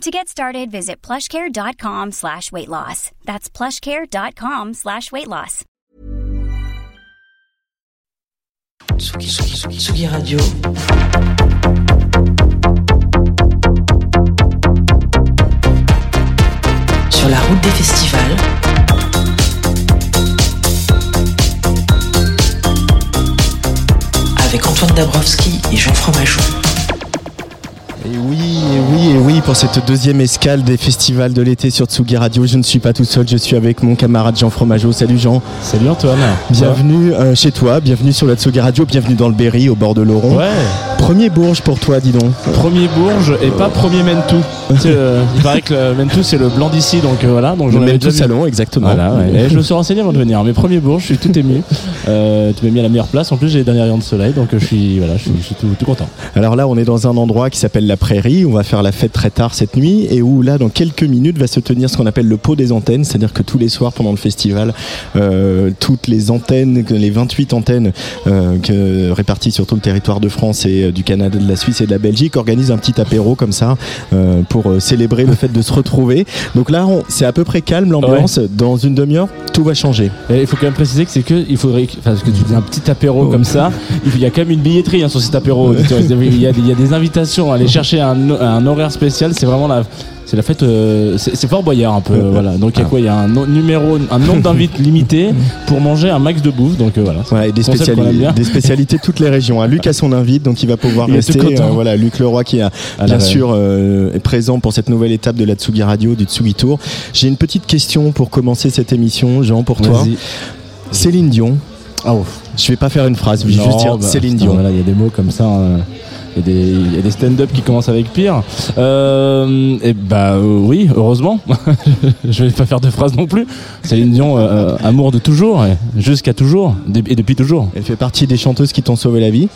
To get started, visit plushcare.com slash weight loss. That's plushcare.com slash weight loss. Tsugi, Tsugi, Tsugi, Radio. Sur la route des festivals. Avec Antoine Dabrowski et Jean Fromageau. Et oui, et oui, et oui, pour cette deuxième escale des festivals de l'été sur Tsugi Radio, je ne suis pas tout seul, je suis avec mon camarade Jean Fromageau. Salut Jean. Salut Antoine. Bienvenue euh, chez toi, bienvenue sur la Tsugi Radio, bienvenue dans le Berry, au bord de l'Oron. Ouais. Premier Bourges pour toi, dis donc. Premier Bourges et pas premier Mentou. Euh, il paraît que le Mentou c'est le blanc d'ici, donc euh, voilà. Donc Le vu. salon, exactement. Voilà, ouais. Et je me suis renseigné avant de venir. Mes premiers Bourges, je suis tout ému. Tu m'as mis à la meilleure place. En plus, j'ai les derniers rayons de soleil, donc je suis, voilà, je suis, je suis tout, tout content. Alors là, on est dans un endroit qui s'appelle la Prairie. On va faire la fête très tard cette nuit et où là, dans quelques minutes, va se tenir ce qu'on appelle le pot des antennes, c'est-à-dire que tous les soirs pendant le festival, euh, toutes les antennes, les 28 antennes euh, que, réparties sur tout le territoire de France et euh, du Canada, de la Suisse et de la Belgique organisent un petit apéro comme ça pour célébrer le fait de se retrouver. Donc là, c'est à peu près calme l'ambiance. Dans une demi-heure, tout va changer. Et il faut quand même préciser que c'est que il faudrait, enfin, parce que tu dis un petit apéro Oh. comme ça, il y a quand même une billetterie hein, sur cet apéro. Il y, a, il y a des invitations à aller chercher un, un horaire spécial. C'est vraiment la, c'est la fête. euh, c'est Fort Boyard un peu. Euh, voilà. Donc il y a quoi? Il y a un no- numéro, un nombre d'invites limité pour manger un max de bouffe. Donc euh, voilà. Ouais, et des, spéciali- spécialités toutes les régions. hein. Luc a son invite, donc il va pouvoir Il rester. Euh, voilà, Luc Leroy qui a À bien sûr est présent pour cette nouvelle étape de la Tsugi Radio, du Tsugi Tour. J'ai une petite question pour commencer cette émission, Jean, pour toi. Céline Dion. Ah, oh. Je vais pas faire une phrase, je vais Non, juste dire bah, Céline putain, Dion. Voilà, il y a des mots comme ça. Il y a des, des stand-up qui commencent avec pire. Euh, et bah euh, oui, heureusement. je vais pas faire de phrases non plus. Céline Dion, euh, euh, amour de toujours, jusqu'à toujours, et depuis toujours. Elle fait partie des chanteuses qui t'ont sauvé la vie?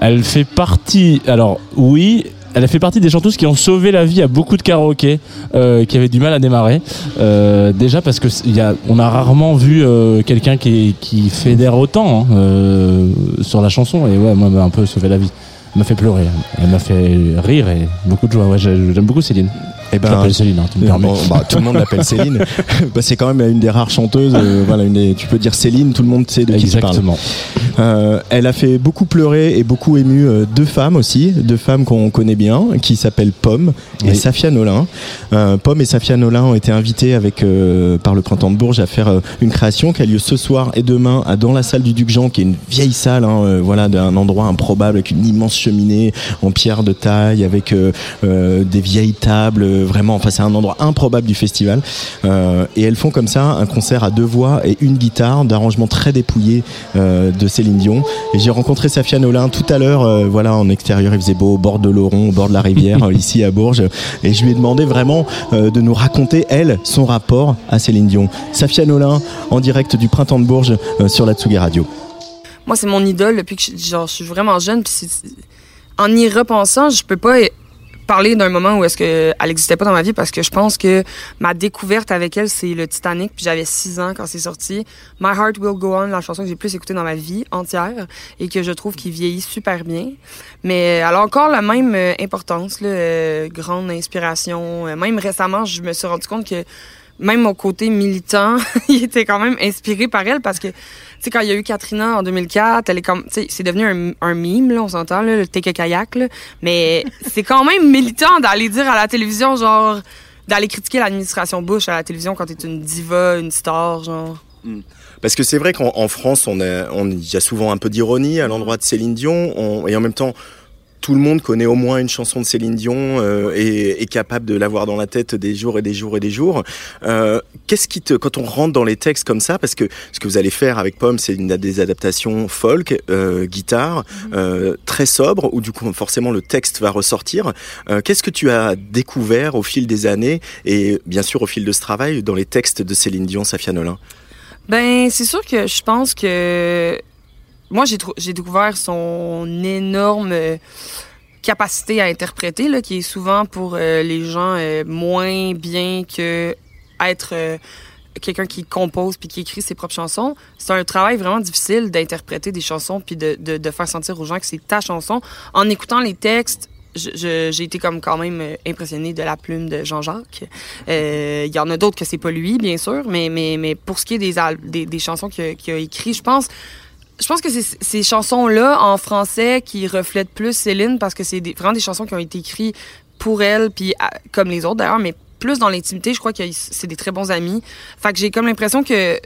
Elle fait partie. Alors oui. Elle a fait partie des chanteuses qui ont sauvé la vie à beaucoup de karaokés euh, qui avaient du mal à démarrer. Euh, déjà parce que y a, on a rarement vu euh, quelqu'un qui, qui fédère autant hein, euh, sur la chanson et ouais, moi, un peu sauvé la vie. Elle m'a fait pleurer, elle m'a fait rire et beaucoup de joie. J'aime beaucoup Céline. Je l'appelle Céline, hein, tu me permets. bon, bah, tout le monde l'appelle Céline. Bah, c'est quand même une des rares chanteuses. euh, voilà, une des- tu peux dire Céline, tout le monde sait de qui tu parles. Euh, elle a fait beaucoup pleurer et beaucoup ému euh, deux femmes aussi, deux femmes qu'on connaît bien, qui s'appellent Pomme et Oui. Safia Nolin. Euh, Pomme et Safia Nolin ont été invitées avec par le Printemps de Bourges à faire une création qui a lieu ce soir et demain à, dans la salle du Duc Jean, qui est une vieille salle, hein, voilà, d'un endroit improbable avec une immense cheminée en pierre de taille, avec des vieilles tables, vraiment. Enfin, c'est un endroit improbable du festival. Euh, et elles font comme ça un concert à deux voix et une guitare d'arrangement très dépouillé euh, de Céline Dion. Et j'ai rencontré Safia Nolin tout à l'heure, euh, voilà, en extérieur, il faisait beau, au bord de l'Oron, au bord de la rivière, ici à Bourges. Et je lui ai demandé vraiment de nous raconter, elle, son rapport à Céline Dion. Safia Nolin, en direct du Printemps de Bourges sur la Tsugi Radio. Moi, c'est mon idole depuis que je, genre, je suis vraiment jeune. En y repensant, je peux pas parler d'un moment où est-ce que elle existait pas dans ma vie parce que je pense que ma découverte avec elle c'est le Titanic puis j'avais 6 ans quand c'est sorti. My Heart Will Go On la chanson que j'ai plus écoutée dans ma vie entière et que je trouve qu'il vieillit super bien. Mais elle a encore la même euh, importance là, euh, grande inspiration. Euh, même récemment je me suis rendu compte que même mon côté militant il était quand même inspiré par elle parce que tu sais, quand il y a eu Katrina en 2004, elle est comme, tu sais, c'est devenu un, un mime, là, on s'entend, là, le take a kayak, là. Mais c'est quand même militant d'aller dire à la télévision, genre, d'aller critiquer l'administration Bush à la télévision quand t'es une diva, une star, genre. Parce que c'est vrai qu'en en France, on a, on, il y a souvent un peu d'ironie à l'endroit de Céline Dion, on- et en même temps, tout le monde connaît au moins une chanson de Céline Dion euh, et est capable de l'avoir dans la tête des jours et des jours et des jours. Euh, Qu'est-ce qui te, quand on rentre dans les textes comme ça, parce que ce que vous allez faire avec Pomme, c'est une des adaptations folk, euh, guitare, euh, très sobre, où du coup forcément le texte va ressortir. Qu'est-ce que tu as découvert au fil des années et bien sûr au fil de ce travail dans les textes de Céline Dion, Safia Nolin? Ben, c'est sûr que je pense que moi, j'ai, découvert son énorme euh, capacité à interpréter, là, qui est souvent pour euh, les gens euh, moins bien que être quelqu'un qui compose puis qui écrit ses propres chansons. C'est un travail vraiment difficile d'interpréter des chansons puis de, de, de faire sentir aux gens que c'est ta chanson. En écoutant les textes, j'ai été comme quand même impressionnée de la plume de Jean-Jacques. Il y en a d'autres que c'est pas lui, bien sûr, mais, mais, mais pour ce qui est des, des, chansons qu'il a, qu'il a je pense je pense que c'est ces chansons-là en français qui reflètent plus Céline parce que c'est vraiment des chansons qui ont été écrites pour elle, puis à- comme les autres d'ailleurs, mais plus dans l'intimité, je crois que c'est des très bons amis. Fait que j'ai comme l'impression que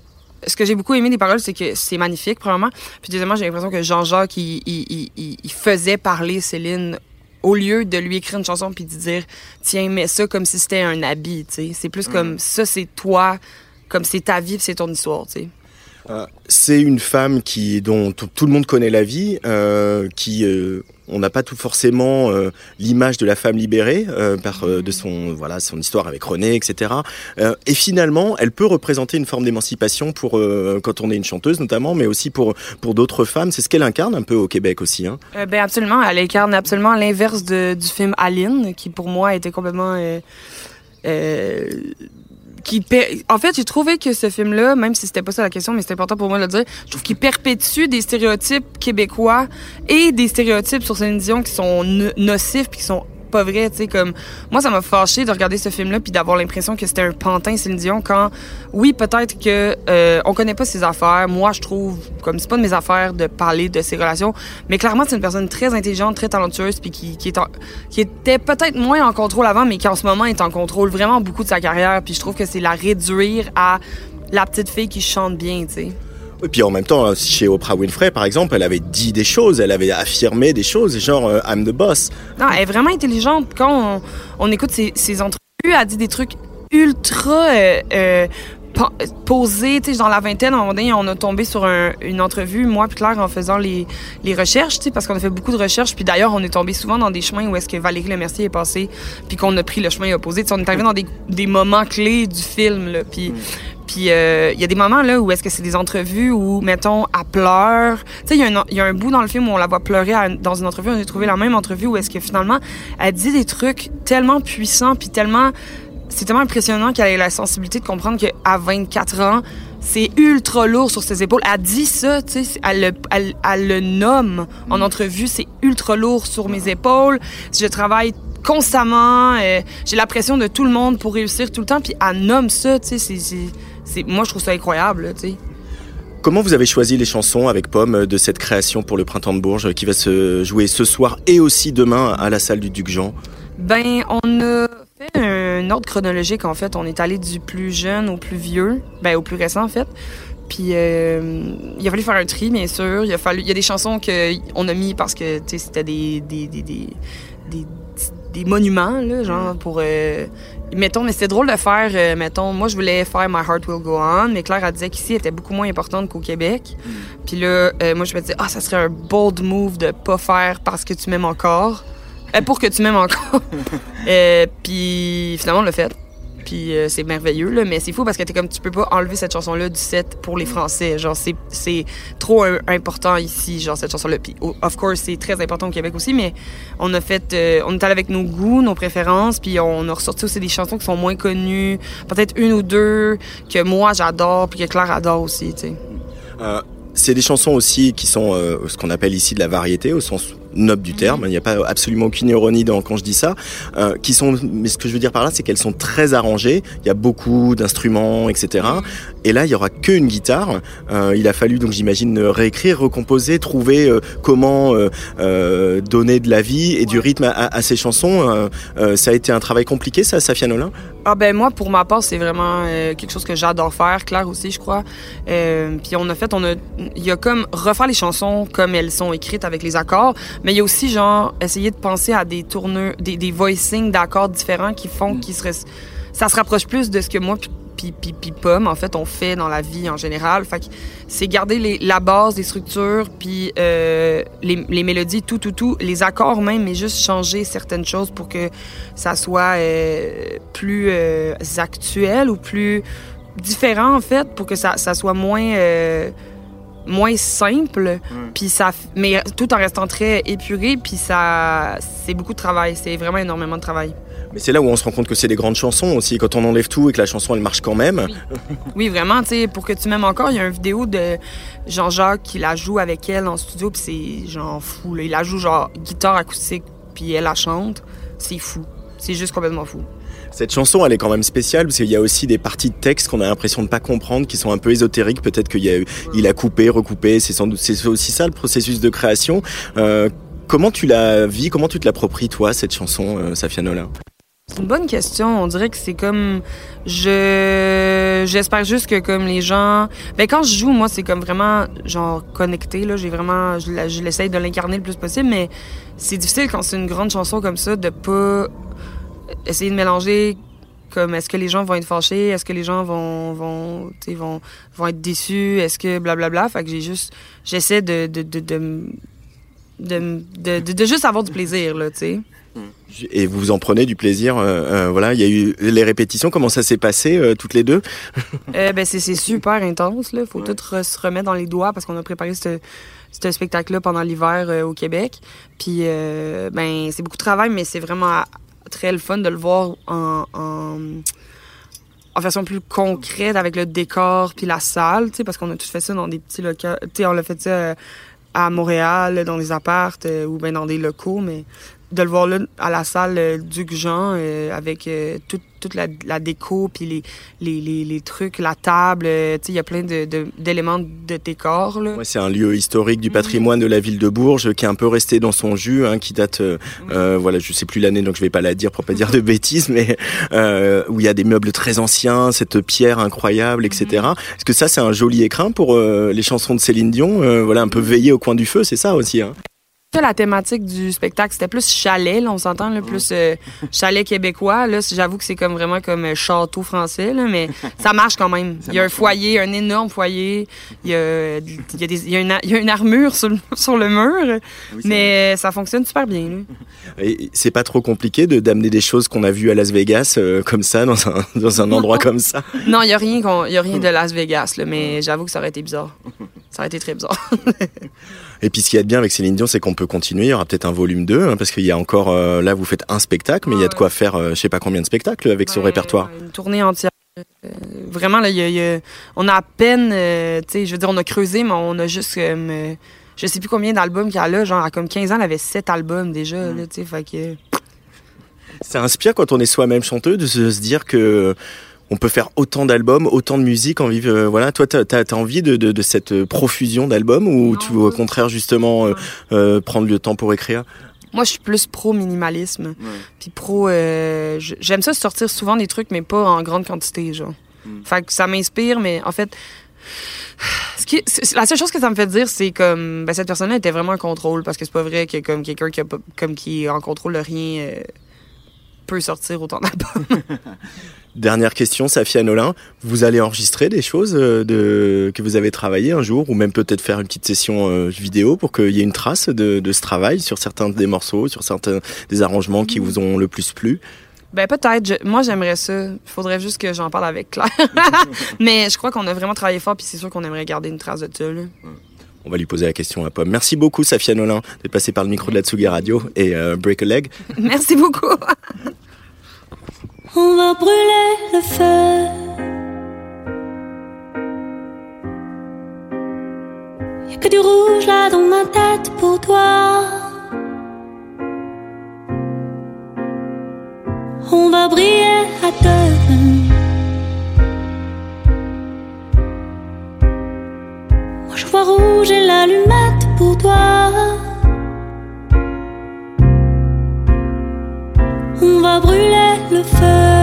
ce que j'ai beaucoup aimé des paroles, c'est que c'est magnifique, premièrement. Puis deuxièmement, j'ai l'impression que Jean-Jacques, il, il, il- il- faisait parler Céline au lieu de lui écrire une chanson puis de dire tiens, mets ça comme si c'était un habit, tu sais. C'est plus comme ça, c'est toi, comme c'est ta vie, c'est ton histoire, tu sais. Euh, c'est une femme qui dont tout, le monde connaît la vie, euh, qui euh, on n'a pas tout forcément euh, l'image de la femme libérée euh, par euh, de son voilà son histoire avec René, etc. Et finalement, elle peut représenter une forme d'émancipation pour quand on est une chanteuse notamment, mais aussi pour pour d'autres femmes. C'est ce qu'elle incarne un peu au Québec aussi. Hein. Ben absolument, elle incarne absolument l'inverse du film Aline, qui pour moi était complètement euh, en fait j'ai trouvé que ce film là même si c'était pas ça la question mais c'est important pour moi de le dire je trouve qu'il perpétue des stéréotypes québécois et des stéréotypes sur Céline Dion qui sont no- nocifs puis qui sont pas vrais tu sais comme moi ça m'a fâché de regarder ce film là puis d'avoir l'impression que c'était un pantin Céline Dion quand oui peut-être que euh, on connaît pas ses affaires moi je trouve comme c'est pas de mes affaires de parler de ses relations mais clairement c'est une personne très intelligente très talentueuse puis qui, qui est qui était peut-être moins en contrôle avant, mais qui en ce moment est en contrôle vraiment beaucoup de sa carrière. Puis je trouve que c'est la réduire à la petite fille qui chante bien, tu sais. Et puis en même temps, euh, chez Oprah Winfrey, par exemple, elle avait dit des choses, elle avait affirmé des choses, genre euh, I'm the boss. Non, elle est vraiment intelligente. Quand on, écoute ses, ses entrevues, elle dit des trucs ultra euh, euh, posés. Tu sais, dans la vingtaine, à un moment donné, on a tombé sur un- une entrevue, moi puis Claire, en faisant les, les recherches, tu sais, parce qu'on a fait beaucoup de recherches. Puis d'ailleurs, on est tombé souvent dans des chemins où est-ce que Valérie Lemercier est passée, puis qu'on a pris le chemin opposé. Tu sais, on est arrivé dans des, des moments clés du film, là. Puis... Puis euh, il y a des moments là où est-ce que c'est des entrevues où mettons elle pleure. Tu sais il y, a un- il y a un bout dans le film où on la voit pleurer à- dans une entrevue. On a trouvé la même entrevue où est-ce que finalement elle dit des trucs tellement puissants puis tellement c'est tellement impressionnant qu'elle ait la sensibilité de comprendre qu'à 24 ans c'est ultra lourd sur ses épaules. Elle dit ça, tu sais, elle, le- elle, elle le nomme en entrevue, c'est ultra lourd sur mes épaules. Je travaille constamment, euh, j'ai la pression de tout le monde pour réussir tout le temps, puis elle nomme ça, tu sais, c'est- moi je trouve ça incroyable, tu sais. Comment vous avez choisi les chansons avec Pomme euh, de cette création pour le Printemps de Bourges euh, qui va se jouer ce soir et aussi demain à la salle du Duc Jean? Ben, on a fait un ordre chronologique, en fait. On est allé du plus jeune au plus vieux, ben, au plus récent, en fait. Puis, euh, il a fallu faire un tri, bien sûr. Il a fallu, il y a des chansons qu'on a mis parce que, tu sais, c'était des, des, des, des, des, des monuments, là, genre, pour... euh, mettons, mais c'était drôle de faire, euh, mettons, moi, je voulais faire My Heart Will Go On, mais Claire, elle disait qu'ici, elle était beaucoup moins importante qu'au Québec. Puis là, moi, je me disais, ah, ça serait un bold move de pas faire parce que tu m'aimes encore. Euh, pour que tu m'aimes encore. Euh, puis finalement, on l'a fait. Puis euh, c'est merveilleux, là, mais c'est fou parce que t'es comme, tu peux pas enlever cette chanson-là du set pour les Français. Genre, c'est, trop important ici, genre, cette chanson-là. Puis, oh, of course, c'est très important au Québec aussi, mais on a fait, euh, on est allé avec nos goûts, nos préférences, puis on a ressorti aussi des chansons qui sont moins connues. Peut-être une ou deux que moi, j'adore, puis que Claire adore aussi, tu sais. Euh, c'est des chansons aussi qui sont ce qu'on appelle ici de la variété au sens noble du terme. Il n'y a pas absolument aucune ironie dans, quand je dis ça. Euh, qui sont, mais ce que je veux dire par là, c'est qu'elles sont très arrangées. Il y a beaucoup d'instruments, etc. Et là, il y aura qu'une guitare. Euh, il a fallu donc, j'imagine, réécrire, recomposer, trouver euh, comment euh, euh, donner de la vie et du rythme à, ces chansons. Euh, euh, ça a été un travail compliqué, ça, Safia Nolin? Ah ben moi pour ma part c'est vraiment euh, quelque chose que j'adore faire Claire aussi je crois euh, puis on a fait on a il y a comme refaire les chansons comme elles sont écrites avec les accords mais il y a aussi genre essayer de penser à des tourneurs des, des voicings d'accords différents qui font qu'ils se res- ça se rapproche plus de ce que moi puis puis, puis, puis Pomme, en fait, on fait dans la vie en général. Fait que c'est garder les, la base des structures, puis euh, les, les mélodies, tout, tout, tout, les accords même, mais juste changer certaines choses pour que ça soit euh, plus euh, actuel ou plus différent, en fait, pour que ça, ça soit moins, moins simple. Puis ça, mais tout en restant très épuré. Puis ça, c'est beaucoup de travail. C'est vraiment énormément de travail. Mais c'est là où on se rend compte que c'est des grandes chansons aussi, quand on enlève tout et que la chanson elle marche quand même. Oui, vraiment, tu sais, pour que tu m'aimes encore, il y a une vidéo de Jean-Jacques qui la joue avec elle en studio, puis c'est genre fou. Là. Il la joue genre guitare acoustique, puis elle la chante. C'est fou. C'est juste complètement fou. Cette chanson elle est quand même spéciale parce qu'il y a aussi des parties de texte qu'on a l'impression de pas comprendre, qui sont un peu ésotériques. Peut-être qu'il a il a coupé, recoupé. C'est sans doute c'est aussi ça le processus de création. Euh, comment tu la vis? Comment tu te l'appropries toi cette chanson, euh, Safia C'est une bonne question. On dirait que c'est comme je j'espère juste que comme les gens ben quand je joue moi c'est comme vraiment genre connecté là, j'ai vraiment je, l'essaye de l'incarner le plus possible mais c'est difficile quand c'est une grande chanson comme ça de pas essayer de mélanger comme est-ce que les gens vont être fâchés, est-ce que les gens vont vont vont vont être déçus, est-ce que blablabla, fait que j'ai juste j'essaie de de de, de, de, de- de juste avoir du plaisir là, tu sais. Et vous en prenez du plaisir. euh, euh, voilà, il y a eu les répétitions. Comment ça s'est passé euh, toutes les deux? Euh, ben c'est super intense là. Faut tout re- se remettre dans les doigts parce qu'on a préparé ce ce spectacle-là pendant l'hiver au Québec. Puis ben c'est beaucoup de travail, mais c'est vraiment très le fun de le voir en, en en façon plus concrète avec le décor puis la salle, tu sais, parce qu'on a tout fait ça dans des petits locaux. Tu sais, on l'a fait ça à Montréal, dans des appartes ou bien dans des locaux, mais de le voir là à la salle euh, Duc Jean euh, avec euh, toute, toute la, la déco puis les, les, les, les trucs, la table, euh, tu sais, il y a plein de, de- d'éléments de décor là. Ouais, c'est un lieu historique du patrimoine de la ville de Bourges qui est un peu resté dans son jus, hein, qui date, euh, euh, voilà, je sais plus l'année, donc je vais pas la dire pour pas dire de bêtises, mais euh, où il y a des meubles très anciens, cette pierre incroyable, etc. Est-ce que ça, c'est un joli écrin pour euh, les chansons de Céline Dion euh, Voilà, un peu veillé au coin du feu, c'est ça aussi. Hein? La thématique du spectacle, c'était plus chalet, là, on s'entend, là, plus euh, chalet québécois. Là, j'avoue que c'est comme vraiment comme euh, château français, là, mais ça marche quand même. Il y a un foyer, un énorme foyer. Il y a, il y a, des- il y a une, il y a une armure sur le, sur le mur, mais euh, ça fonctionne super bien. C'est pas trop compliqué de d'amener des choses qu'on a vues à Las Vegas euh, comme ça dans un dans un endroit comme ça? Non, il y a rien, y a rien de Las Vegas, là, mais j'avoue que ça aurait été bizarre. Ça aurait été très bizarre. Et puis ce qui est bien avec Céline Dion, c'est qu'on peut continuer. Il y aura peut-être un volume 2, hein, parce qu'il y a encore euh, là vous faites un spectacle, mais il y a de quoi faire, euh, je sais pas combien de spectacles avec ce répertoire. Une tournée entière. Euh, vraiment, là, y a- y a- on a à peine, euh, tu sais, je veux dire, on a creusé, mais on a juste euh, je sais plus combien d'albums qu'il y a là. Genre, à comme 15 ans, elle avait 7 albums déjà, là, tu sais, fait que... Ça inspire quand on est soi-même chanteur de se dire que on peut faire autant d'albums, autant de musique en vivre. euh, voilà, toi, t'as as, envie de, de, de cette profusion d'albums ou Non, tu veux au contraire justement euh, euh, prendre le temps pour écrire? Moi, je suis plus pro-minimalisme. Puis pro... euh, J'aime ça sortir souvent des trucs, mais pas en grande quantité, genre. Fait que ça m'inspire, mais en fait... Ce qui, c'est- la seule chose que ça me fait dire, c'est comme... Ben, cette personne-là était vraiment en contrôle, parce que c'est pas vrai que comme quelqu'un qui, a pas- comme qui est en contrôle de rien euh, peut sortir autant d'albums. Dernière question, Safia Nolin, vous allez enregistrer des choses euh, de, que vous avez travaillé un jour ou même peut-être faire une petite session euh, vidéo pour qu'il y ait une trace de, de ce travail sur certains des morceaux, sur certains des arrangements qui vous ont le plus plu? Ben peut-être. Moi, j'aimerais ça. Il faudrait juste que j'en parle avec Claire. Mais je crois qu'on a vraiment travaillé fort, puis c'est sûr qu'on aimerait garder une trace de ça. Là. On va lui poser la question à Pomme. Merci beaucoup, Safia Nolin, d'être passée par le micro de la Tsugi Radio et euh, Break a Leg. Merci beaucoup. On va brûler le feu. Y'a que du rouge là dans ma tête pour toi. On va briller à deux. Moi je vois rouge et l'allumette pour toi. On va brûler le feu.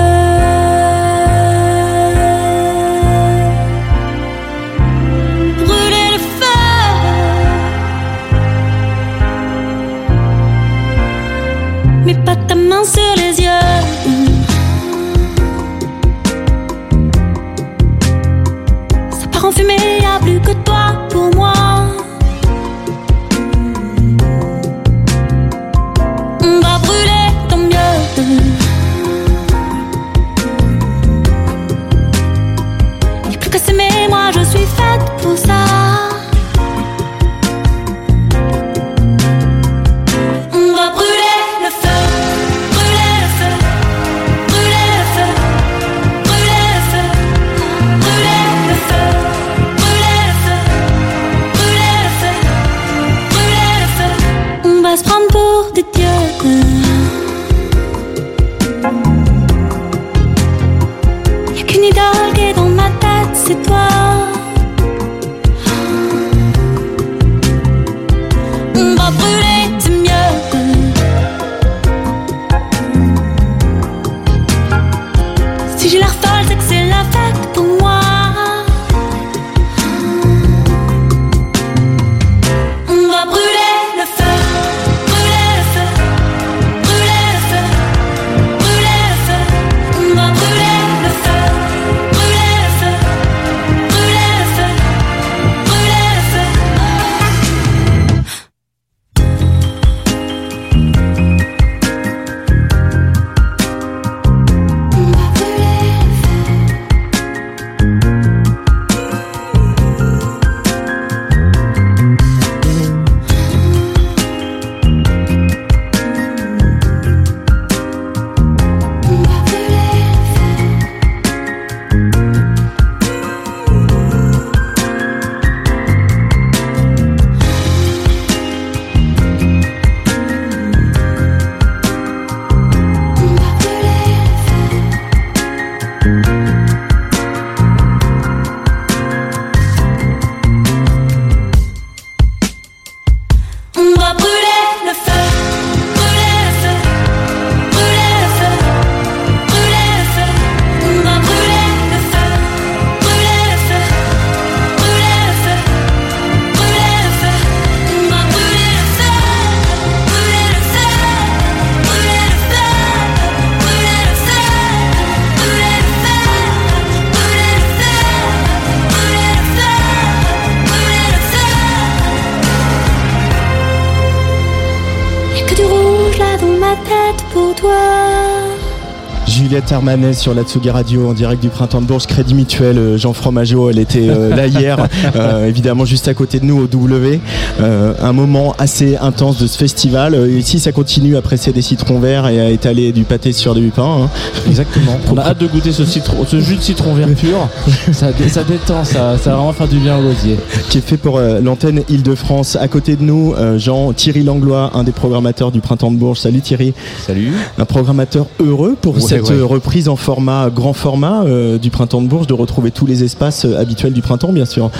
Armanet sur la Tsugi Radio en direct du printemps de Bourges, Crédit Mutuel, euh, Jean Fromageau, elle était euh, là hier, euh, évidemment juste à côté de nous au W. Euh, un moment assez intense de ce festival. Euh, ici, ça continue à presser des citrons verts et à étaler du pâté sur du pain. hein. Exactement. On a hâte de goûter ce, citron, ce jus de citron vert pur. ça, dé- ça détend, ça, ça va vraiment faire du bien au gosier. qui est fait pour euh, l'antenne Île-de-France. À côté de nous, euh, Jean Thierry Langlois, un des programmateurs du Printemps de Bourges. Salut Thierry. Salut. Un programmateur heureux pour Ouais, cette ouais. euh, reprise en format grand format euh, du Printemps de Bourges, de retrouver tous les espaces euh, habituels du printemps, bien sûr.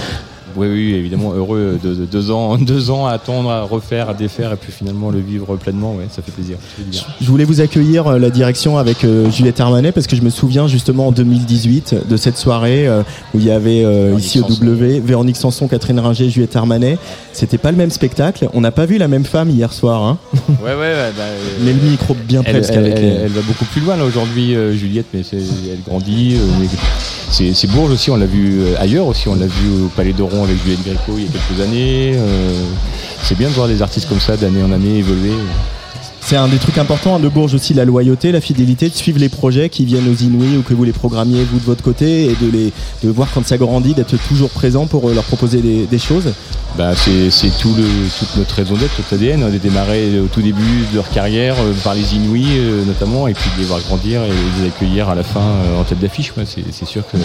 Oui, oui, évidemment, heureux de, de deux, ans, deux ans à attendre, à refaire, à défaire, et puis finalement le vivre pleinement, ouais, ça fait plaisir. bien. Je voulais vous accueillir euh, la direction avec euh, Juliette Armanet parce que je me souviens justement en 2018 de cette soirée euh, où il y avait Véronique ici au Sanson. W Véronique Sanson, Catherine Ringer, Juliette Armanet. C'était pas le même spectacle. On n'a pas vu la même femme hier soir, hein. Ouais, ouais, ouais. bah, mais le micro bien elle, presque elle- avec elle- va beaucoup plus loin là aujourd'hui, Juliette, mais elle grandit. mais c'est Bourges aussi, on l'a vu euh, ailleurs aussi, on l'a vu au Palais d'Oron avec Juliette Gréco il y a quelques années. euh, c'est bien de voir des artistes comme ça d'année en année évoluer. C'est un des trucs importants hein, de Bourges aussi, la loyauté, la fidélité, de suivre les projets qui viennent aux Inouïs ou que vous les programmiez vous de votre côté et de, les, de voir quand ça grandit, d'être toujours présent pour euh, leur proposer des, des choses. Bah, c'est c'est tout le, toute notre raison d'être, notre ADN. On a démarré au tout début de leur carrière euh, par les Inouïs euh, notamment, et puis de les voir grandir et de les accueillir à la fin euh, en tête d'affiche. C'est c'est sûr que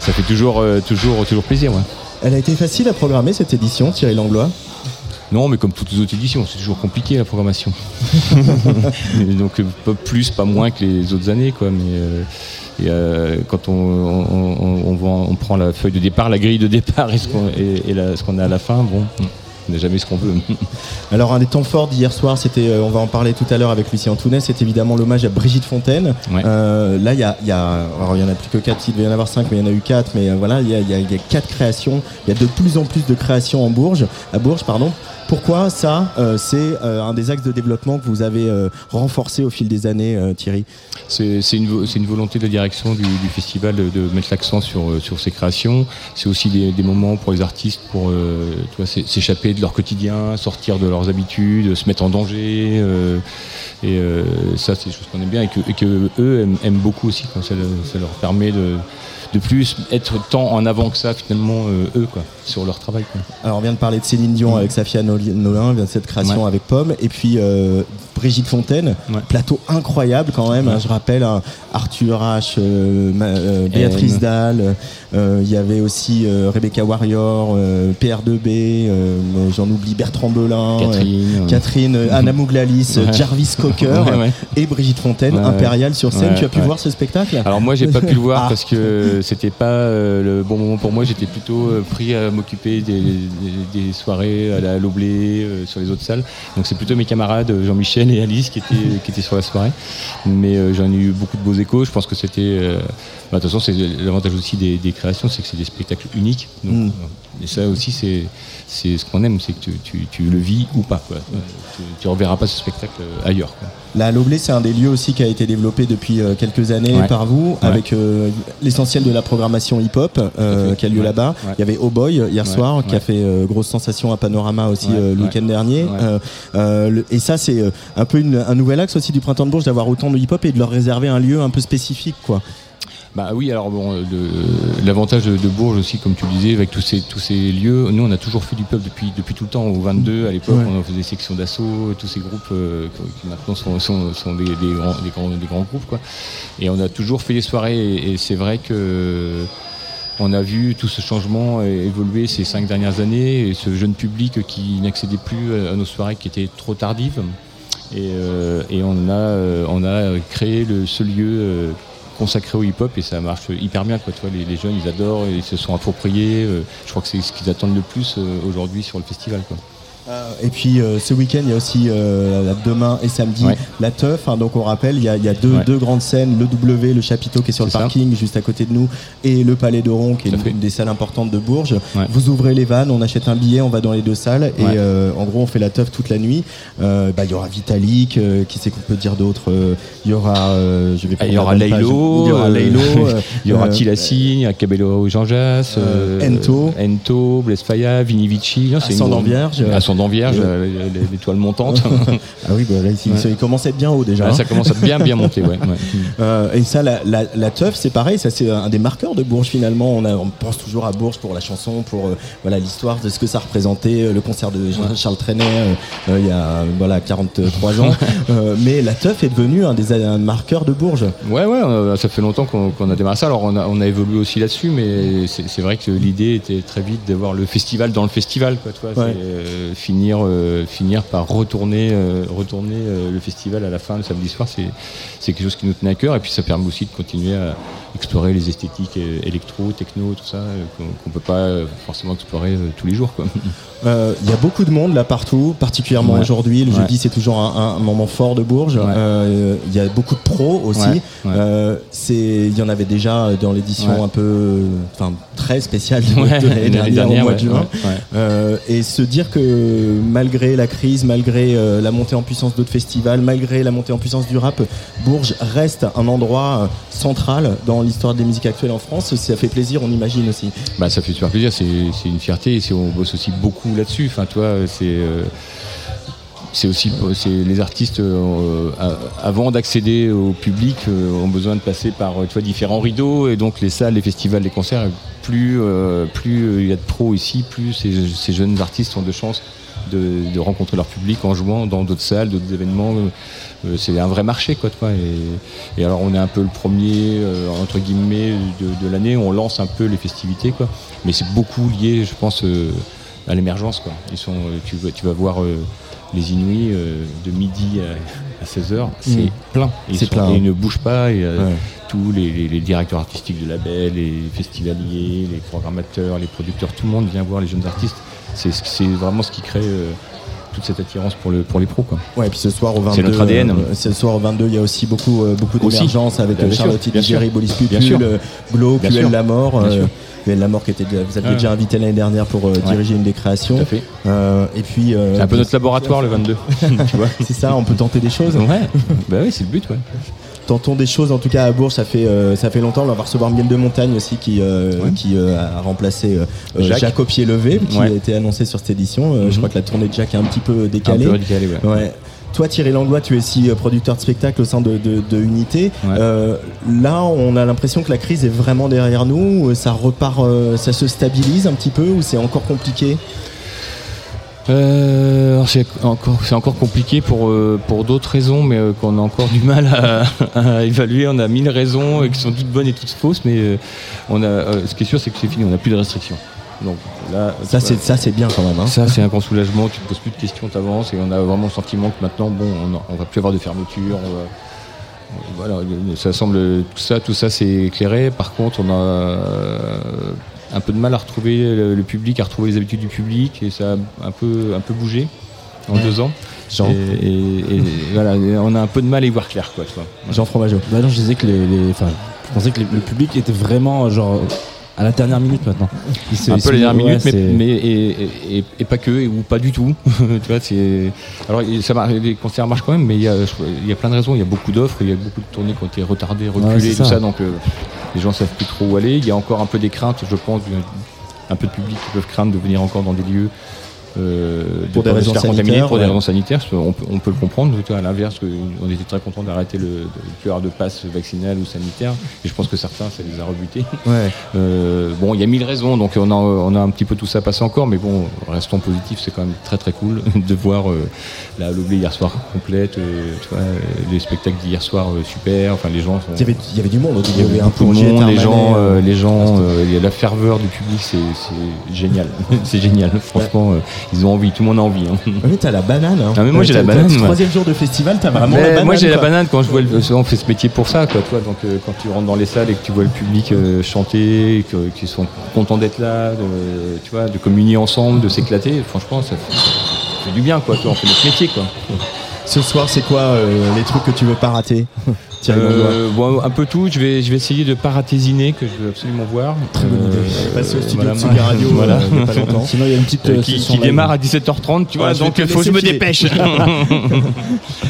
ça fait toujours, toujours, toujours plaisir. ouais. Elle a été facile à programmer cette édition, Thierry Langlois? Non, mais comme toutes les autres éditions, c'est toujours compliqué la programmation. Donc euh, pas plus, pas moins que les autres années, quoi. Mais euh, et, euh, quand on, on, on- on voit- on prend la feuille de départ, la grille de départ et ce qu'on et, et la- ce qu'on a à la fin, bon, on n'a jamais ce qu'on veut. Alors un des temps forts d'hier soir, c'était, on va en parler tout à l'heure avec Lucien Antunet, c'est évidemment l'hommage à Brigitte Fontaine. Ouais. Euh, là, il y a, y a- alors il y en a plus que quatre, il devait y en avoir cinq, mais il y en a eu quatre. Mais voilà, il y a, y a- il y a quatre créations. Il y a de plus en plus de créations en Bourges, à Bourges, pardon. Pourquoi ça euh, C'est euh, un des axes de développement que vous avez euh, renforcé au fil des années, Thierry? C'est une, volonté de la direction du, festival de, mettre l'accent sur, sur ces créations. C'est aussi des, moments pour les artistes pour s'échapper de leur quotidien, sortir de leurs habitudes, se mettre en danger. et ça, c'est des choses qu'on aime bien et que, eux aiment, beaucoup aussi. Le- ça leur permet de, de plus être tant en avant que ça, finalement, euh, eux, quoi, sur leur travail. Quoi. Alors on vient de parler de Céline Dion avec Safia Noli- Nolin, vient de cette création Ouais. avec Pomme, et puis euh, Brigitte Fontaine, Ouais. plateau incroyable quand même. hein, je rappelle hein, Arthur H, euh, euh, Béatrice N. Dalle, euh, il y avait aussi Rebecca Warrior, euh, PR2B, euh, j'en oublie Bertrand Belin, Catherine. Catherine, Anna Mouglalis. Jarvis Cocker et Brigitte Fontaine, impériale sur scène. Tu as pu voir ce spectacle? Alors moi j'ai pas pu le voir Ah. parce que c'était pas le bon moment pour moi. J'étais plutôt pris à m'occuper des, des- des soirées à la Loblé sur les autres salles. Donc c'est plutôt mes camarades Jean-Michel et Alice qui étaient qui étaient sur la soirée. Mais euh, j'en ai eu beaucoup de beaux échos. Je pense que c'était euh, bah, de toute façon c'est l'avantage aussi des, des créations, c'est que c'est des spectacles uniques. Donc, Mm. euh, Et ça aussi c'est c'est ce qu'on aime, c'est que tu, tu- tu le vis ou pas. quoi. Tu, tu reverras pas ce spectacle euh, ailleurs. quoi. La Loblé, c'est un des lieux aussi qui a été développé depuis euh, quelques années Ouais. par vous, Ouais. avec euh, l'essentiel de la programmation hip-hop euh, qui a lieu Ouais. là-bas. Il y avait Oh Boy hier soir qui a fait euh, grosse sensation à Panorama aussi le week-end dernier. Le- et ça, c'est un peu une- un nouvel axe aussi du Printemps de Bourges d'avoir autant de hip-hop et de leur réserver un lieu un peu spécifique, quoi. Bah oui, alors bon, euh, le- l'avantage de, de Bourges aussi, comme tu le disais, avec tous ces, tous ces lieux, nous on a toujours fait du pub depuis, depuis tout le temps. Au 22, à l'époque, Ouais. on faisait des sections d'assaut, tous ces groupes euh, qui maintenant sont, sont, sont des, des grands, des, grands, des grands groupes. Quoi. Et on a toujours fait des soirées, et, et c'est vrai que on a vu tout ce changement euh, évoluer ces cinq dernières années, et ce jeune public qui n'accédait plus à nos soirées qui étaient trop tardives. Et, euh, et on, a, euh, on a créé le, ce lieu euh, consacré au hip-hop et ça marche hyper bien. Quoi, tu les, jeunes, ils adorent, ils se sont appropriés. euh, je crois que c'est ce qu'ils attendent le plus euh, aujourd'hui sur le festival. Et puis euh, ce week-end, il y a aussi euh, demain et samedi Ouais. la teuf. hein, donc on rappelle, il y a, il y a deux, Ouais. deux grandes scènes, le W, le chapiteau qui est sur le ça. parking juste à côté de nous, et le Palais d'Oron qui est une, des salles importantes de Bourges. Ouais. Vous ouvrez les vannes, on achète un billet, on va dans les deux salles et euh, en gros on fait la teuf toute la nuit. Bah, Il y aura Vitalik, qui c'est qu'on peut dire d'autre Euh, Il y aura, je vais Ah, il y aura. Laylo, il y aura Laylo, Il y aura Tilassine, Cabello Jean Jass, Ento. Ento, Blaise Faya, Vini Vici. Non, c'est une Ascendant grande- Vierge. Ascendant ascendant vierge, euh, l'étoile montante. Ah oui, bah là, ici, Ouais. il commence à être bien haut déjà. Ah, hein. ça commence à bien bien monter, ouais. Euh, et ça, la, la, la teuf, c'est pareil, ça c'est un des marqueurs de Bourges finalement. On, a, on pense toujours à Bourges pour la chanson, pour euh, voilà l'histoire de ce que ça représentait, le concert de Charles Trenet euh, il y a voilà 43 ans. Mais la teuf est devenue un des un marqueurs de Bourges. Ouais, ouais, ça fait longtemps qu'on a démarré ça. Alors, on a, on a évolué aussi là-dessus, mais c'est vrai que l'idée était très vite d'avoir le festival dans le festival, quoi. Ouais. Finir, euh, finir par retourner, euh, retourner euh, le festival à la fin le samedi soir, c'est c'est quelque chose qui nous tenait à cœur. Et puis, ça permet aussi de continuer à explorer les esthétiques électro, techno, tout ça, qu'on qu'on peut pas forcément explorer tous les jours, Il y a beaucoup de monde là partout, particulièrement Ouais. aujourd'hui. Le Ouais. jeudi c'est toujours un, un moment fort de Bourges. Ouais. Il y a beaucoup de pros aussi. Il y en avait déjà dans l'édition un peu, enfin très spéciale de, de l'année dernière, au mois de juin. et se dire que malgré la crise, malgré euh, la montée en puissance d'autres festivals, malgré la montée en puissance du rap, Bourges reste un endroit euh, central dans l'histoire des musiques actuelles en France. Ça fait plaisir, on imagine aussi. Bah, ça fait super plaisir, c'est une fierté, et on bosse aussi beaucoup là-dessus. C'est euh, c'est aussi les artistes avant d'accéder au public ont besoin de passer par différents rideaux et donc les salles, les festivals, les concerts. Plus il y a de pros ici, plus ces, ces jeunes artistes ont de chances de, de rencontrer leur public en jouant dans d'autres salles, d'autres événements. Euh, c'est un vrai marché quoi. tu vois, et, et alors on est un peu le premier euh, entre guillemets de, de l'année. On lance un peu les festivités quoi, mais c'est beaucoup lié, je pense, euh, à l'émergence quoi. Ils sont, euh, tu, vas- tu vas voir euh, les Inuits euh, de midi à, 16h, c'est Mm. plein. Ils, C'est sont- plein, et hein. ils ne bougent pas. Et, euh, Ouais. tous les, les- les directeurs artistiques de labels, les festivaliers, les programmateurs, les producteurs, tout le monde vient voir les jeunes artistes. C'est ce- c'est vraiment ce qui crée euh, toute cette attirance pour, le, pour les pros. Quoi. Ouais, et puis ce soir au 22, C'est notre ADN. euh, ce soir au 22, il y a aussi beaucoup, euh, beaucoup d'émergence avec Bien euh, Charlotte sûr. Bolis Pupul, euh, Glo, QL. La Mort. Euh. QL La Mort qui était, déjà- vous aviez déjà invité l'année dernière pour euh, diriger une des créations. Tout à fait. Euh, et puis, euh, C'est un peu notre laboratoire le 22. tu vois c'est ça, on peut tenter des choses. Ouais, bah oui, c'est le but. Ouais. Tentons des choses, en tout cas à Bourges, ça fait, euh, ça fait longtemps. On va recevoir Miel de Montagne aussi qui, euh, Ouais. qui euh, a remplacé Jacques. Jacques. au pied levé, qui Ouais. a été annoncé sur cette édition. Euh, Je Mhm. crois que la tournée de Jacques est un petit peu Un décalée. peu radicalé, ouais. Ouais. Toi, Thierry Langlois, tu es aussi euh, producteur de spectacle au sein de, de, de Unité. Ouais. Euh, là, on a l'impression que la crise est vraiment derrière nous. Ça repart, euh, ça se stabilise un petit peu ou c'est encore compliqué? Euh, c'est encore, encore compliqué pour, euh, pour d'autres raisons, mais euh, qu'on a encore du mal à, à évaluer. On a mille raisons euh, qui sont toutes bonnes et toutes fausses, mais on a, ce qui est sûr, c'est que c'est fini, on n'a plus de restrictions. Donc là, Ça, tu c'est ça, c'est bien quand même. hein. ça, c'est un grand soulagement. Tu te poses plus de questions, t'avances, et on a vraiment le sentiment que maintenant, bon, on, on va plus avoir de fermeture. on va- voilà, ça semble tout ça, tout ça, c'est éclairé. Par contre, on a un peu de mal à retrouver le, le public, à retrouver les habitudes du public, et ça a un peu, un peu bougé en Ouais. deux ans. Jean, Et, et- et voilà, et on a un peu de mal à y voir clair, quoi. Tu vois. Jean Fromageau. Bah non, je disais que les, je pensais que les- le public était vraiment genre à la dernière minute maintenant. Il se- un peu les dernières ouais, minutes, mais, et, et- et- et pas que, et- ou pas du tout. tu vois, c'est alors ça marche, les concerts marchent quand même, mais il y a, je crois- il y a plein de raisons. Il y a beaucoup d'offres, il y a beaucoup de tournées qui ont été retardées, reculées, tout ça. ça. Donc euh, les gens savent plus trop où aller. Il y a encore un peu des craintes, je pense, un peu de public qui peuvent craindre de venir encore dans des lieux. Euh, Pour des de raisons sanitaires, pour des raisons sanitaires, peut- on peut le comprendre. Vois, À l'inverse, on était très content d'arrêter le, le de passe vaccinal ou sanitaire, et je pense que certains, ça les a rebutés. Ouais. Euh, bon, il y a mille raisons, donc on a, on a un petit peu tout ça passé encore, mais bon, restons positifs, c'est quand même très très cool de voir euh, la Loblé hier soir complète, euh, tu vois, euh, les spectacles d'hier soir super, enfin les gens sont... Il y avait, il y avait du monde. il y avait un plongée monde, les gens, les gens, euh, il y a la ferveur du public, c'est génial, c'est génial. Franchement, ils ont envie, tout le monde a envie. hein. Oui, t'as la banane. hein. Ah, mais moi, j'ai la banane, le. Troisième jour de festival, t'as vraiment Mais la banane. moi j'ai la banane quand je vois le, on fait ce métier pour ça quoi toi donc euh, quand tu rentres dans les salles et que tu vois le public euh, chanter qu'ils sont contents d'être là de, tu vois de communier ensemble de s'éclater franchement ça fait, ça fait du bien quoi toi on fait notre métier quoi Ce soir, c'est quoi euh, les trucs que tu veux pas rater Thierry Euh, bon, un peu tout je vais je vais essayer de paratésiner que je veux absolument voir Très bonne idée. Euh, Passe au studio voilà, de Radio voilà. il y a pas longtemps. Sinon, il y a une petite qui, démarre à 17h30 tu vois Ouais, vais donc il faut que je me dépêche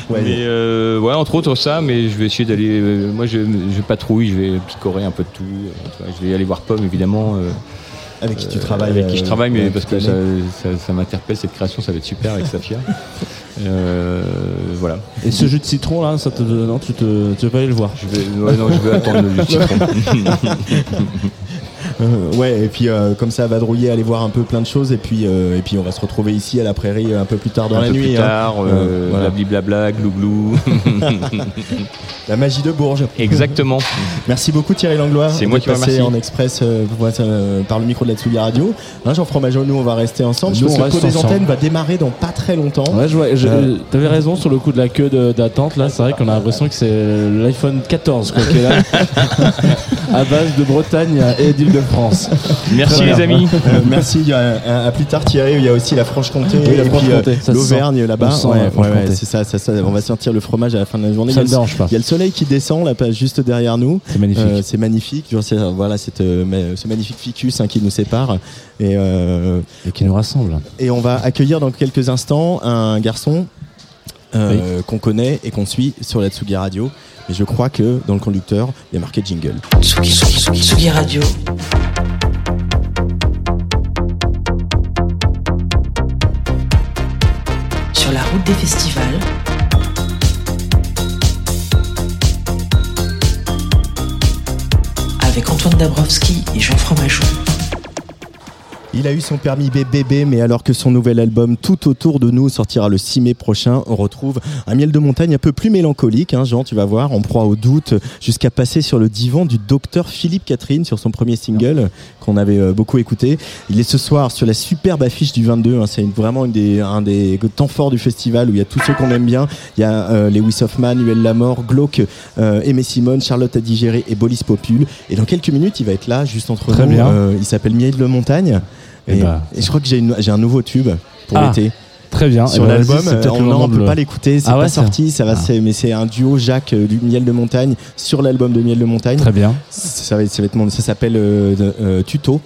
Ouais, Mais euh, ouais, entre autres ça, mais je vais essayer d'aller. euh, moi, je, je patrouille, je vais picorer un peu de tout. euh, je vais aller voir Pomme, évidemment. Euh, Avec qui tu travailles Avec qui je euh, travaille, mais euh, parce que ça, l'année. ça- ça m'interpelle cette création, ça va être super avec Safia. Euh, voilà. Et ce jus de citron là, ça te, non, tu, te, tu veux pas aller le voir Je vais, ouais, non, je vais attendre le citron. Euh, ouais, et puis euh, comme ça, vadrouiller, aller voir un peu plein de choses, et puis euh, et puis on va se retrouver ici à la prairie un peu plus tard dans un la peu nuit. plus hein. tard, euh, voilà. blablabla, glouglou. La magie de Bourges. Exactement. Merci beaucoup Thierry Langlois. C'est moi qui vous passé remercie. en express euh, euh, par le micro de la Tsugi Radio. Hein, Jean Fromageau, nous on va rester ensemble. Nous, on que des ensemble. antennes va démarrer dans pas très longtemps. Ouais, je vois, je- Euh. t'avais raison sur le coup de la queue d'attente là. C'est vrai qu'on a l'impression que c'est l'iPhone 14 quoi, qui est là, à base de Bretagne et d'Île-de-France. Merci les amis. Euh, merci. Il y a, à, à plus tard Thierry. Il y a aussi la Franche-Comté Oui, la et puis Franche-Comté, euh, l'Auvergne là-bas. On Ouais, ouais, ouais, c'est ça, ça, ça. On va sentir le fromage à la fin de la journée. Ça il, me y a le, dérange pas. il y a le soleil qui descend là, juste derrière nous. C'est magnifique. Euh, c'est magnifique. Tu vois, c'est- voilà, cette, euh, ce magnifique ficus hein, qui nous sépare. Et, euh, et qui nous rassemble. et on va accueillir dans quelques instants un garçon euh, qu'on connaît et qu'on suit sur la Tsugi Radio. Et je crois que dans le conducteur, il y a marqué jingle. Tsugi, Tsugi, Tsugi, Tsugi Radio. Sur la route des festivals. Avec Antoine Dabrowski et Jean Fromageau. Il a eu son permis BBB, mais alors que son nouvel album Tout autour de nous sortira le 6 mai prochain, on retrouve un miel de montagne un peu plus mélancolique, hein, Jean, tu vas voir, en proie au doute, jusqu'à passer sur le divan du docteur Philippe Catherine sur son premier single qu'on avait euh, beaucoup écouté. Il est ce soir sur la superbe affiche du 22, hein, c'est vraiment une des, un des temps forts du festival où il y a tous ceux qu'on aime bien. Il y a euh, Lewis Hoffman, Huel Lamor, Glauque, euh, Aimé Simone, Charlotte Adigéré et Bolis Popul. Et dans quelques minutes, il va être là, juste entre Très nous. bien. Euh, il s'appelle Miel de montagne. Eh Et, ben. et je crois que j'ai un nouveau tube pour Ah, l'été Très bien. sur Eh ben, l'album. euh, On ne peut le- pas l'écouter, c'est Ah ouais, pas sorti, ça va, Ah. mais c'est un duo Jacques euh, du Miel de montagne sur l'album de Miel de montagne. Très bien. Ça, s'appelle euh, euh, Tuto.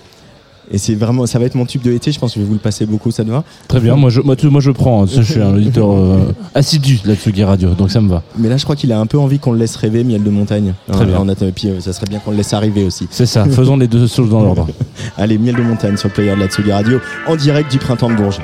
Et c'est vraiment, ça va être mon tube de l'été. Je pense que je vais vous le passer beaucoup, ça te va. Très bien. Moi, je, moi, tout- moi, je prends. Je suis un auditeur euh, assidu de la Tsugi Radio, donc ça me va. Mais là, je crois qu'il a un peu envie qu'on le laisse rêver, Miel de montagne. Très bien. En attend- et puis, euh, ça serait bien qu'on le laisse arriver aussi. C'est ça. Faisons les deux choses dans l'ordre. Allez, Miel de montagne sur le player de la Tsugi Radio en direct du printemps de Bourges.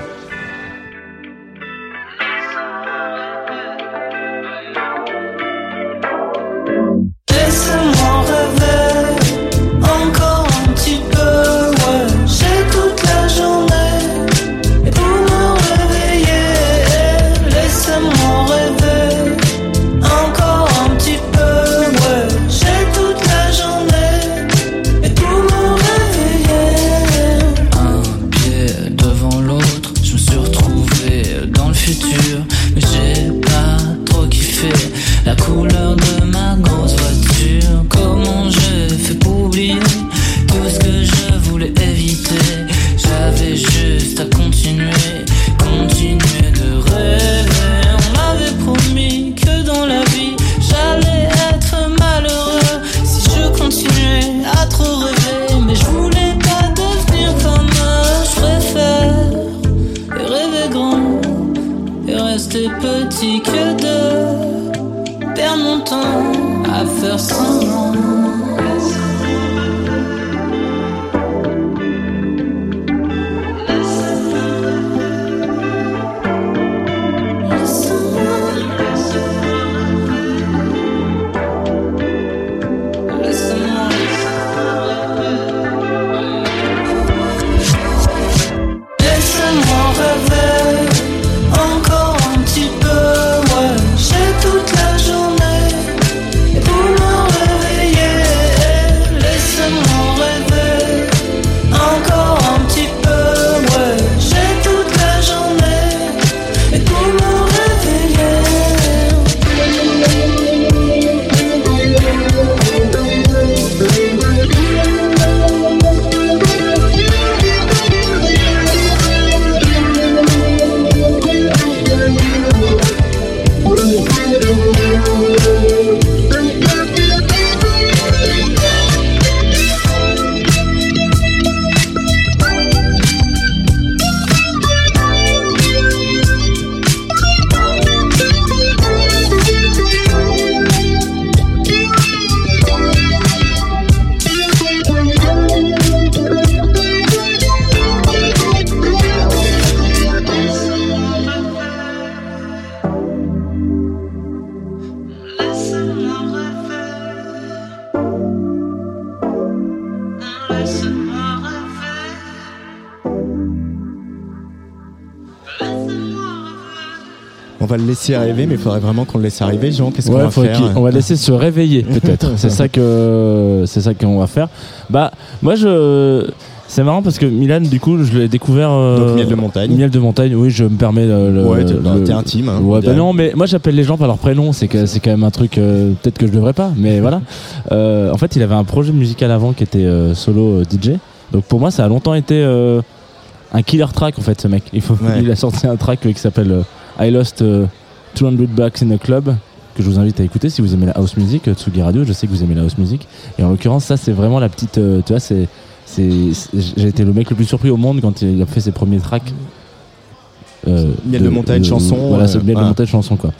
On va le laisser arriver, mais il faudrait vraiment qu'on le laisse arriver, Jean. Qu'est-ce qu'on va faire on va laisser se réveiller peut-être. c'est ça que c'est ça qu'on va faire. Bah moi je c'est marrant parce que Milan du coup je l'ai découvert euh, Donc, miel de montagne. Miel de montagne. Oui, je me permets le, le- Ouais, t'es- intime, hein. ouais, bah non, mais moi j'appelle les gens par leur prénom. C'est c'est quand même un truc euh, peut-être que je devrais pas, mais voilà. Euh, en fait, il avait un projet musical avant qui était solo DJ. Donc pour moi, ça a longtemps été un killer track en fait ce mec. Il, faut, Ouais. il a sorti un track qui s'appelle I Lost euh, 200 Bucks in a Club que je vous invite à écouter si vous aimez la house music, euh, Tsugi Radio, je sais que vous aimez la house music. Et en l'occurrence, ça c'est vraiment la petite, euh, tu vois, c'est, j'ai été le mec le plus surpris au monde quand il a fait ses premiers tracks. Euh, Miel de montagne, chanson, Voilà, euh, c'est miel de voilà. montagne chanson quoi.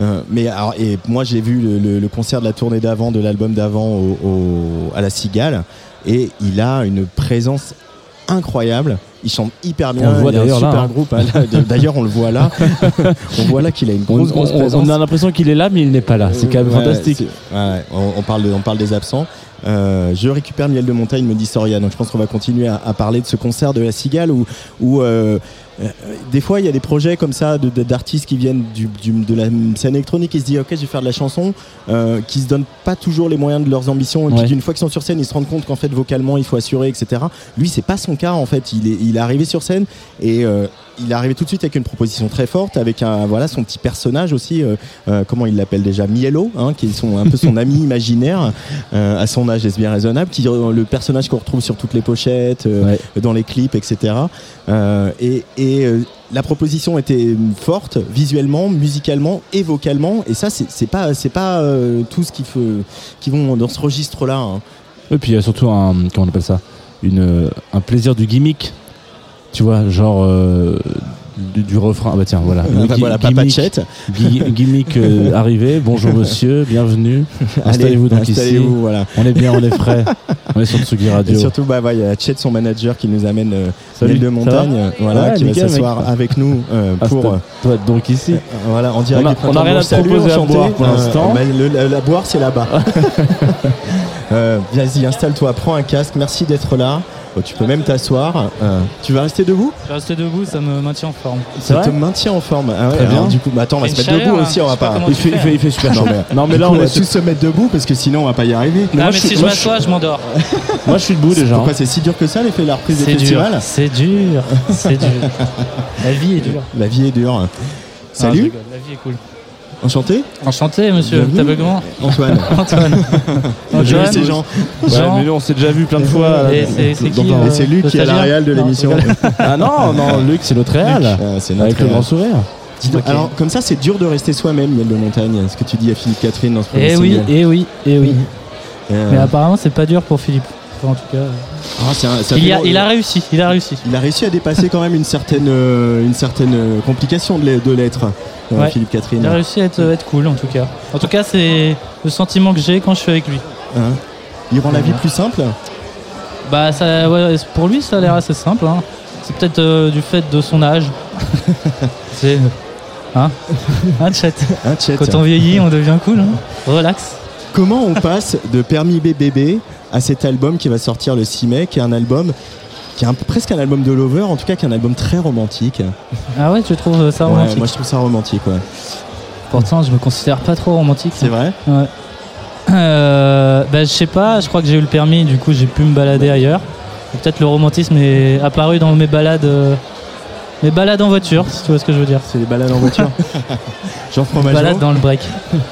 Euh, mais alors, et moi j'ai vu le, le- le concert de la tournée d'avant, de l'album d'avant au, au- à la Cigale, et il a une présence incroyable. Il chante hyper bien. On le voit d'ailleurs là, super hein. groupe. D'ailleurs, on le voit là. on voit là qu'il a une On, grosse, grosse on- on présence. a l'impression qu'il est là, mais il n'est pas là. C'est quand même Ouais, fantastique. ouais, on, on parle de- on parle des absents. Euh, je récupère Miel de Montagne, me dit Soria. Donc je pense qu'on va continuer à, à parler de ce concert de la Cigale où, où euh, des fois il y a des projets comme ça d'artistes qui viennent du, du- de la scène électronique et se disent ok je vais faire de la chanson, euh, qui se donnent pas toujours les moyens de leurs ambitions et Ouais. puis d'une fois qu'ils sont sur scène ils se rendent compte qu'en fait vocalement il faut assurer etc. Lui c'est pas son cas en fait. Il est, il est arrivé sur scène et euh, il est arrivé tout de suite avec une proposition très forte, avec un voilà son petit personnage aussi, euh, euh, comment il l'appelle déjà, Mielo, hein, qui est son, un peu son ami imaginaire euh, à son âge, est bien raisonnable, qui le personnage qu'on retrouve sur toutes les pochettes, Ouais. dans les clips, etc. Et et, la proposition était forte visuellement, musicalement et vocalement, et ça c'est pas c'est pas tout ce qui qui vont dans ce registre-là. hein. Et puis il y a surtout un, comment on appelle ça, une, un plaisir du gimmick. Tu vois, genre euh, du, du refrain. Ah bah tiens, voilà. Gui- voilà, gimmick- gimmick euh, arrivé. Bonjour monsieur, bienvenue. Installez-vous donc ici. voilà. On est bien, on est frais. On est sur Tsugi Et Radio. surtout, bah, il y a Chet, son manager, qui nous amène euh, Salut, de montagne, voilà, Ouais, qui nickel, va s'asseoir avec nous euh, Ah, pour toi, donc ici. voilà, en direct. On a- du on a Printemps rien à proposer à boire pour l'instant. bah, la, boire, c'est là-bas. Vas-y, installe-toi, prends un casque. Merci d'être là. Oh, tu peux même t'asseoir. Euh, tu vas rester debout? Je vais rester debout, ça me maintient en forme. Ça te maintient en forme. Ah ouais, Très alors, bien. Du coup, bah, attends, on va se mettre chaleur, debout hein. aussi. On Je va pas Il fait, il, fais, fait, il fait super Non, chaud. mais- Non mais là on on va tous se mettre debout parce que sinon on va pas y arriver. Ah, moi, mais je si suis- je m'assois, je m'endors. Moi je suis debout déjà. Pourquoi hein. c'est si dur que ça, l'effet de la reprise des C'est dur, festivals c'est dur, c'est dur. La vie est dure. La vie est dure. Ah, Salut, la vie est cool. Enchanté, Enchanté, monsieur. Comment Antoine. Antoine. Antoine. c'est Jean. Ouais, Jean. mais nous on s'est déjà vu plein de fois. Et euh, c'est- qui, euh, Et c'est Luc qui est la stagiaire réal de l'émission. Ah non, non, Luc c'est notre réal. Ah, c'est notre Avec le grand sourire. Alors, comme ça, c'est dur de rester soi-même, Miel de Montagne. Ce que tu dis à Philippe Catherine dans ce premier Eh oui, eh oui, eh oui. Euh, Mais apparemment, c'est pas dur pour Philippe. Enfin, en tout cas, ah, c'est un- ça il, y a, il a réussi, il a réussi. il a réussi à dépasser quand même une certaine, euh, une certaine euh, complication de l'e- de l'être, euh, Ouais. Philippe Catherine. Il a réussi à être, être cool, en tout cas. En tout cas, c'est le sentiment que j'ai quand je suis avec lui. Hein il rend la vie plus simple. Bah, ça, ouais, pour lui, ça a l'air assez simple. hein. C'est peut-être euh, du fait de son âge. c'est. Hein Hein, chat Hein, Chet Quand on vieillit, on devient cool. hein. Relax. Comment on passe de Permis bébé à cet album qui va sortir le 6 mai, qui est un album qui est un- presque un album de lover, en tout cas qui est un album très romantique. Ah ouais, tu trouves ça Ouais, romantique moi je trouve ça romantique, ouais. Pourtant, je me considère pas trop romantique. C'est vrai Ouais. Euh, bah, je sais pas, je crois que j'ai eu le permis, du coup j'ai pu me balader ailleurs. Peut-être le romantisme est apparu dans mes balades, mes balades en voiture, si tu vois ce que je veux dire. C'est les balades en voiture. Jean Balades Fromageau dans le break.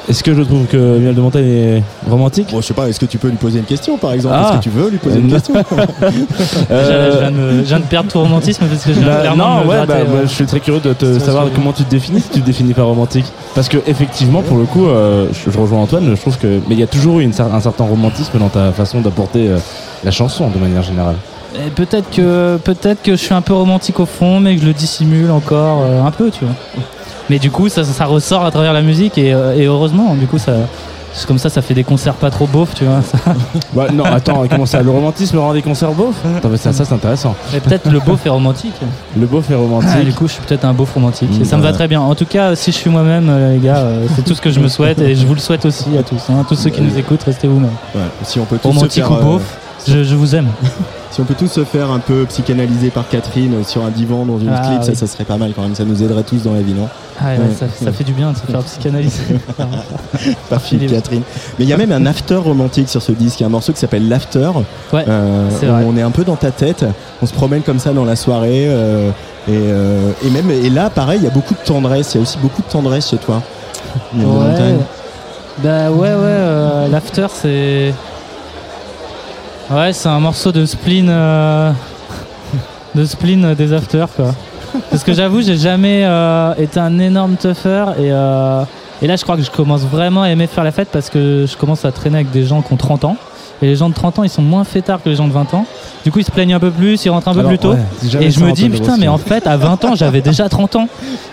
Est-ce que je trouve que Miel de Montagne est romantique? Bon, je sais pas, est-ce que tu peux lui poser une question par exemple? Ah. Est-ce que tu veux lui poser une question? Je, viens de me- je viens de perdre tout romantisme parce que je viens Bah, clairement non, me ouais, gratter, bah, euh, moi, je suis très curieux de te savoir comment tu te définis si tu te définis pas romantique. Parce que effectivement, pour le coup, euh, je, je rejoins Antoine. Je trouve que, mais il y a toujours eu une cer- un certain romantisme dans ta façon d'apporter euh, la chanson de manière générale. Peut-être que peut-être que je suis un peu romantique au fond, mais que je le dissimule encore euh, un peu, tu vois. Mais du coup, ça, ça ressort à travers la musique et, euh, et heureusement, du coup, ça, c'est comme ça, ça fait des concerts pas trop beaufs, tu vois. Ça- Bah, non, attends, comment ça Le romantisme rend des concerts beaufs Attends, mais ça, ça c'est intéressant. Et peut-être le beauf est romantique. Le beauf est Ah, du romantique. coup, je suis peut-être un beauf romantique. Mmh, et ça me va très bien. En tout cas, si je suis moi-même, euh, les gars, c'est tout ce que je me souhaite et je vous le souhaite aussi à tous. hein. Tous ceux qui nous écoutent, restez vous-même. Ouais, Si on peut tous se Romantique faire, ou euh, beauf, Je, je vous aime. Si on peut tous se faire un peu psychanalyser par Catherine sur un divan dans une Ah, clip, ça, oui. ça serait pas mal quand même. Ça nous aiderait tous dans la vie, non Ah ouais, Ouais. ça, ça fait du bien de se faire psychanalyser. Par Philippe. Catherine. Mais il y a même un after romantique sur ce disque. Il y a un morceau qui s'appelle L'After. Ouais, Euh, vrai. on est un peu dans ta tête. On se promène comme ça dans la soirée. euh, et, euh, et même et là, pareil, il y a beaucoup de tendresse. Il y a aussi beaucoup de tendresse chez toi. Bah ouais, ouais, euh, l'after c'est. Ouais, c'est un morceau de spleen. euh, de spleen des afters quoi. Parce que j'avoue, j'ai jamais euh, été un énorme tougher et, euh, et là je crois que je commence vraiment à aimer faire la fête parce que je commence à traîner avec des gens qui ont 30 ans. Et les gens de 30 ans, ils sont moins fêtards que les gens de 20 ans. Du coup, ils se plaignent un peu plus, ils rentrent un peu Alors, plus tôt. ouais, Et je me dis, putain, mais en fait, à 20 ans, j'avais déjà 30 ans.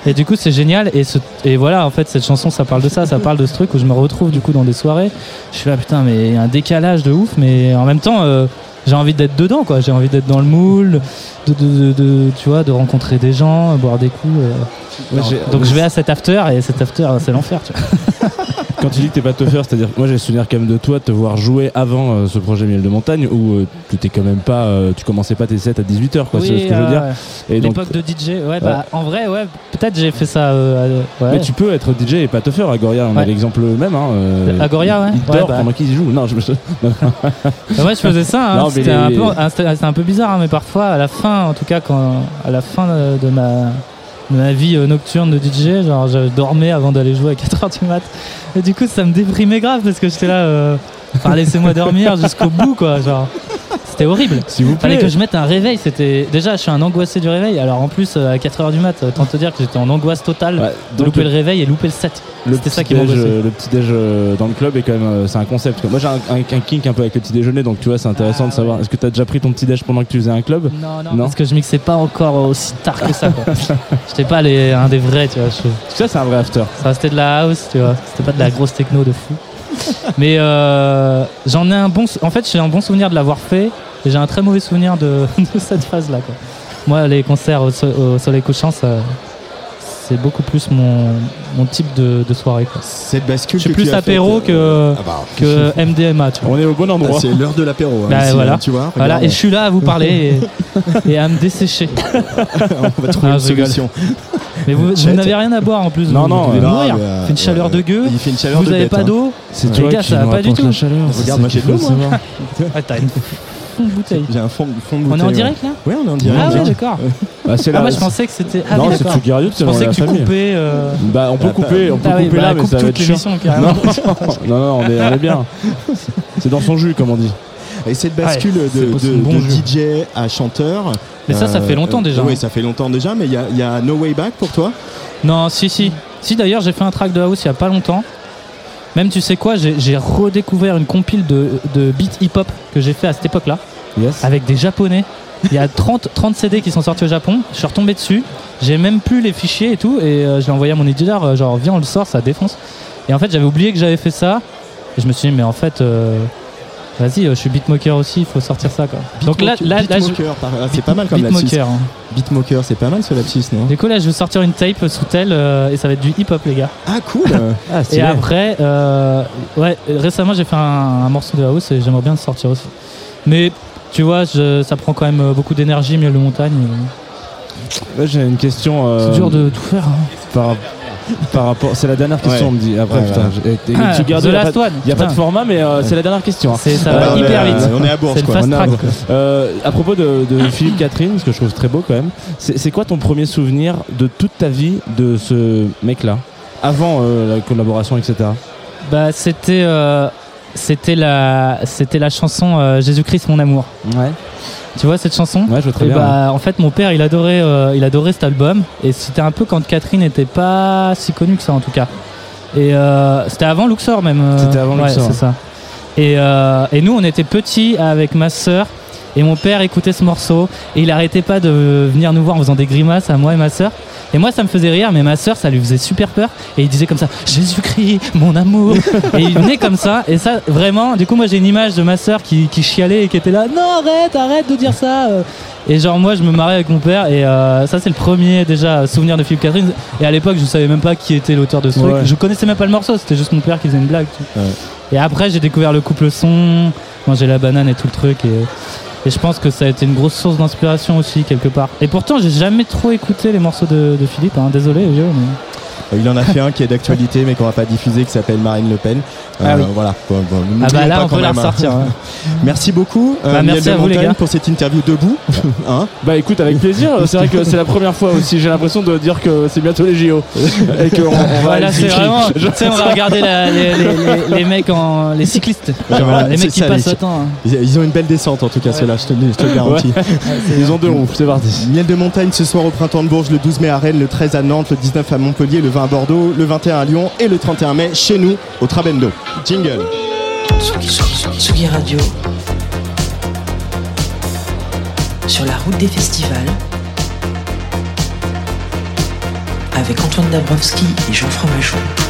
Et du coup, c'est génial. Et, ce- et voilà, en fait, cette chanson, ça parle de ça. Ça parle de ce truc où je me retrouve, du coup, dans des soirées. Je suis là, putain, mais il y a un décalage de ouf. Mais en même temps, euh, j'ai envie d'être dedans, quoi. J'ai envie d'être dans le moule, de, de- de- de- tu vois, de rencontrer des gens, boire des coups. euh. Ouais, Donc, je vais à cet after, et cet after, c'est l'enfer, tu vois. Quand tu dis que t'es pas tougher, c'est-à-dire que moi j'ai le souvenir quand même de toi de te voir jouer avant euh, ce projet Miel de Montagne où euh, tu étais quand même pas, euh, tu commençais pas tes sets à 18h quoi, c'est ce que je veux dire. Et L'époque de DJ, ouais, bah, en vrai, ouais, peut-être j'ai fait ça. à- ouais. mais tu peux être DJ et pas tougher. Agoria, on a l'exemple même. Hein, euh, Agoria, ouais. Il, il dort bah. pendant qu'il joue. Non, je me. Bah, Ouais, je faisais ça. hein. C'était les- un, peu, un bizarre, hein, mais parfois, à la fin, en tout cas, quand, à la fin de, ma, ma vie euh, nocturne de DJ, genre, je dormais avant d'aller jouer à 4h du mat. Et du coup, ça me déprimait grave parce que j'étais là, euh, enfin, laissez-moi dormir jusqu'au bout, quoi. Genre, c'était horrible. S'il vous Fallait plaît. que je mette un réveil. C'était déjà, je suis un angoissé du réveil. Alors en plus, euh, à 4h du mat, autant te dire que j'étais en angoisse totale. Ouais, de louper le- le réveil et louper le set. Le C'était ça qui m'angoissait. euh, le petit déj euh, dans le club est quand même euh, c'est un concept. quoi. Moi j'ai un, un- un kink un peu avec le petit déjeuner donc tu vois c'est intéressant Ah, de savoir. Est-ce que t'as déjà pris ton petit déj pendant que tu faisais un club? Non, non, Non? parce que je mixais pas encore aussi tard que ça. quoi. J'étais pas les, un des vrais, tu vois. je- Ça c'est un vrai after. ça restait de la house, tu vois. C'était pas de la grosse techno de fou. Mais euh, j'en ai un bon. En fait, j'ai un bon souvenir de l'avoir fait et j'ai un très mauvais souvenir de, de cette phase-là. quoi. Moi, les concerts au, so- au soleil couchant, ça, c'est beaucoup plus mon, mon type de, de soirée. quoi. Cette bascule Je suis que tu plus apéro faite, euh, que, ah bah, que MDMA, tu vois. On est au bon endroit. c'est l'heure de l'apéro. hein, Bah, voilà. hein, tu vois. Voilà, et je suis là à vous parler et, et à me dessécher. on va trouver Ah, une solution. Mais vous, vous n'avez rien à boire en plus. Non, vous, non, vous devez non, mourir. euh, Il fait une chaleur ouais. de gueux. Il fait une chaleur Vous n'avez pas hein. d'eau C'est Les toi gars, qui ça va pas du tout. la chaleur. Regarde, moi, j'ai de l'eau. Ah, t'as une fond de bouteille. J'ai un fond, fond de On est en direct là Ouais, on est en direct. Ah ouais, d'accord. Bah, c'est Ah, moi je pensais que c'était. Ah, non, oui, c'est Je c'est dans pensais que tu coupais. euh, Bah on peut Ah, couper, on peut Ah oui, couper bah, là mais coupe ça va être chiant. Non, non, on est, on est bien. C'est dans son jus, comme on dit. Et cette bascule Ouais, de, bon de. DJ à chanteur. Mais ça, ça fait longtemps déjà, Oui, hein. ça fait longtemps déjà, mais il y a, il y a No Way Back pour toi? Non, si, si. Si, d'ailleurs, j'ai fait un track de house il y a pas longtemps. Même, tu sais quoi, j'ai j'ai redécouvert une compile de, de beat hip-hop que j'ai fait à cette époque-là, Yes. avec des japonais. Il y a 30, 30 CD qui sont sortis au Japon. Je suis retombé dessus. J'ai même plus les fichiers et tout. Et euh, je l'ai envoyé à mon éditeur. euh, genre, viens, on le sort, ça défonce. Et en fait, j'avais oublié que j'avais fait ça. Et je me suis dit, mais en fait, euh, vas-y, euh, je suis beatmaker aussi, il faut sortir ça, quoi. Donc là, là, là, je- ah, c'est pas mal comme lapsus. beatmaker. hein. Beatmaker, c'est pas mal ce lapsus, non? Du coup, là, je vais sortir une tape sous tel euh, et ça va être du hip-hop, les gars. Ah, cool Ah, Et après, euh, ouais, récemment, j'ai fait un, un morceau de house et j'aimerais bien le sortir aussi. Mais tu vois, je- ça prend quand même euh, beaucoup d'énergie, miel de montagne. Ouais, J'ai une question. C'est euh, dur de tout faire. hein. Par, par rapport. C'est la dernière question, Ouais. on me dit. Après, Ouais, putain. voilà. j'ai- et- et Ah, The Radio, il Last One. N'y a pas de Putain. format, mais euh, c'est la dernière question. hein. C'est- ça Ah, va ouais, hyper ouais, vite. On est à Bourges, C'est le quoi. fast On est à track. Bourges. Euh, à propos de, de Philippe Catherine, parce que je trouve très beau quand même, c'est c'est quoi ton premier souvenir de toute ta vie de ce mec-là? Avant euh, la collaboration, etc. Bah, c'était euh, c'était la c'était la chanson euh, Jésus-Christ mon amour. Ouais. Tu vois cette chanson Ouais, je vois très Et bien. bah, en fait, mon père, il adorait, euh, il adorait cet album. Et c'était un peu quand Catherine n'était pas si connue que ça, en tout cas. Et euh, c'était avant Luxor, même. C'était avant ouais, Luxor. c'est ça. Et, et nous, on était petits avec ma sœur. Et mon père écoutait ce morceau. Et il arrêtait pas de venir nous voir en faisant des grimaces à moi et ma sœur. Et moi, ça me faisait rire, mais ma sœur, ça lui faisait super peur. Et il disait comme ça Jésus-Christ, mon amour. et il venait comme ça. Et ça, vraiment, du coup, moi, j'ai une image de ma sœur qui, qui chialait et qui était là Non, arrête, arrête de dire ça. Et genre, moi, je me marrais avec mon père. Et euh, ça, c'est le premier, déjà, souvenir de Philippe Catherine. Et à l'époque, je savais même pas qui était l'auteur de ce Ouais. truc. Je connaissais même pas le morceau. C'était juste mon père qui faisait une blague. Ouais. Et après, j'ai découvert le couple son. manger la banane et tout le truc. Et, et je pense que ça a été une grosse source d'inspiration aussi, quelque part. Et pourtant, j'ai jamais trop écouté les morceaux de, Philippe, hein. désolé, vieux. mais- Il en a fait un qui est d'actualité, mais qu'on va pas diffuser, qui s'appelle Marine Le Pen. Ah oui. Voilà. Bon, bon, Ah bah là, pas on quand peut la même, hein. ressortir. hein. Merci beaucoup, euh, Bah, Miel merci de à vous, les Montagne, gars. pour cette interview debout. Hein Bah écoute, avec plaisir. C'est vrai que c'est la première fois aussi. J'ai l'impression de dire que c'est bientôt les JO et qu'on on va. Voilà, c'est vraiment. Tu sais, on va regarder la- les, les- les- les mecs en. les cyclistes. Ouais, voilà, les mecs qui ça, passent les- au temps. hein. ils, ont une belle descente en tout cas, ceux-là, je te, le- je te le garantis. Ils ont deux roues. C'est parti. Miel de montagne ce soir au printemps de Bourges, le 12 mai à Rennes, le 13 à Nantes, le 19 à Montpellier, le 20 à Bordeaux, le 21 à Lyon et le 31 mai chez nous au Trabendo. Jingle. Radio. Sur la route des festivals. Avec Antoine Dabrowski et Jean Fromageau.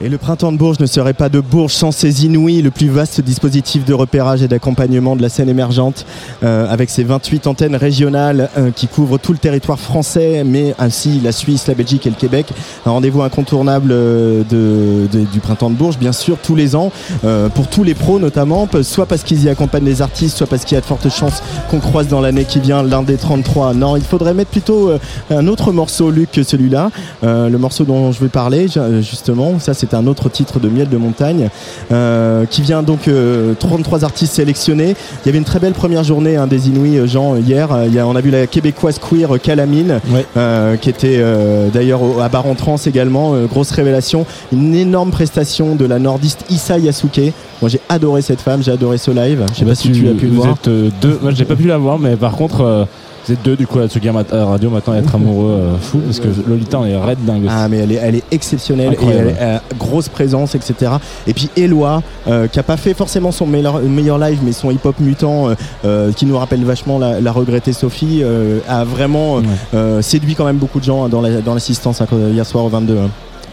Et le printemps de Bourges ne serait pas de Bourges sans ses Inouïs, le plus vaste dispositif de repérage et d'accompagnement de la scène émergente, euh, avec ses 28 antennes régionales euh, qui couvrent tout le territoire français, mais ainsi la Suisse, la Belgique et le Québec. Un rendez-vous incontournable euh, de, de- du printemps de Bourges, bien sûr, tous les ans, euh, pour tous les pros notamment, soit parce qu'ils y accompagnent les artistes, soit parce qu'il y a de fortes chances qu'on croise dans l'année qui vient l'un des 33. Non, il faudrait mettre plutôt euh, un autre morceau, Luc, que celui-là. Euh, le morceau dont je vais parler, ju- justement, ça c'est un autre titre de Miel de Montagne, euh, qui vient donc euh, 33 artistes sélectionnés. Il y avait une très belle première journée hein, des Inouïs, euh, Jean, euh, hier. Euh, il y a- on a vu la québécoise queer euh, Calamine, Ouais. euh, qui était euh, d'ailleurs à Bar en Trans également. Euh, grosse révélation. Une énorme prestation de la nordiste Issa Yasuke. Moi j'ai adoré cette femme, j'ai adoré ce live. Je sais pas si tu as pu le vous voir. êtes euh, deux. Moi, j'ai pas pu la voir, mais par contre, euh, vous êtes deux du coup à Tsugi à Radio maintenant à être amoureux euh, fou parce que Lolita on est raide dingue. aussi. Ah mais elle est, elle est exceptionnelle Incroyable. et elle, a grosse présence etc. Et puis Eloi euh, qui a pas fait forcément son meilleur, meilleur live mais son hip hop mutant euh, euh, qui nous rappelle vachement la, la regrettée Sophie euh, a vraiment euh, Ouais. euh, séduit quand même beaucoup de gens hein, la- dans l'assistance hein, hier soir au 22.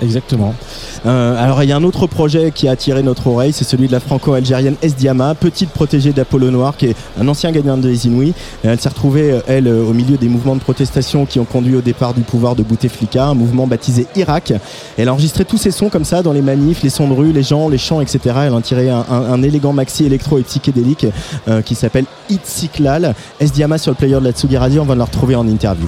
Exactement. Euh, alors il y a un autre projet qui a attiré notre oreille, c'est celui de la franco-algérienne Esdiama, petite protégée d'Apollo Noir, qui est un ancien gagnant des Inouïs. Elle s'est retrouvée, euh, elle, euh, au milieu des mouvements de protestation qui ont conduit au départ du pouvoir de Bouteflika, un mouvement baptisé Irak. Elle a enregistré tous ces sons comme ça dans les manifs, les sons de rue, les gens, les chants, etc. Elle en tirait un, élégant maxi électro et psychédélique qui s'appelle Itziklal. Esdiama sur le player de la Tsugi Radio, on va la retrouver en interview.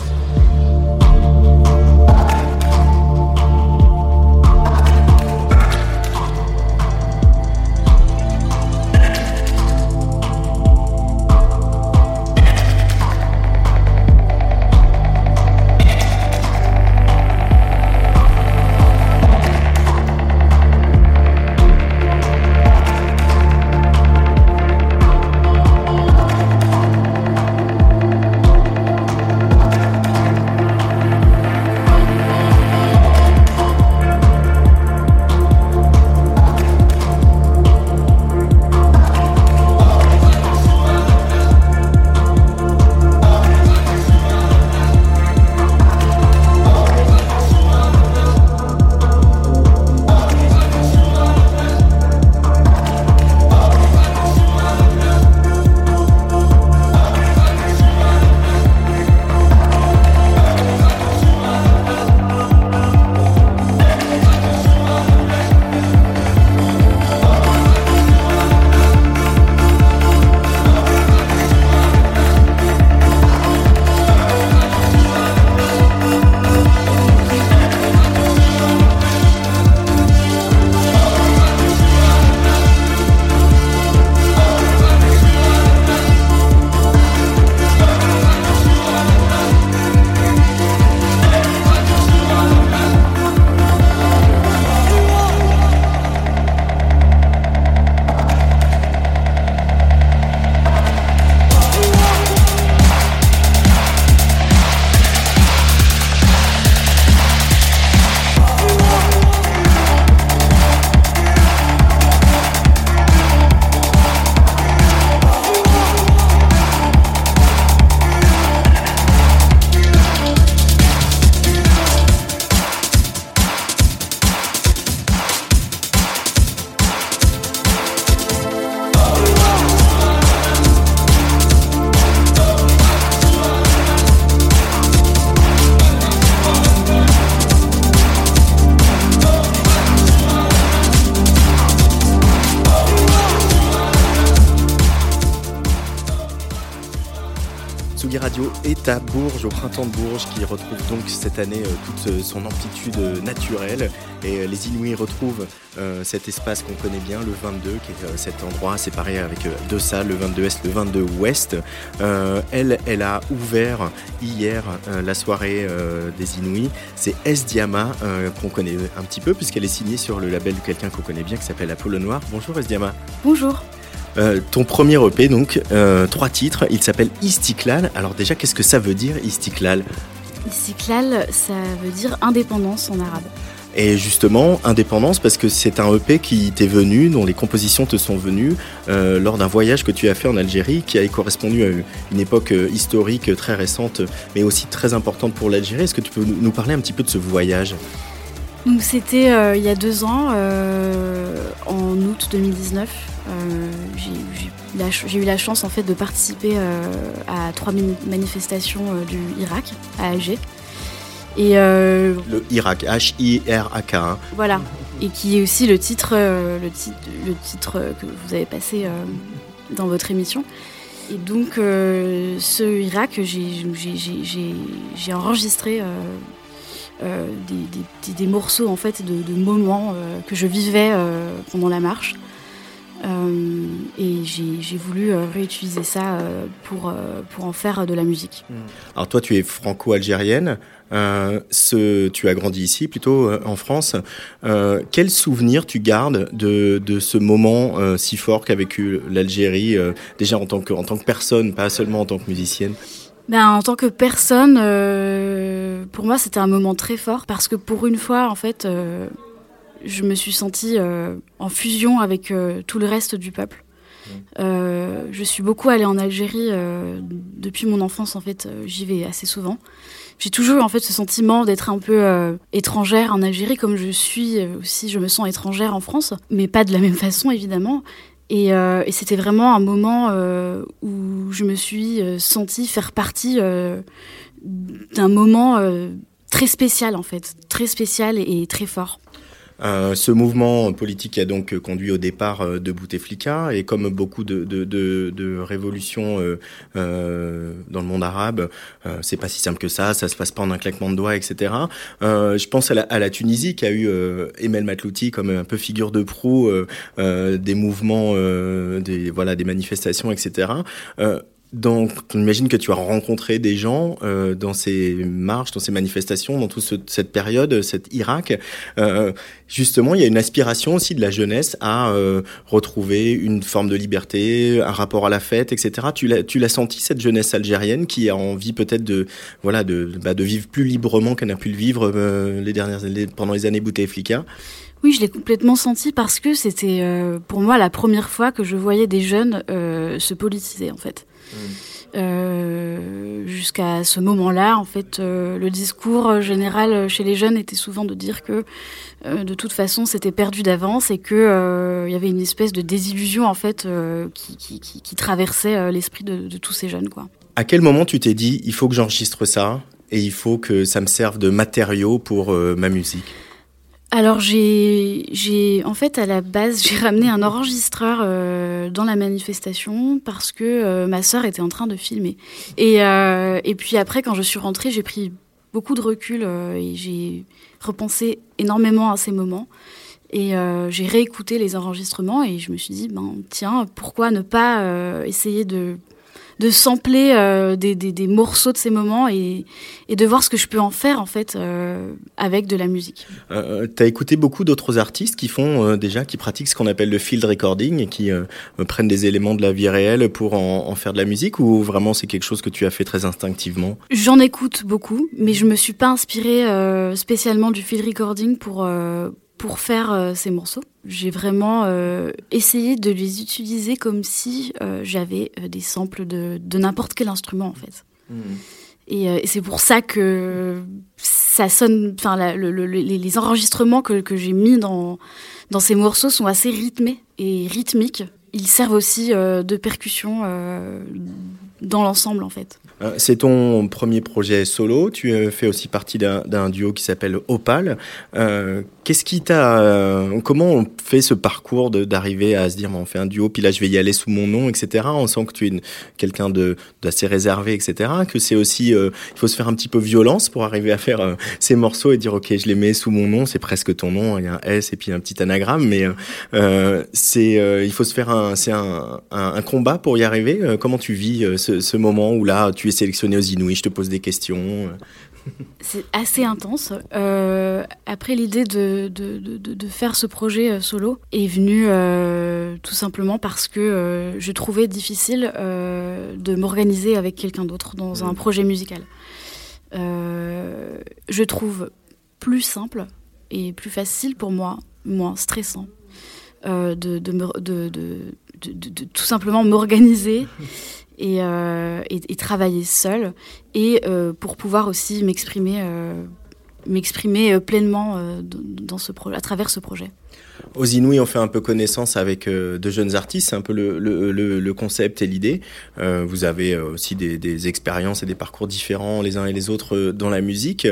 Au printemps de Bourges, qui retrouve donc cette année euh, toute euh, son amplitude euh, naturelle. Et les Inuits retrouvent cet espace qu'on connaît bien, le 22, qui est cet endroit séparé avec deux salles, le 22 Est, le 22 Ouest. Elle, elle a ouvert hier la soirée des Inuits. C'est S Diama qu'on connaît un petit peu, puisqu'elle est signée sur le label de quelqu'un qu'on connaît bien, qui s'appelle Apollo Noir. Bonjour S Diama. Bonjour. Euh, ton premier EP, donc, euh, trois titres, il s'appelle Istiklal. Alors déjà, qu'est-ce que ça veut dire Istiklal? Istiklal, ça veut dire indépendance en arabe. Et justement, indépendance, parce que c'est un EP qui t'est venu, dont les compositions te sont venues euh, lors d'un voyage que tu as fait en Algérie, qui a correspondu à une époque historique très récente, mais aussi très importante pour l'Algérie. Est-ce que tu peux nous parler un petit peu de ce voyage? Donc c'était euh, il y a deux ans, euh, en août 2019. Euh, j'ai- eu la chance en fait de participer à trois manifestations du Irak à Alger. Et Le Irak, H-I-R-A-K. hein. voilà. Et qui est aussi le titre, le titre, le titre que vous avez passé dans votre émission. Et donc, ce Irak, j'ai enregistré euh, des, des- morceaux en fait de, moments euh, que je vivais euh, pendant la marche. Et j'ai voulu réutiliser ça pour, pour en faire de la musique. Alors toi, tu es franco-algérienne. Ce, tu as grandi ici, plutôt en France. Quel souvenir tu gardes de, de ce moment si fort qu'a vécu l'Algérie, déjà en tant, que, en tant que personne, pas seulement en tant que musicienne? Ben, en tant que personne, euh, pour moi, c'était un moment très fort parce que pour une fois, en fait, euh, je me suis sentie euh, en fusion avec tout le reste du peuple. Je suis beaucoup allée en Algérie depuis mon enfance. En fait, j'y vais assez souvent. J'ai toujours eu en fait ce sentiment d'être un peu étrangère en Algérie, comme je suis aussi. Je me sens étrangère en France, mais pas de la même façon évidemment. Et, euh, et c'était vraiment un moment euh, où je me suis euh, sentie faire partie d'un moment très spécial en fait, très spécial et très fort. Euh, ce mouvement politique a donc conduit au départ euh, de Bouteflika et comme beaucoup de, de, de, de révolutions euh, euh, dans le monde arabe, euh, c'est pas si simple que ça, ça se passe pas en un claquement de doigts, etc. Euh, je pense à la, à la Tunisie qui a eu Emel Matlouti comme un peu figure de proue des mouvements, des voilà, des manifestations, etc. Donc, j'imagine que tu as rencontré des gens euh, dans ces marches, dans ces manifestations, dans toute ce- cette période, cet Irak. Euh, justement, il y a une aspiration aussi de la jeunesse à euh, retrouver une forme de liberté, un rapport à la fête, etc. Tu l'as, tu senti cette jeunesse algérienne qui a envie peut-être de, voilà, de, bah, de vivre plus librement qu'elle n'a pu le vivre euh, les dernières, pendant les années Bouteflika? Oui, je l'ai complètement senti parce que c'était euh, pour moi la première fois que je voyais des jeunes euh, se politiser en fait. Euh, Jusqu'à ce moment-là, en fait, euh, le discours général chez les jeunes était souvent de dire que euh, de toute façon c'était perdu d'avance et que il y avait une espèce de désillusion en fait qui, traversait l'esprit de, tous ces jeunes. À quel moment tu t'es dit, il faut que j'enregistre ça et il faut que ça me serve de matériau pour ma musique? Alors j'ai, en fait à la base j'ai ramené un enregistreur euh, dans la manifestation parce que euh, ma sœur était en train de filmer. Et, euh, et puis après quand je suis rentrée j'ai pris beaucoup de recul et j'ai repensé énormément à ces moments. Et j'ai réécouté les enregistrements et je me suis dit ben tiens pourquoi ne pas essayer de de sampler euh, des, des, des morceaux de ces moments et, et de voir ce que je peux en faire en fait euh, avec de la musique. Euh, tu as écouté beaucoup d'autres artistes qui font euh, déjà, qui pratiquent ce qu'on appelle le field recording et qui prennent des éléments de la vie réelle pour en, en faire de la musique ou vraiment c'est quelque chose que tu as fait très instinctivement? J'en écoute beaucoup, mais je me suis pas inspirée spécialement du field recording pour pour faire euh, ces morceaux. J'ai vraiment euh, essayé de les utiliser comme si euh, j'avais des samples de, de n'importe quel instrument en fait. Et, euh, et c'est pour ça que ça sonne. Enfin, la- le- le- les, enregistrements que, que j'ai mis dans dans ces morceaux sont assez rythmés et rythmiques. Ils servent aussi de percussion dans l'ensemble en fait. C'est ton premier projet solo. Tu fais aussi partie d'un d'un duo qui s'appelle Opal. Euh, Qu'est-ce qui t'a, euh, comment on fait ce parcours d'arriver à se dire, on fait un duo, puis là je vais y aller sous mon nom, etc. On sent que tu es quelqu'un de d'assez réservé, etc. Que c'est aussi, euh, il faut se faire un petit peu violence pour arriver à faire euh, ces morceaux et dire, ok, je les mets sous mon nom, c'est presque ton nom, il y a un S et puis un petit anagramme, mais euh, euh, c'est, il faut se faire un, c'est un, un, combat pour y arriver. Comment tu vis ce, ce moment où là tu es sélectionné aux Inouïs, je te pose des questions. C'est assez intense. Euh, après, l'idée de, de, de, faire ce projet euh, solo est venue euh, tout simplement parce que euh, je trouvais difficile de m'organiser avec quelqu'un d'autre dans un projet musical. Je trouve plus simple et plus facile pour moi, moins stressant, de, me- de, de, de- de- de tout simplement m'organiser et, euh, et, travailler seule et euh, pour pouvoir aussi m'exprimer euh, pleinement à travers ce projet. Aux Inouïs, on fait un peu connaissance avec euh, de jeunes artistes, c'est un peu le, le, le, concept et l'idée. Euh, vous avez euh, aussi des, expériences et des parcours différents les uns et les autres dans la musique.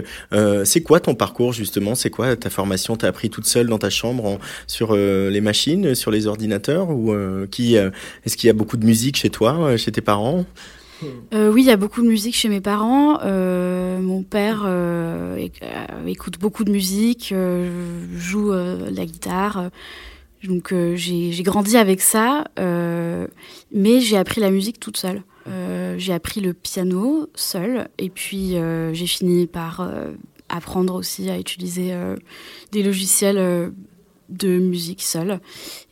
C'est quoi ton parcours justement? C'est quoi ta formation? T'as appris toute seule dans ta chambre sur les machines, sur les ordinateurs? Ou qui Est-ce qu'il y a beaucoup de musique chez toi, chez tes parents? Euh, oui, il y a beaucoup de musique chez mes parents. Euh, mon père euh, éc- écoute beaucoup de musique, joue de la guitare. Donc j'ai grandi avec ça, mais j'ai appris la musique toute seule. J'ai appris le piano seule, et puis j'ai fini par apprendre aussi à utiliser des logiciels de musique seule.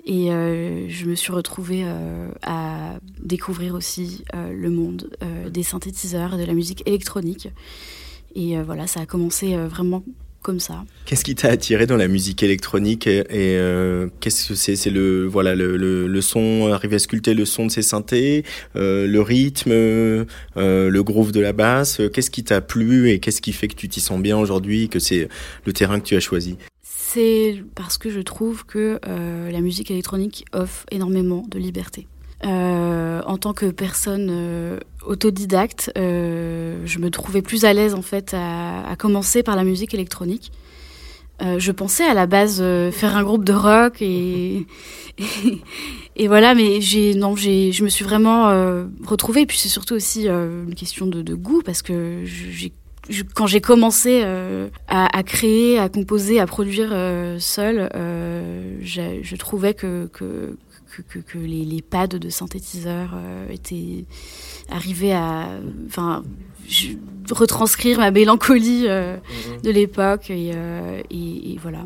Et euh, je me suis retrouvée euh, à découvrir aussi euh, le monde des synthétiseurs de la musique électronique. Et voilà, ça a commencé vraiment comme ça. Qu'est-ce qui t'a attiré dans la musique électronique et, qu'est-ce que c'est? C'est le voilà le, le, le son, arriver à sculpter le son de ces synthés, le rythme, le groove de la basse. Qu'est-ce qui t'a plu et qu'est-ce qui fait que tu t'y sens bien aujourd'hui, que c'est le terrain que tu as choisi? C'est parce que je trouve que euh, la musique électronique offre énormément de liberté. Euh, en tant que personne euh, autodidacte, je me trouvais plus à l'aise en fait à, commencer par la musique électronique. Je pensais à la base faire un groupe de rock et, voilà, mais non, j'ai, je me suis vraiment retrouvée. Et puis c'est surtout aussi une question de, de goût parce que j'ai je- quand j'ai commencé euh, à, à créer, à composer, à produire euh, seule, euh, je trouvais que, que, que, que- que les, les pads de synthétiseurs euh, étaient arrivés à enfin, retranscrire ma mélancolie euh, de l'époque. Et, et- et voilà.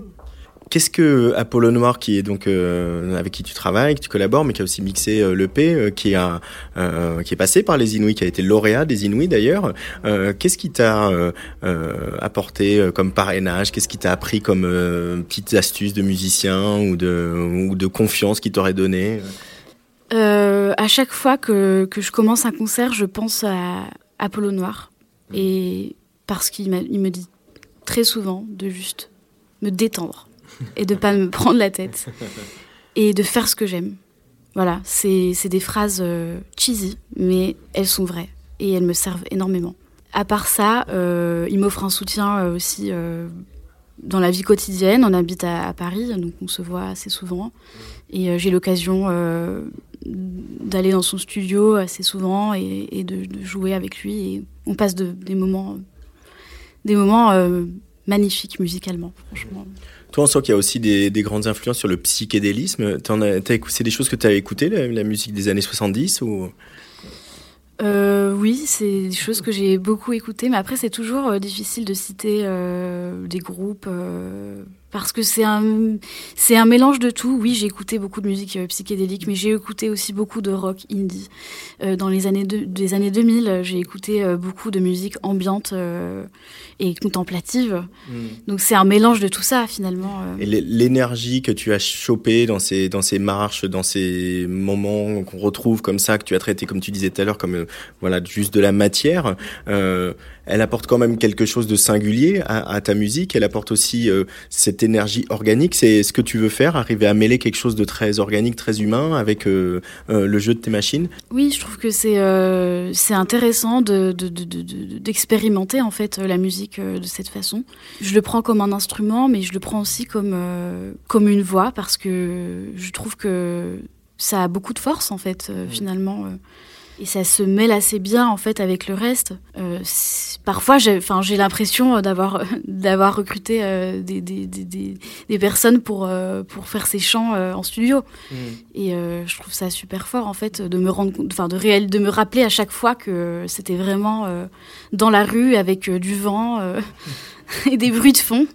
Qu'est-ce que Apollo Noir, qui est donc euh, avec qui tu travailles, que tu collabores, mais qui a aussi mixé euh, l'EP, euh, qui a euh, qui est passé par les Inouïs, qui a été lauréat des Inouïs d'ailleurs. euh, Qu'est-ce qui t'a euh, euh, apporté euh, comme parrainage? Qu'est-ce qui t'a appris comme euh, petites astuces de musicien ou de ou de confiance qui t'aurait donné? Euh, à chaque fois que, que je commence un concert, je pense à Apollo Noir. Et parce qu'il me dit très souvent de juste me détendre et de pas me prendre la tête et de faire ce que j'aime. Voilà, c'est des phrases euh, cheesy, mais elles sont vraies et elles me servent énormément. À part ça, euh, il m'offre un soutien euh, aussi dans la vie quotidienne. On habite à, Paris, donc on se voit assez souvent. Et j'ai l'occasion d'aller dans son studio assez souvent et, de, jouer avec lui. Et on passe de- des moments, des moments magnifiques musicalement, franchement. Toi, on sent qu'il y a aussi des, des grandes influences sur le psychédélisme. C'est des choses que tu as écoutées, la, musique des années 70 ou? Euh, oui, c'est des choses que j'ai beaucoup écoutées, mais après c'est toujours euh, difficile de citer euh, des groupes parce que c'est un c'est un mélange de tout. Oui, j'ai écouté beaucoup de musique euh, psychédélique, mais j'ai écouté aussi beaucoup de rock indie. Euh, dans les années de- des années 2000, euh, j'ai écouté euh, beaucoup de musique ambiante et contemplative. Donc c'est un mélange de tout ça finalement. Et l'é- l'énergie que tu as chopée dans ces, dans ces marches, dans ces moments qu'on retrouve comme ça, que tu as traité, comme tu disais tout à l'heure, comme voilà, juste de la matière, elle apporte quand même quelque chose de singulier à, à ta musique. Elle apporte aussi euh, cette énergie organique. C'est ce que tu veux faire, arriver à mêler quelque chose de très organique, très humain avec euh, euh, le jeu de tes machines? Oui, je trouve que c'est c'est intéressant de- de- de- de- de- d'expérimenter en fait la musique de cette façon. Je le prends comme un instrument, mais je le prends aussi comme comme une voix parce que je trouve que ça a beaucoup de force en fait finalement. Et ça se mêle assez bien en fait avec le reste. Euh, parfois, j'ai, enfin, j'ai l'impression d'avoir d'avoir recruté euh, des, des, des, des, personnes pour euh, pour faire ces chants euh, en studio. Et euh, je trouve ça super fort en fait de me rendre, enfin de réel, de me rappeler à chaque fois que c'était vraiment euh, dans la rue avec euh, du vent euh, et des bruits de fond.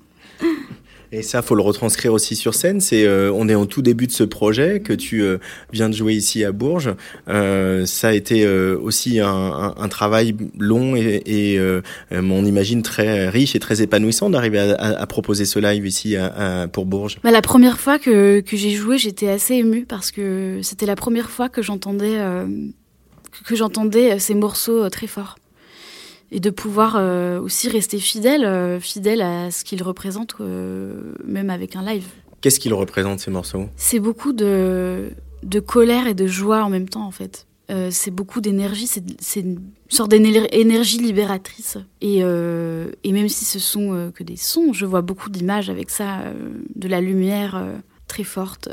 Et ça, faut le retranscrire aussi sur scène. C'est, euh, on est en tout début de ce projet que tu euh, viens de jouer ici à Bourges. Euh, ça a été euh, aussi un, un- un travail long et, et euh, on imagine très riche et très épanouissant d'arriver à, à- à proposer ce live ici à- pour Bourges. Bah, la première fois que, que j'ai joué, j'étais assez émue parce que c'était la première fois que j'entendais que j'entendais ces morceaux très forts. Et de pouvoir euh, aussi rester fidèle, euh, fidèle à ce qu'ils représentent, euh, même avec un live. Qu'est-ce qu'ils représentent ces morceaux? C'est beaucoup de, de colère et de joie en même temps, en fait. C'est beaucoup d'énergie, c'est une sorte d'énergie libératrice. Et, et même si ce sont que des sons, je vois beaucoup d'images avec ça, de la lumière très forte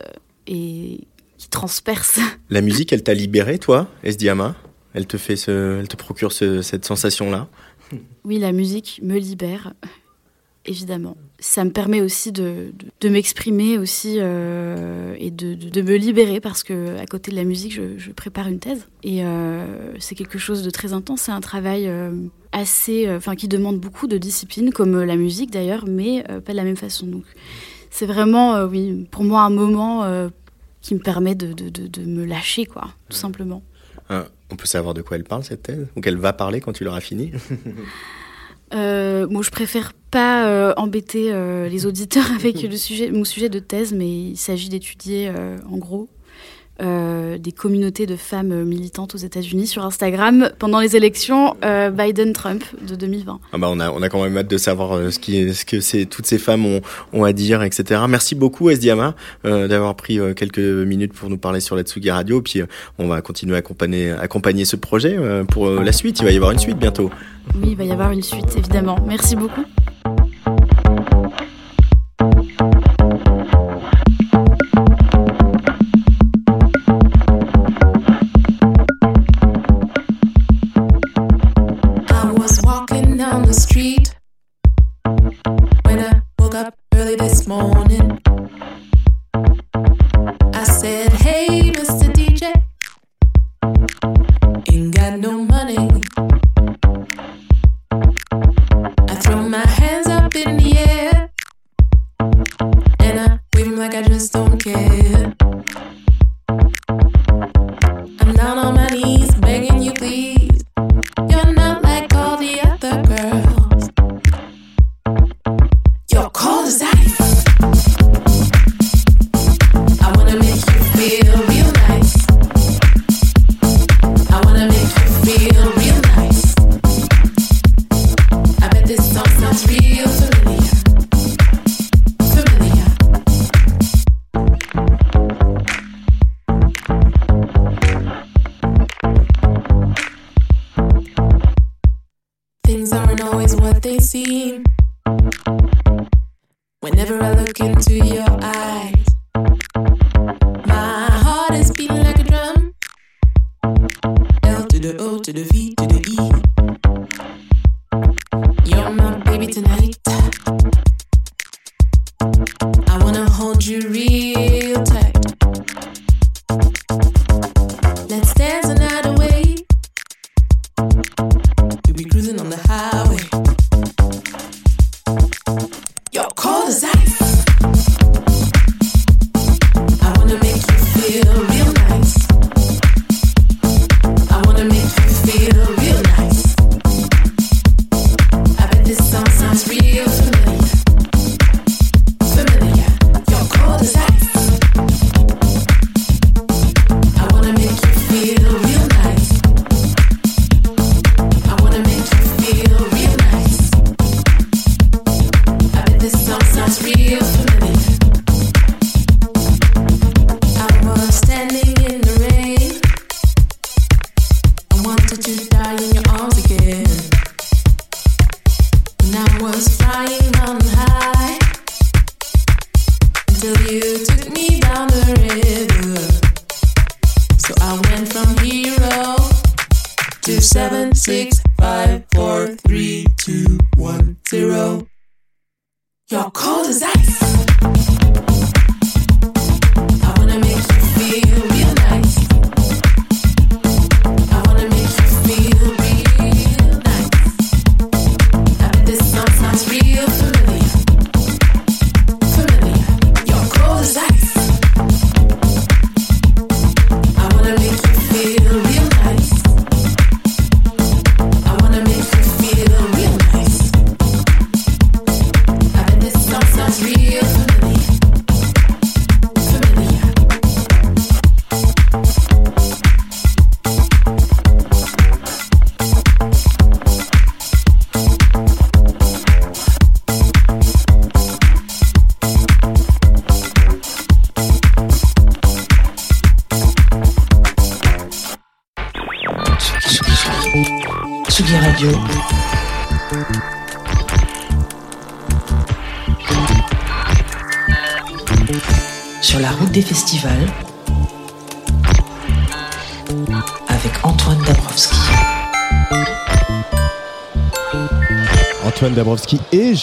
et qui transperce. La musique, elle t'a libéré, toi, Esdiama Elle te fait, ce, elle te procure ce- cette sensation-là Oui, la musique me libère, évidemment. Ça me permet aussi de, de, de m'exprimer aussi euh, et de, me libérer parce que à côté de la musique, je, je prépare une thèse et euh, c'est quelque chose de très intense. C'est un travail euh, assez, enfin, qui demande beaucoup de discipline, comme la musique d'ailleurs, mais pas de la même façon. Donc, c'est vraiment, oui, pour moi, un moment qui me permet de me lâcher, quoi, tout simplement. On peut savoir de quoi elle parle, cette thèse? Ou qu'elle va parler quand tu l'auras fini? Euh, bon, je préfère pas euh, embêter euh, les auditeurs avec le sujet, mon sujet de thèse, mais il s'agit d'étudier, euh, en gros, euh, des communautés de femmes militantes aux États-Unis sur Instagram pendant les élections euh, Biden-Trump de 2020. Ah bah on a on a quand même hâte de savoir euh, ce qui est, ce que toutes ces femmes ont, ont à dire etc. Merci beaucoup Esdiama euh, d'avoir pris quelques minutes pour nous parler sur la Tsugi Radio puis on va continuer à accompagner accompagner ce projet pour la suite il va y avoir une suite bientôt. Oui, il va y avoir une suite, évidemment. Merci beaucoup. This morning. To the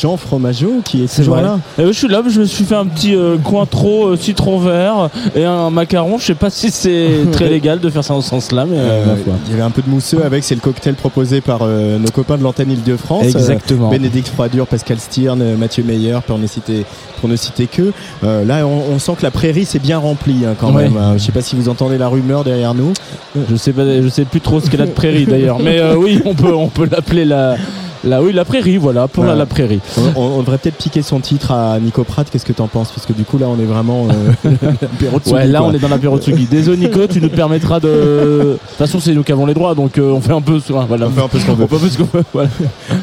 Jean Fromageau qui est toujours là. Je suis là, je me suis fait un petit euh, cointreau euh, citron vert et un macaron. Je sais pas si c'est très légal de faire ça en ce sens-là, mais euh, Euh, il y avait un peu de mousseux avec, c'est le cocktail proposé par euh, nos copains de l'antenne Île-de-France. Exactement. Bénédicte Froidure, Pascal Stirn, Mathieu Meyer, pour ne citer, pour ne citer que. Là, on, on sent que la prairie s'est bien remplie hein, quand Ouais. même. Euh, je sais pas si vous entendez la rumeur derrière nous. Je sais pas, je sais plus trop ce qu'est la prairie d'ailleurs, mais oui, on peut, on peut l'appeler la, la, oui, la prairie, voilà, pour la, prairie. On, on devrait peut-être piquer son titre à Nico Pratt. Qu'est-ce que t'en penses? Parce que du coup, là, on est vraiment. Euh, l'apéro Ouais, là quoi. on est dans l'apéro Tsugi. Désolé Nico, tu nous permettras de. De toute façon, c'est nous qui avons les droits, donc euh, on fait un peu. ouais, Voilà. On fait un peu ce qu'on veut. On fait un peu ce qu'on veut, voilà.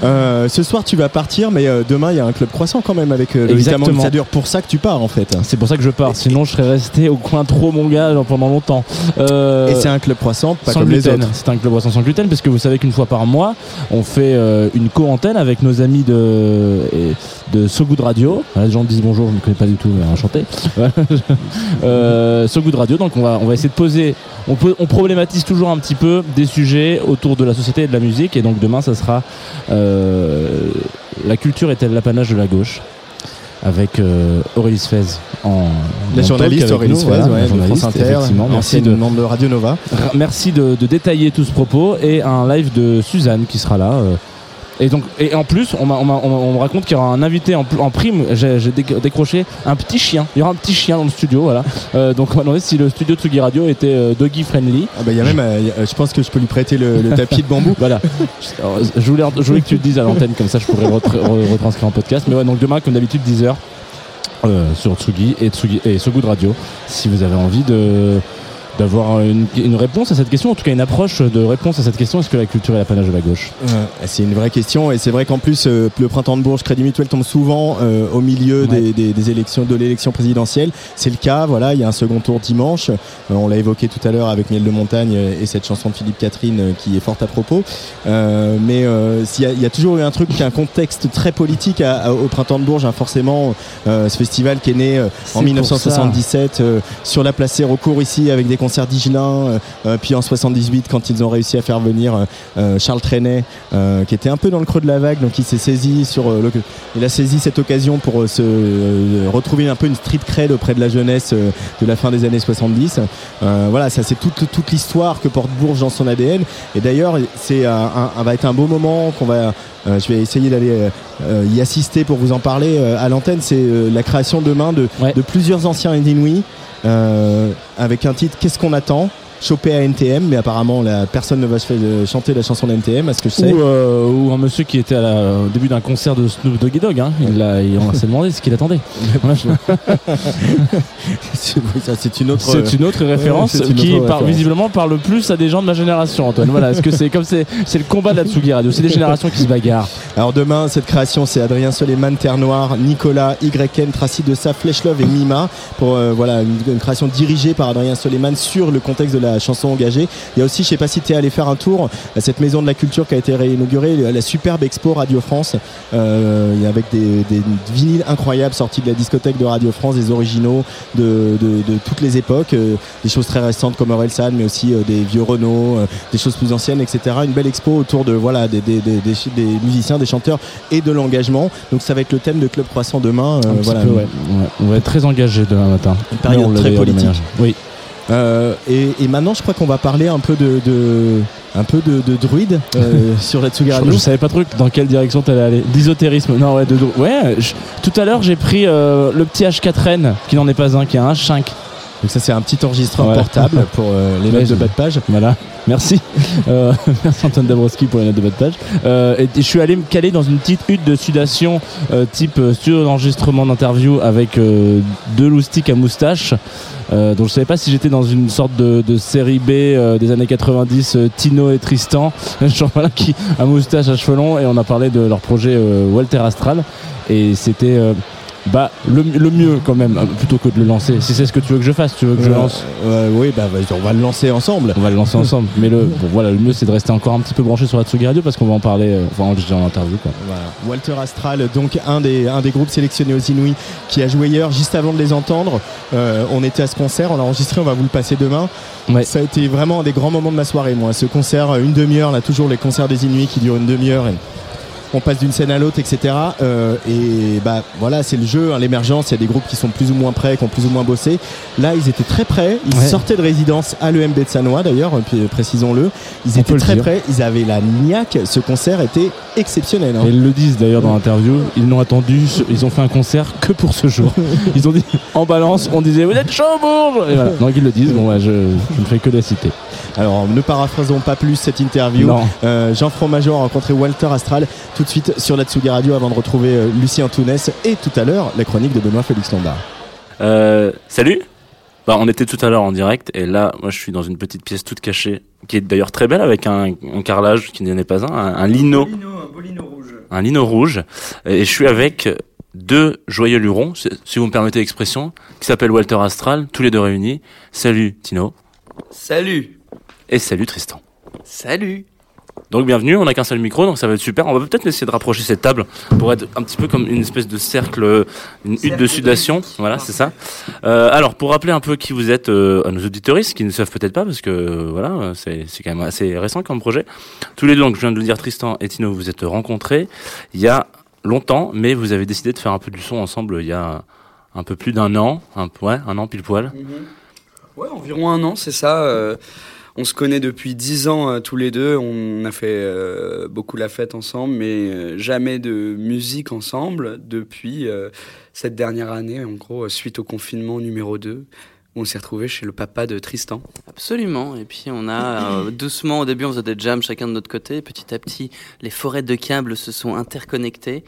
Euh, ce soir, tu vas partir, mais euh, demain, il y a un club croissant quand même avec le Exactement. Ça dure pour ça que tu pars en fait. C'est pour ça que je pars, sinon je serais resté au coin trop mon gars pendant longtemps. Et c'est un club croissant, pas sans comme les gluten. autres. C'est un club boisson sans gluten parce que vous savez qu'une fois par mois, on fait une co-antenne avec nos amis de, de So Good Radio. Voilà, les gens me disent bonjour, je ne connais pas du tout, mais enchanté. Euh, so Good Radio, donc on va, on va essayer de poser, on, peut- on problématise toujours un petit peu des sujets autour de la société et de la musique. Et donc demain, ça sera euh, La culture est-elle l'apanage de la gauche? Avec euh, Aurélie Fez en La en journaliste Aurélie nous, Fez, voilà, ouais, journaliste, France Inter, effectivement. Merci de, membre de Radio Nova. Merci de, de détailler tout ce propos et un live de Suzanne qui sera là. euh. Et donc, et en plus, on, m'a- on, m'a- on on me raconte qu'il y aura un invité en, prime. J'ai j'ai déc- décroché un petit chien. Il y aura un petit chien dans le studio, voilà. Euh, donc, on m'a demandé si le studio Tsugi Radio était euh, doggy friendly. Ah bah, il y a même, euh, il y a- je pense que je peux lui prêter le, le tapis de bambou. Voilà. Alors, je, voulais, je voulais que tu le dises à l'antenne, comme ça je pourrais le retra- re- retranscrire en podcast. Mais ouais, donc demain, comme d'habitude, 10h sur Tsugi et, Tsugi et So Good Radio. Si vous avez envie de d'avoir une, une réponse à cette question, en tout cas une approche de réponse à cette question, est-ce que la culture est l'apanage de la gauche? Euh, c'est une vraie question et c'est vrai qu'en plus euh, le printemps de Bourges Crédit Mutuel tombe souvent euh, au milieu Ouais. des, des- des élections de l'élection présidentielle. C'est le cas, voilà, il y a un second tour dimanche. Euh, on l'a évoqué tout à l'heure avec Miel de Montagne et cette chanson de Philippe Catherine qui est forte à propos. Mais s'il y a- il y, a toujours eu un truc, un contexte très politique à- à- au printemps de Bourges, hein, forcément. ce festival qui est né en pour 1977 euh, sur la place Sérocourt ici avec des concerts d'Igelin. euh, euh, puis en 78 quand ils ont réussi à faire venir euh, Charles Trenet qui était un peu dans le creux de la vague donc il s'est saisi sur le- il a saisi cette occasion pour se retrouver un peu une street cred auprès de la jeunesse de la fin des années 70 Euh, voilà ça c'est toute, toute l'histoire que porte Bourges dans son ADN et d'ailleurs c'est un, un- va être un beau moment qu'on va euh, je vais essayer d'aller euh, y assister pour vous en parler euh, à l'antenne c'est la création demain de, Ouais. de plusieurs anciens euh, avec un titre Qu'est-ce qu'on attend? Chopé à NTM, mais apparemment la personne ne va se faire euh, chanter la chanson d'NTM, à ce que je sais. ou, euh, ou un monsieur qui était à la- au début d'un concert de Snoop Doggy Dogg. Hein. Il, a, il on s'est demandé ce qu'il attendait. C'est- une autre. C'est une autre référence une qui autre par- référence. visiblement parle plus à des gens de ma génération, Antoine. Voilà, est-ce que c'est comme c'est c'est le combat de la Tsugi Radio, c'est des générations qui se bagarrent. Alors demain, cette création, c'est Adrien Soleiman, Terre Noire, Nicolas, YN, Tracy de Sa, Flèche Love et Mima pour euh, voilà une, une création dirigée par Adrien Soleiman sur le contexte de la la chanson engagée. Il y a aussi, je sais pas si tu es allé faire un tour à cette maison de la culture qui a été réinaugurée, la superbe expo Radio France, euh, avec des, des vinyles incroyables sortis de la discothèque de Radio France, des originaux de, de, de toutes les époques, euh, des choses très récentes comme Orelsan, mais aussi euh, des vieux Renault, euh, des choses plus anciennes, etc. Une belle expo autour de voilà des, des, des, des- des musiciens, des chanteurs et de l'engagement. Donc ça va être le thème de Club Croissant demain. Un petit voilà. peu, ouais. Ouais. On va être très engagé demain matin. Une période très politique. Oui. Euh, et, et maintenant, je crois qu'on va parler un peu de, de un peu de, de druide euh, sur la Tsugi Je, je savais pas trop dans quelle direction t'allais aller. D'ésotérisme. Non, ouais, de, de- ouais. je- tout à l'heure, j'ai pris euh, le petit H4N, qui n'en est pas un, qui est un H5. Donc ça, c'est un petit enregistreur portable pour euh, les notes de bas de page. Voilà, merci. Euh, merci Antoine Dabrowski pour les notes de bas de page. Euh, et, et je suis allé me caler dans une petite hutte de sudation type studio d'enregistrement d'interview avec deux loustiques à moustache. Donc je savais pas si j'étais dans une sorte de, de série B des années 90, euh, Tino et Tristan, genre voilà qui à moustache à cheveux longs et on a parlé de leur projet Walter Astral et c'était bah le, le mieux quand même euh, plutôt que de le lancer. Si c'est ce que tu veux que je fasse, tu veux que je Euh, lance. euh, oui, bah, on va le lancer ensemble. On va le lancer ensemble. Mais le, bon, voilà, le mieux c'est de rester encore un petit peu branché sur la Tsugi Radio parce qu'on va en parler, euh, enfin en, en interview quoi. Voilà. Walter Astral, donc un des, un des groupes sélectionnés aux Inouïs qui a joué hier, juste avant de les entendre. Euh, on était à ce concert, on l'a enregistré, on va vous le passer demain. Ouais. Ça a été vraiment un des grands moments de ma soirée, moi. Ce concert, une demi-heure, là, toujours les concerts des Inuits qui durent une demi-heure. et on passe d'une scène à l'autre, etc. Euh, et bah voilà, c'est le jeu, hein, l'émergence. Il y a des groupes qui sont plus ou moins prêts, qui ont plus ou moins bossé. Là, ils étaient très prêts. Ils Ouais. sortaient de résidence à l'EMB de Sanois, d'ailleurs, euh, puis, euh, précisons-le. Ils On étaient très prêts. Ils avaient la niaque. Ce concert était exceptionnel. hein. Et ils le disent d'ailleurs dans l'interview, ils n'ont attendu, ils ont fait un concert que pour ce jour. Ils ont dit en balance, on disait vous êtes chaud Et voilà. Donc ils le disent, bon ouais, je, je ne fais que les citer. Alors, ne paraphrasons pas plus cette interview. Euh, Jean Fromageau a rencontré Walter Astral tout de suite sur la Tsugi Radio avant de retrouver euh, Lucien Tounès et tout à l'heure la chronique de Benoît Félix Lombard. Euh, salut bah, On était tout à l'heure en direct et là, moi je suis dans une petite pièce toute cachée qui est d'ailleurs très belle avec un, un carrelage qui n'en est pas un, un, un lino. Un lino rouge. Et je suis avec deux joyeux lurons, si vous me permettez l'expression, qui s'appellent Walter Astral, tous les deux réunis. Salut Tino Salut et salut Tristan. Salut Donc bienvenue, on n'a qu'un seul micro, donc ça va être super. On va peut-être essayer de rapprocher cette table pour être un petit peu comme une espèce de cercle, une hutte de sudation. Voilà, c'est ça. Euh, alors pour rappeler un peu qui vous êtes euh, à nos auditoristes qui ne savent peut-être pas parce que euh, voilà, c'est quand même assez récent comme projet. Tous les deux, donc je viens de le dire, Tristan et Tino, vous vous êtes rencontrés il y a longtemps, mais vous avez décidé de faire un peu du son ensemble il y a un peu plus d'un an, un, ouais, un an pile poil. Ouais, environ un an, c'est ça. euh, on se connaît depuis dix ans euh, tous les deux. On a fait euh, beaucoup la fête ensemble, mais euh, jamais de musique ensemble depuis cette dernière année, en gros, suite au confinement numéro 2, où on s'est retrouvé chez le papa de Tristan. Absolument. Et puis on a euh, doucement, au début, on faisait des jams chacun de notre côté. Petit à petit, les forêts de câbles se sont interconnectées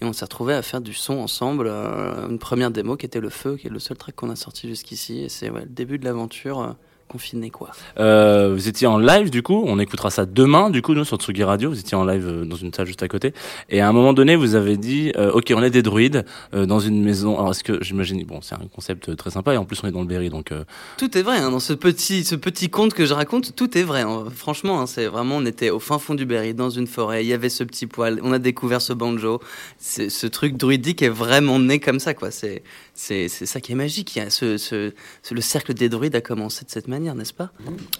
et on s'est retrouvé à faire du son ensemble. Euh, une première démo qui était le feu, qui est le seul track qu'on a sorti jusqu'ici. Et c'est ouais, le début de l'aventure euh, confinée, quoi. Euh, vous étiez en live du coup, on écoutera ça demain du coup nous sur Tsugi Radio, vous étiez en live euh, dans une salle juste à côté et à un moment donné vous avez dit euh, OK, on est des druides euh, dans une maison. Alors est-ce que j'imagine bon, c'est un concept très sympa et en plus on est dans le Berry donc euh, Tout est vrai hein, dans ce petit, ce petit conte que je raconte. Tout est vrai. hein. Franchement, hein, c'est vraiment, on était au fin fond du Berry, dans une forêt. Il y avait ce petit poil. On a découvert ce banjo. C'est- Ce truc druidique est vraiment né comme ça, quoi. C'est, c'est, c'est ça qui est magique. Il y a ce, ce, ce- le cercle des druides a commencé de cette manière, n'est-ce pas?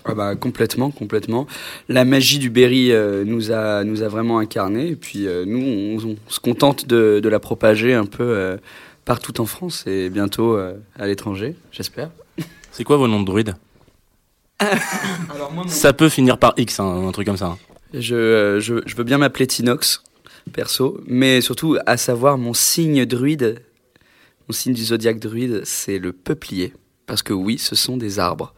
Ah bah complètement, complètement. La magie du Berry euh, nous a nous a vraiment incarné et puis euh, nous on, on se contente de, de la propager un peu euh, partout en France et bientôt euh, à l'étranger, j'espère. c'est quoi vos noms de druides? Alors moi, mon- Ça peut finir par X hein, un truc comme ça. hein. je, euh, je, je veux bien m'appeler Tinox perso, mais surtout à savoir mon signe druide, mon signe du zodiaque druide, c'est le peuplier parce que oui, ce sont des arbres.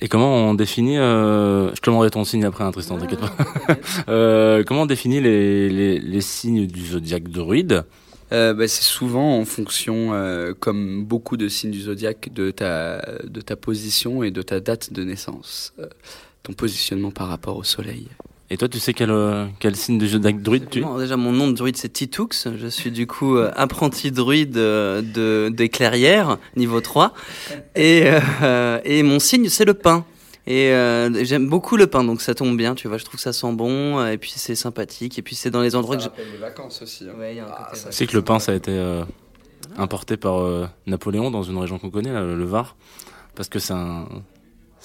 Et comment on définit euh, je te demanderai ton signe après hein, Tristan, t'inquiète pas. euh, comment on définit les, les, les signes du zodiaque druide? Euh, bah, c'est souvent en fonction, comme beaucoup de signes du zodiaque, de ta, de ta position et de ta date de naissance. Ton positionnement par rapport au soleil. Et toi tu sais quel euh, quel signe du zodiaque druide tu es Déjà, mon nom de druide, c'est Titoux. Je suis du coup euh, apprenti druide euh, de, des clairières, niveau 3. Et, euh, et mon signe, c'est le pain. Et euh, j'aime beaucoup le pain, donc ça tombe bien, tu vois. Je trouve que ça sent bon, et puis c'est sympathique, et puis c'est dans les endroits que j'ai. les vacances aussi. hein. Ouais, il y a un Ah, Tu sais que le pain, ça a été euh, importé par euh, Napoléon dans une région qu'on connaît, là, le Var, parce que c'est un,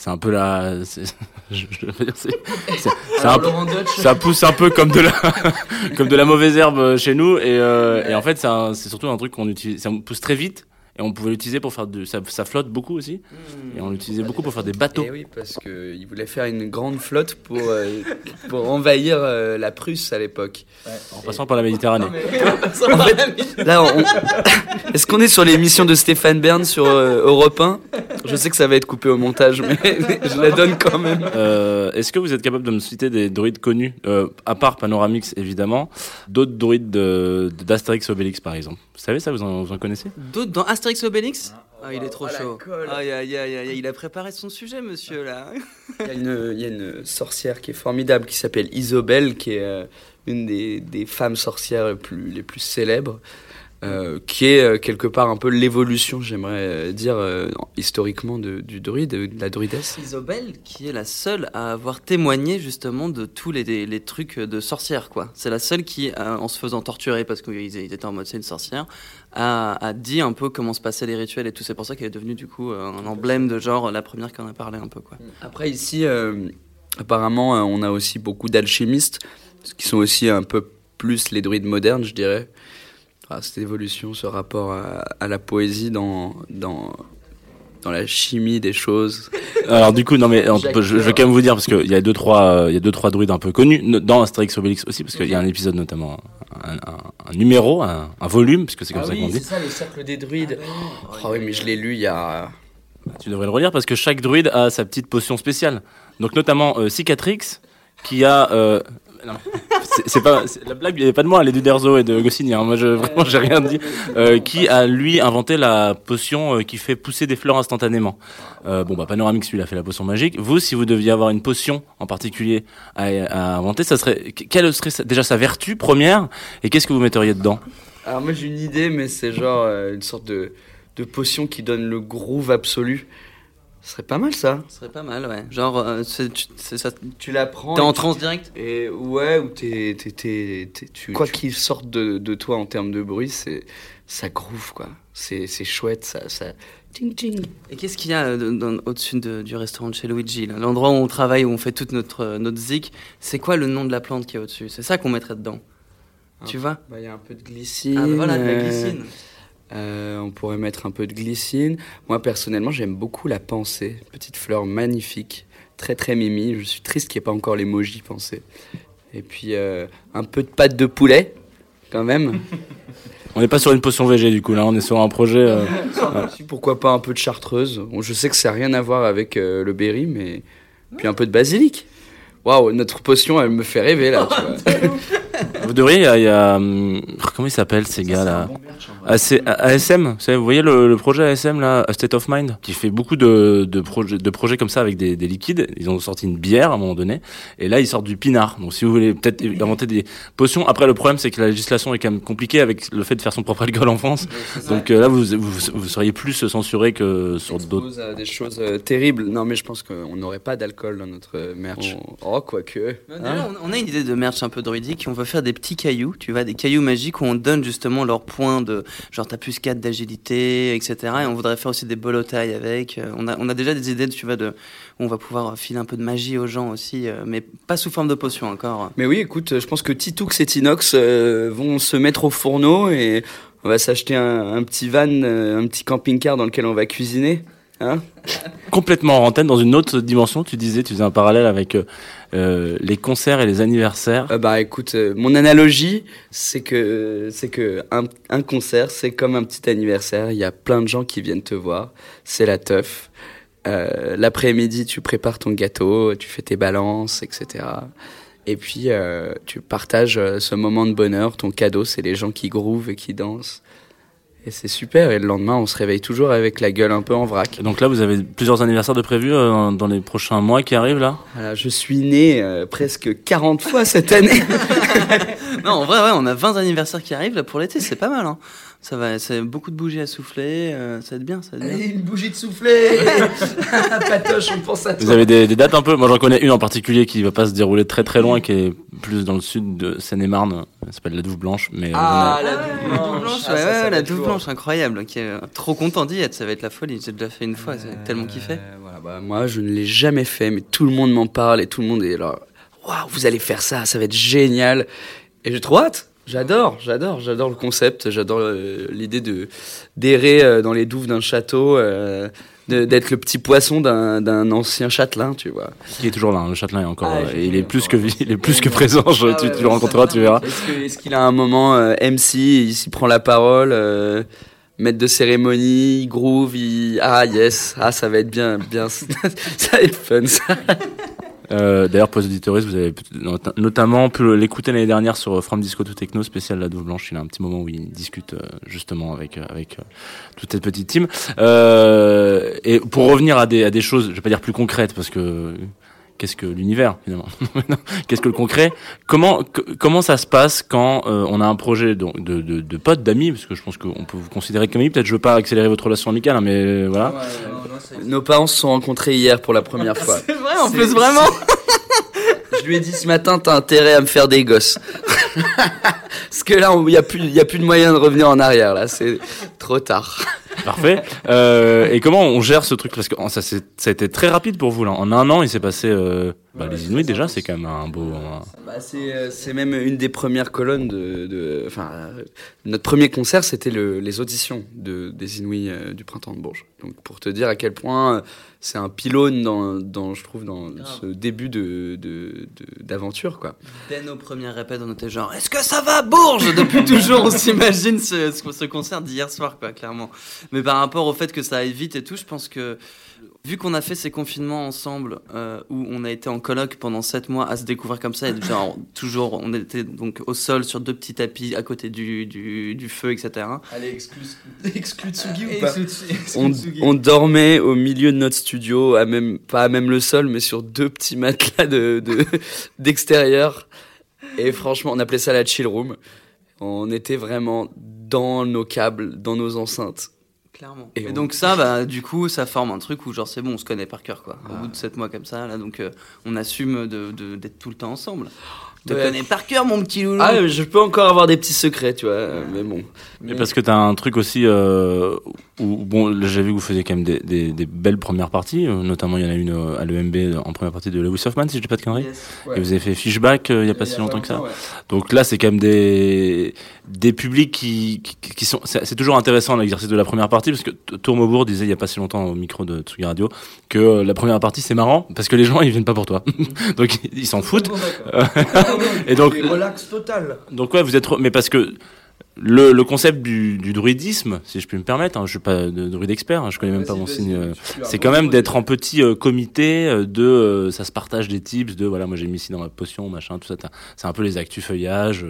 c'est un peu la, c'est- je, je veux dire, c'est, c'est- c'est un peu- Laurent Deutsch. ça pousse un peu comme de la, comme de la mauvaise herbe chez nous, et, euh, et en fait, c'est, un- c'est surtout un truc qu'on utilise, ça pousse très vite. Et on pouvait l'utiliser pour faire de, ça, ça flotte beaucoup aussi, et on l'utilisait beaucoup pour faire des bateaux. Et Eh oui, parce qu'il voulait faire une grande flotte pour, euh, pour envahir euh, la Prusse à l'époque. En passant par la Méditerranée. En fait, là, on- est-ce qu'on est sur l'émission de Stéphane Bern sur euh, Europe 1 Je sais que ça va être coupé au montage, mais je la donne quand même. Euh, Est-ce que vous êtes capable de me citer des druides connus, euh, à part Panoramix évidemment, d'autres druides de- de- d'Astérix Obélix par exemple? Vous savez ça, vous en, vous en connaissez? D'autres dans Astérix Obélix? Ah, il est trop la chaud. colle. Aïe, aïe, aïe, aïe, il a préparé son sujet, monsieur, là. Il y, a une, il y a une sorcière qui est formidable qui s'appelle Isobel, qui est euh, une des, des femmes sorcières les plus, les plus célèbres, euh, qui est euh, quelque part un peu l'évolution, j'aimerais dire, euh, historiquement de, du druide, de la druidesse. Isobel, qui est la seule à avoir témoigné justement de tous les, les, les trucs de sorcière, quoi. C'est la seule qui, euh, en se faisant torturer parce qu'ils ils étaient en mode c'est une sorcière, a, dit un peu comment se passaient les rituels et tout. C'est pour ça qu'elle est devenue du coup euh, un emblème de genre la première qui en a parlé un peu, quoi. Après, ici, euh, apparemment, euh, on a aussi beaucoup d'alchimistes, qui sont aussi un peu plus les druides modernes, je dirais. Ah, cette évolution, ce rapport à, à la poésie dans, dans, dans la chimie des choses. Alors du coup, non mais on- je, je vais Deur. quand même vous dire parce qu'il y a deux trois, euh, il y a deux trois druides un peu connus dans Astérix Obélix aussi parce qu'il y a un épisode notamment, un, un- un numéro, un, un volume puisque c'est comme ah ça oui, qu'on dit. c'est ça, le cercle des druides. Ah oui, mais je l'ai lu il y a... Tu devrais le relire parce que chaque druide a sa petite potion spéciale. Donc notamment euh, Cicatrix qui a euh, c'est- pas la blague, il est pas de moi, elle est d'Uderzo et de Goscinny. hein. Moi, je, vraiment, j'ai rien dit. Euh, qui a lui inventé la potion euh, qui fait pousser des fleurs instantanément. Euh, bon, bah Panoramix, lui, il a fait la potion magique. Vous, si vous deviez avoir une potion en particulier à, inventer, ça serait quelle serait déjà sa vertu première et qu'est-ce que vous metteriez dedans? Alors moi j'ai une idée, mais c'est genre une sorte de, de potion qui donne le groove absolu. Ce serait pas mal ça. Ce serait pas mal, ouais. Genre, euh, c'est- tu, c'est ça, Tu la prends. T'es en transe direct? Et ouais, ou t'es, t'es, t'es- t'es- tu, quoi qu'il sorte de, de toi en termes de bruit, c'est ça groove quoi. C'est, c'est chouette, ça, ça. Ting ting. Et qu'est-ce qu'il y a euh, au-dessus de- du restaurant de chez Luigi là? L'endroit où on travaille, où on fait toute notre, euh, notre zik, c'est quoi le nom de la plante qui est au-dessus? C'est ça qu'on mettrait dedans. Tu vois? Bah, il y a un peu de glycine. Ah, bah voilà, de la glycine. euh, on pourrait mettre un peu de glycine. Moi, personnellement, j'aime beaucoup la pensée. Petite fleur magnifique, très très mimi. Je suis triste qu'il n'y ait pas encore l'emoji pensée. Et puis, euh, un peu de pâte de poulet, quand même. On n'est pas sur une potion VG du coup là, on est sur un projet. euh, ouais. Pourquoi pas un peu de chartreuse Bon, Je sais que ça n'a rien à voir avec euh, le berry, mais. Puis un peu de basilic. Waouh, notre potion, elle me fait rêver là. tu vois. Vous devriez, il y a, il y a, hum, comment ils s'appellent ces gars là AC ASM, vous, savez, vous voyez le, le projet ASM là, A State of Mind, qui fait beaucoup de, de, projets, de projets comme ça avec des, des liquides. Ils ont sorti une bière à un moment donné, et là ils sortent du pinard. Donc si vous voulez peut-être inventer des potions, après le problème c'est que la législation est quand même compliquée avec le fait de faire son propre alcool en France. Donc euh, là vous, vous, vous seriez plus censuré que sur d'autres. À des choses euh, terribles. Non, mais je pense qu'on n'aurait pas d'alcool dans notre euh, merch. Oh, quoique. Déjà, on- on a une idée de merch un peu druidique. On veut faire des petits cailloux, tu vois, des cailloux magiques où on donne justement leurs points de genre t'as plus 4 d'agilité, etc. Et on voudrait faire aussi des bolotailles avec. Euh, On a, on a déjà des idées, tu vois, de on va pouvoir filer un peu de magie aux gens aussi, euh, mais pas sous forme de potion encore. Mais oui, écoute, je pense que Titoux et Tinox euh, vont se mettre au fourneau et on va s'acheter un, petit van, un petit camping-car dans lequel on va cuisiner. Hein Complètement en antenne dans une autre dimension. Tu disais, tu faisais un parallèle avec euh, euh, les concerts et les anniversaires. Euh, bah écoute, euh, mon analogie, c'est que c'est que un, un concert, c'est comme un petit anniversaire. Il y a plein de gens qui viennent te voir. C'est la teuf. L'après-midi, tu prépares ton gâteau, tu fais tes balances, etc. Et puis tu partages ce moment de bonheur. Ton cadeau, c'est les gens qui groovent et qui dansent. Et c'est super. Et le lendemain, on se réveille toujours avec la gueule un peu en vrac. Et donc là, vous avez plusieurs anniversaires de prévus euh, dans les prochains mois qui arrivent là? Je suis né euh, presque 40 fois cette année. non, en vrai, ouais, on a 20 anniversaires qui arrivent là pour l'été, c'est pas mal. Hein. Ça va, c'est beaucoup de bougies à souffler, euh, ça va être bien, ça va être bien. Une bougie de soufflet Patoche, on pense à toi. Vous avez des, des dates un peu? Moi, j'en connais une en particulier qui va pas se dérouler très très loin, qui est plus dans le sud de Seine-et-Marne. Elle s'appelle la Douve Blanche. Mais euh, Ah, ai- la double blanche, ah, ouais, ça, ça la lourd. blanche, incroyable. ok, euh, trop content d'y être, ça va être la folie. J'ai déjà fait une fois, j'ai tellement kiffé. Euh, voilà, bah, moi, je ne l'ai jamais fait, mais tout le monde m'en parle et tout le monde est là. Waouh, vous allez faire ça, ça va être génial. Et j'ai trop hâte. J'adore, j'adore, j'adore le concept, j'adore euh, l'idée de d'errer euh, dans les douves d'un château, euh, d'être le petit poisson d'un d'un ancien châtelain, tu vois. Qui est toujours là, hein, le châtelain est encore. Ah, il est plus que encore. vi- il est plus que présent. je- Ah tu, ouais, tu ouais, le rencontreras, tu verras. Est-ce que- qu'il a un moment MC, il s'y prend la parole, maître de cérémonie, il groove, il... ah yes, ah ça va être bien, bien, ça va être fun ça. Euh, D'ailleurs, pour les auditeuristes, vous avez notamment pu l'écouter l'année dernière sur euh, From Disco to Techno, spécial La Douve Blanche. Il a un petit moment où il discute euh, justement avec euh, avec toute cette petite team. Euh, et pour revenir à des à des choses, je vais pas dire plus concrètes parce que qu'est-ce que l'univers finalement? Qu'est-ce que le concret? Comment comment ça se passe quand on a un projet de de, de, de potes, d'amis? Parce que je pense qu'on peut vous considérer comme amis. Peut-être je veux pas accélérer votre relation amicale, hein, mais voilà. Nos parents se sont rencontrés hier pour la première fois. C'est vrai, en plus, vraiment. Je lui ai dit ce matin, t'as intérêt à me faire des gosses. Parce que là, il n'y a, plus- y a plus de moyen de revenir en arrière, là, c'est trop tard. Parfait. Euh, et comment on gère ce truc? Parce que oh, ça, a été très rapide pour vous là. En un an, il s'est passé. euh, bah, les Inuits déjà, c'est quand même un beau. un- Bah, c'est, euh, c'est même une des premières colonnes de. enfin, euh, notre premier concert, c'était le- les auditions de, des Inouïs euh, du printemps de Bourges. Donc, pour te dire à quel point c'est un pylône dans, dans, je trouve, dans ce début de, de, de- d'aventure, quoi. Dès nos premières répètes, on était genre Est-ce que ça va, Bourges? Depuis toujours, on s'imagine ce, ce, ce concert d'hier soir, quoi, clairement. Mais par rapport au fait que ça aille vite et tout, je pense que. Vu qu'on a fait ces confinements ensemble, euh, où on a été en coloc pendant 7 mois à se découvrir comme ça, et genre toujours, on était donc au sol sur deux petits tapis à côté du, du, du feu, etc. Allez, exclu, exclu Tsugi ou pas? on, on dormait au milieu de notre studio, à même, pas à même le sol, mais sur deux petits matelas de, de- d'extérieur. Et franchement, on appelait ça la chill room. On était vraiment dans nos câbles, dans nos enceintes. Clairement. Et Et, on- donc ça, bah, du coup, ça forme un truc où genre c'est bon, on se connaît par cœur, quoi. Au bout de 7 mois comme ça, là, donc euh, on assume de, de- d'être tout le temps ensemble. Je te Ouais. connais par cœur, mon petit loulou. Ah, je peux encore avoir des petits secrets, tu vois, mais bon. Et parce que t'as un truc aussi euh, où bon, j'ai vu que vous faisiez quand même des, des, des belles premières parties. euh, notamment, il y en a une euh, à l'EMB en première partie de Lewis Hoffman, si je dis pas de conneries. Ouais. Et vous avez fait Fishback euh, il y a pas si longtemps que ça. ouais. Donc là, c'est quand même des des publics qui qui, qui sont. C'est c'est toujours intéressant l'exercice de la première partie parce que T- Tourmaubourg disait il y a pas si longtemps au micro de Tsugi Radio que la première partie c'est marrant parce que les gens ils viennent pas pour toi, donc ils s'en foutent. Et donc relax total. donc ouais, vous êtes, mais parce que le, le concept du, du druidisme, si je puis me permettre, hein, je suis pas de druide expert, hein, je connais même pas mon signe. euh, c'est quand même d'être en petit euh, comité, euh, de ça se partage des tips, de voilà, moi j'ai mis ici dans ma potion, machin, tout ça. C'est un peu les actus feuillages,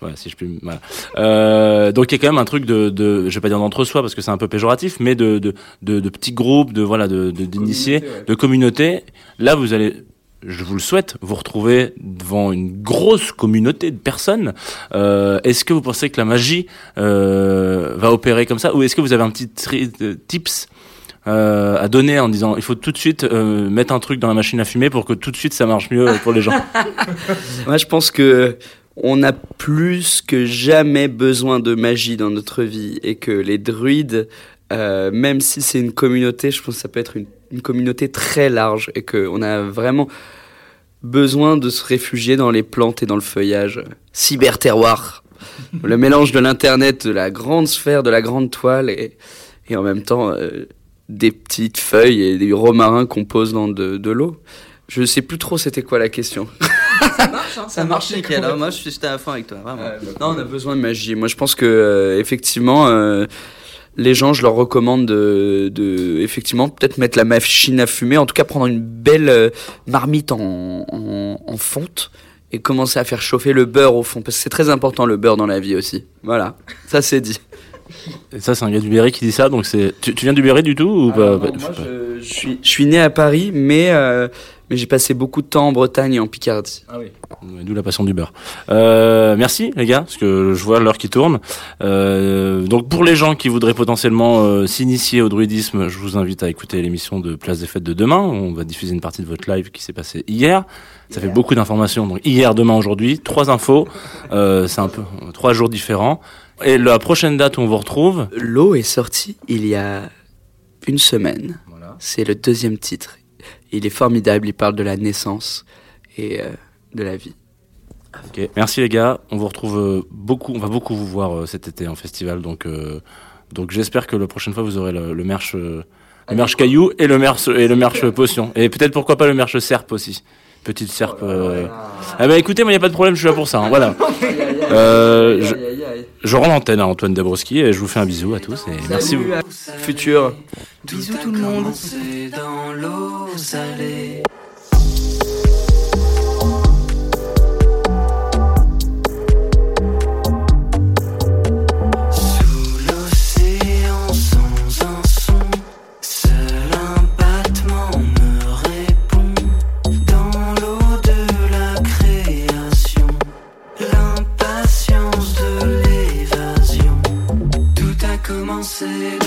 voilà, si je puis. Voilà. Euh, donc il y a quand même un truc de, de je vais pas dire d'entre-soi parce que c'est un peu péjoratif, mais de de, de, de petits groupes, de voilà, de de- d'initiés, Communauté, ouais. de communautés. Là, vous allez je vous le souhaite, vous retrouver devant une grosse communauté de personnes. Euh, est-ce que vous pensez que la magie euh, va opérer comme ça, ou est-ce que vous avez un petit tri- de tips euh, à donner en disant il faut tout de suite euh, mettre un truc dans la machine à fumer pour que tout de suite ça marche mieux pour les gens? Moi, je pense que on a plus que jamais besoin de magie dans notre vie et que les druides, euh, même si c'est une communauté, je pense que ça peut être une, une communauté très large et que on a vraiment besoin de se réfugier dans les plantes et dans le feuillage. Cyber-terroir. le mélange de l'internet, de la grande sphère, de la grande toile et, et en même temps euh, des petites feuilles et des romarins qu'on pose dans de, de l'eau. Je sais plus trop c'était quoi la question. Ça marche nickel, hein. moi je suis à fond avec toi, vraiment. Non, on a besoin de magie. Moi, je pense que euh, effectivement, euh, les gens, je leur recommande de, de effectivement peut-être mettre la machine à fumer, en tout cas prendre une belle euh, marmite en, en, en fonte et commencer à faire chauffer le beurre au fond, parce que c'est très important le beurre dans la vie aussi. Voilà, ça c'est dit. Et ça c'est un gars du Berry qui dit ça, donc c'est tu, tu viens du Berry du tout ou pas, non, moi, pas- je, je suis, je suis né à Paris, mais, euh, mais j'ai passé beaucoup de temps en Bretagne et en Picardie. Ah oui. D'où la passion du beurre. Euh, merci les gars, parce que je vois l'heure qui tourne. Euh, donc pour les gens qui voudraient potentiellement euh, s'initier au druidisme, je vous invite à écouter l'émission de Place des Fêtes de demain. On va diffuser une partie de votre live qui s'est passé hier. Ça fait beaucoup d'informations. Donc hier, demain, aujourd'hui, trois infos. Euh, c'est un peu trois jours différents. Et la prochaine date où on vous retrouve, L'eau est sorti il y a une semaine. C'est le deuxième titre. Il est formidable, il parle de la naissance et euh, de la vie. Ok, merci les gars. On vous retrouve euh, beaucoup, on va beaucoup vous voir euh, cet été en festival. Donc, euh, donc j'espère que la prochaine fois vous aurez le, le merch, le merch caillou et le merch et le merch potion. Et peut-être pourquoi pas le merch serpe aussi. Petite serpe. euh. Ah bah écoutez, moi y a pas de problème, je suis là pour ça. hein, voilà. Euh, je, je rends l'antenne à Antoine Dabrowski et je vous fais un bisou à tous et merci vous. Futur. Bisous tout le monde. C'est dans l'eau salée. Commencé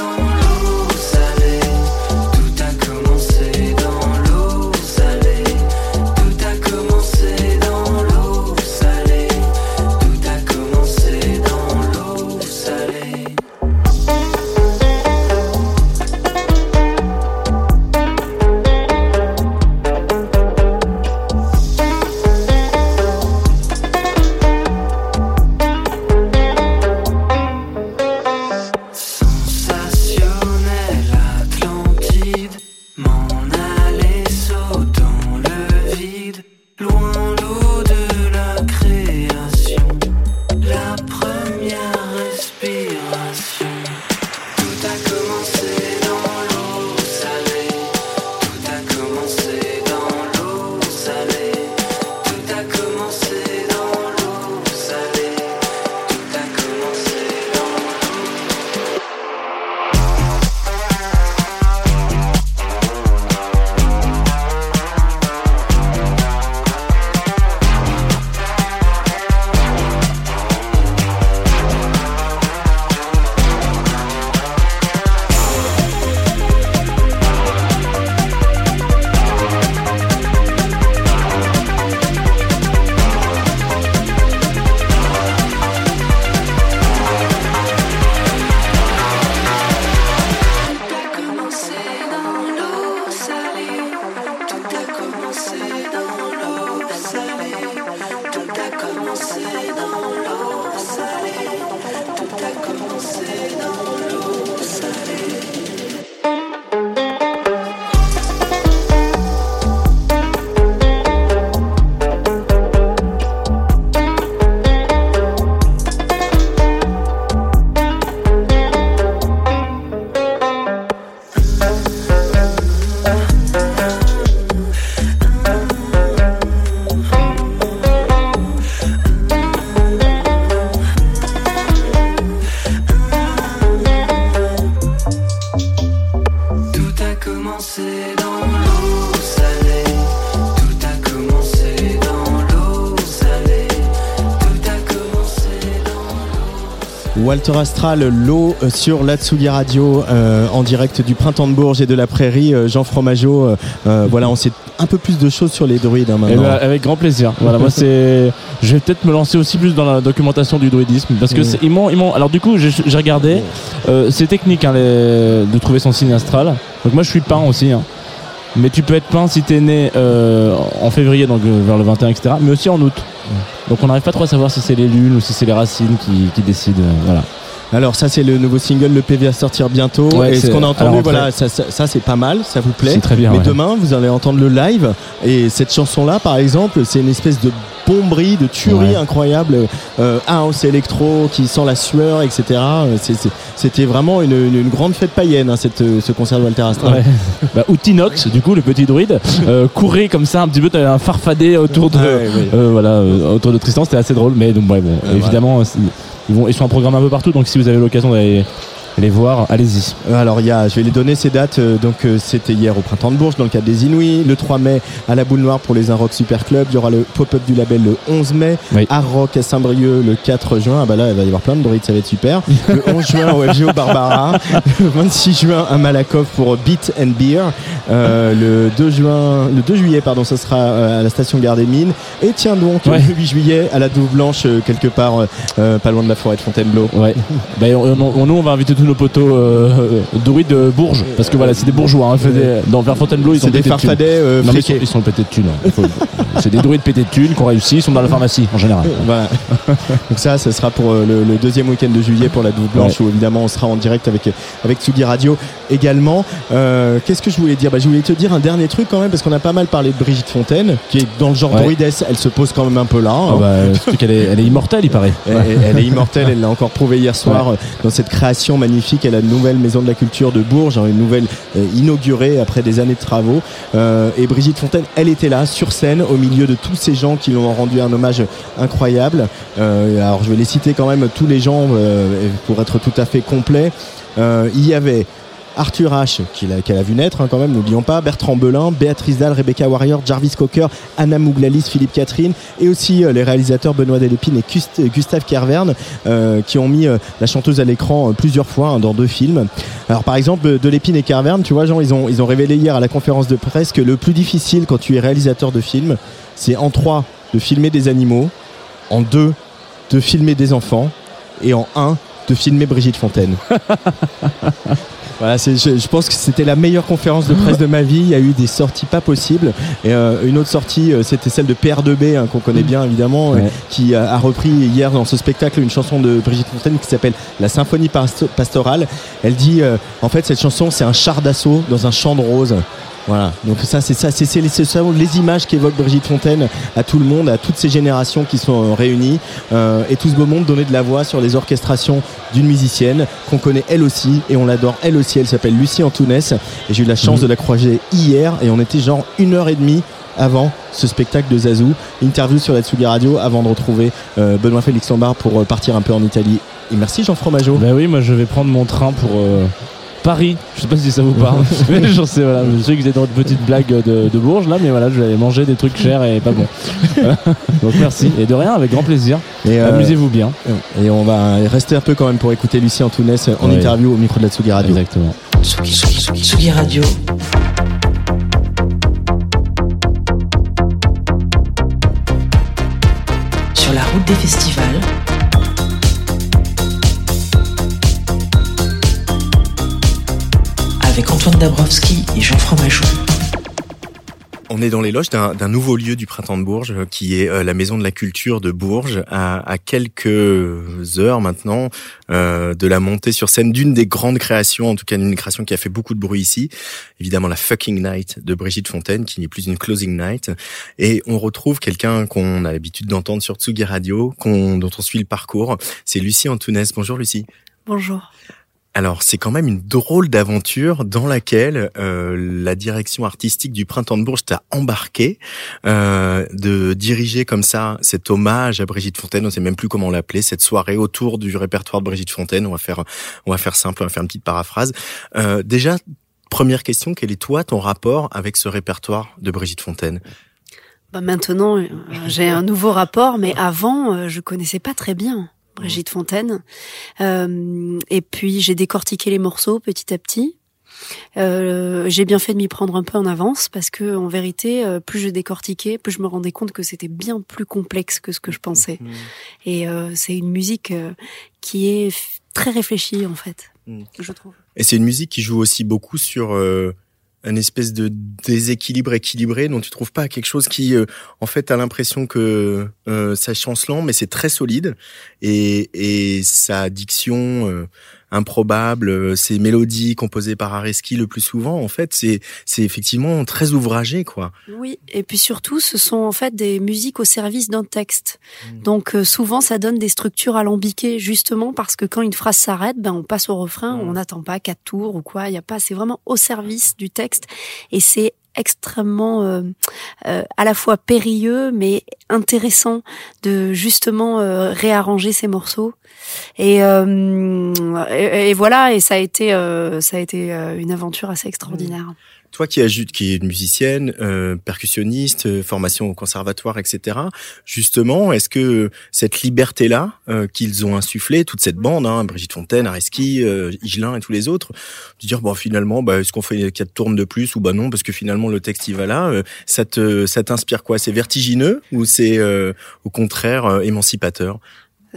Astral, l'eau euh, sur l'Atsugi Radio euh, en direct du printemps de Bourges et de la prairie. Euh, Jean Fromageau, euh, voilà, on sait un peu plus de choses sur les druides hein, Eh maintenant. ben, avec grand plaisir. Voilà, moi c'est, je vais peut-être me lancer aussi plus dans la documentation du druidisme parce que ils m'ont, ils m'ont. Alors du coup, j'ai j'ai regardé. Euh, c'est technique hein, les- de trouver son signe astral. Donc moi je suis peint aussi. hein. Mais tu peux être peint si t'es né euh, en février, donc euh, vers le 21, etc. Mais aussi en août. Donc on n'arrive pas trop à savoir si c'est les lunes ou si c'est les racines qui, qui décident. euh, voilà. Alors ça c'est le nouveau single, le PV à sortir bientôt. Ouais, et ce qu'on a entendu, voilà, ça, ça, ça, c'est pas mal, ça vous plaît. C'est très bien, Mais ouais. demain vous allez entendre le live et cette chanson-là, par exemple, c'est une espèce de bomberie, de tuerie Ouais. incroyable, euh, house électro qui sent la sueur, etc. Euh, C'était vraiment une, une- une grande fête païenne, hein, cette, euh, ce concert de Walter Astra. Ouais. Bah, ou Tinox, du coup, le petit druide, euh, courait comme ça un petit peu, un farfadet autour de, ouais. euh, voilà, autour de Tristan, c'était assez drôle. Mais donc, bon, évidemment, ils, sont en programme un peu partout, donc si vous avez l'occasion d'aller les voir, allez-y. Euh, Alors il y a, je vais les donner ces dates. euh, donc euh, c'était hier au printemps de Bourges dans le cadre des Inouïs. Le 3 mai à la Boule Noire pour les Un Rock Super Club. Il y aura le pop-up du label le 11 mai. Oui. Art Rock à Saint-Brieuc le 4 juin. Ah bah là il va y avoir plein de druides, ça va être super. Le 11 juin au FGO Barbara. Le 26 juin à Malakoff pour Beat and Beer. Euh, le 2 juin, le 2 juillet pardon, ça sera euh, à la station Gare des Mines. Et tiens donc Ouais. le 8 juillet à la Douve Blanche euh, quelque part euh, pas loin de la forêt de Fontainebleau. Ouais. Ben, on, on- nous, on va inviter tous nos potos euh, euh, druides de Bourges, parce que voilà, c'est des bourgeois. Hein, des- dans vers Fontainebleau, ils sont des de farfadets euh, Non, mais ils sont, ils sont pétés de thunes. hein. Faut- c'est des druides pétés de thunes qui ont réussi, ils sont dans la pharmacie en général. Voilà. Donc ça, ce sera pour euh, le, le deuxième week-end de juillet pour la Douve Blanche où évidemment on sera en direct avec avec Tsugi Radio également. Euh, Qu'est-ce que je voulais dire? Bah, Je voulais te dire un dernier truc quand même parce qu'on a pas mal parlé de Brigitte Fontaine qui est dans le genre Ouais. druidesse. Elle se pose quand même un peu là. hein. Ah bah, est, elle est immortelle, il paraît. Elle, elle est immortelle, elle l'a encore prouvé hier soir dans cette création magnifique. Elle a une nouvelle maison de la culture de Bourges, hein, une nouvelle euh, inaugurée après des années de travaux. Euh, et Brigitte Fontaine, elle était là sur scène au milieu de tous ces gens qui lui ont rendu un hommage incroyable. Euh, alors je vais les citer quand même tous les gens pour être tout à fait complet. Il y avait Arthur H, qu'elle a, vu naître hein, quand même, n'oublions pas, Bertrand Belin, Béatrice Dalle, Rebecca Warrior, Jarvis Cocker, Anna Mouglalis, Philippe Catherine, et aussi euh, les réalisateurs Benoît Delépine et Gust- Gustave Kerverne, euh, qui ont mis euh, la chanteuse à l'écran plusieurs fois hein, dans deux films. Alors par exemple, Delépine et Kerverne, tu vois, Jean, ils ont, ils ont révélé hier à la conférence de presse que le plus difficile quand tu es réalisateur de film, c'est en trois, de filmer des animaux, en deux, de filmer des enfants, et en un, de filmer Brigitte Fontaine. Voilà, je, je pense que c'était la meilleure conférence de presse de ma vie. Il y a eu des sorties pas possibles. Et euh, une autre sortie, euh, c'était celle de PR2B, hein, qu'on connaît bien évidemment, euh, qui a, a repris hier dans ce spectacle une chanson de Brigitte Fontaine qui s'appelle La Symphonie Pasto- Pastorale. Elle dit, euh, en fait, cette chanson, c'est un char d'assaut dans un champ de roses. Voilà, donc ça c'est ça, c'est c'est les, images qu'évoque Brigitte Fontaine à tout le monde, à toutes ces générations qui sont euh, réunies euh, et tout ce beau monde donner de la voix sur les orchestrations d'une musicienne qu'on connaît elle aussi et on l'adore elle aussi. Elle s'appelle Lucie Antounès et j'ai eu la chance de la croiser hier et on était genre une heure et demie avant ce spectacle de Zazou. Interview sur la Tsugi Radio avant de retrouver euh, Benoît Félix Lombard pour euh, partir un peu en Italie. Et merci Jean Fromageau. Ben oui, moi je vais prendre mon train pour euh, Paris. Je sais pas si ça vous parle. mais j'en sais, voilà. Je sais que vous êtes dans une petite blague de, de Bourges là, mais voilà, je vais aller manger des trucs chers et pas bons. Voilà. Donc merci. Et de rien, avec grand plaisir. Et, euh, Amusez-vous bien. Et on va rester un peu quand même pour écouter Lucie Antounès en Ouais. interview au micro de la Tsugi Radio. Exactement. Tsugi, Tsugi, Tsugi, Tsugi Radio. Sur la route des festivals. Antoine Dabrowski et Jean Fromageau. On est dans les loges d'un d'un nouveau lieu du printemps de Bourges, euh, qui est euh, la Maison de la Culture de Bourges, à, à quelques heures maintenant euh, de la montée sur scène d'une des grandes créations, en tout cas d'une création qui a fait beaucoup de bruit ici, évidemment la Fucking Night de Brigitte Fontaine, qui n'est plus une Closing Night, et on retrouve quelqu'un qu'on a l'habitude d'entendre sur Tsugi Radio, qu'on- dont on suit le parcours, c'est Lucie Antounès. Bonjour Lucie. Bonjour. Alors, c'est quand même une drôle d'aventure dans laquelle euh, la direction artistique du Printemps de Bourges t'a embarqué, euh, de diriger comme ça cet hommage à Brigitte Fontaine. On sait même plus comment l'appeler, cette soirée autour du répertoire de Brigitte Fontaine. On va faire, on va faire simple, on va faire une petite paraphrase. Euh, déjà, première question, quel est toi ton rapport avec ce répertoire de Brigitte Fontaine? Bah maintenant, euh, j'ai un nouveau rapport, mais avant, euh, je connaissais pas très bien Brigitte Fontaine. Euh, et puis, j'ai décortiqué les morceaux petit à petit. Euh, j'ai bien fait de m'y prendre un peu en avance parce que, en vérité, euh, plus je décortiquais, plus je me rendais compte que c'était bien plus complexe que ce que je pensais. Et euh, c'est une musique euh, qui est très réfléchie, en fait, je trouve. Et c'est une musique qui joue aussi beaucoup sur euh, un espèce de déséquilibre équilibré dont tu trouves pas quelque chose qui, euh, en fait, a l'impression que euh, ça chancelant, mais c'est très solide. Et, et sa diction euh, improbable, euh, ses mélodies composées par Areski le plus souvent, en fait, c'est c'est effectivement très ouvragé, quoi. Oui, et puis surtout, ce sont en fait des musiques au service d'un texte. Donc euh, souvent, ça donne des structures alambiquées, justement parce que quand une phrase s'arrête, ben on passe au refrain, on n'attend pas quatre tours ou quoi. Il y a pas, c'est vraiment au service du texte, et c'est extrêmement euh, euh, à la fois périlleux mais intéressant de justement euh, réarranger ces morceaux et, euh, et, voilà et ça a été euh, ça a été euh, une aventure assez extraordinaire. Toi qui, ajoute, qui est une musicienne, euh, percussionniste, euh, formation au conservatoire, etc. Justement, est-ce que cette liberté-là euh, qu'ils ont insufflée, toute cette bande, hein, Brigitte Fontaine, Areski, euh, Higelin et tous les autres, de dire bon finalement, bah, est-ce qu'on fait quatre tournes de plus ou bah non parce que finalement le texte il va là, euh, ça te ça t'inspire quoi? C'est vertigineux ou c'est euh, au contraire émancipateur?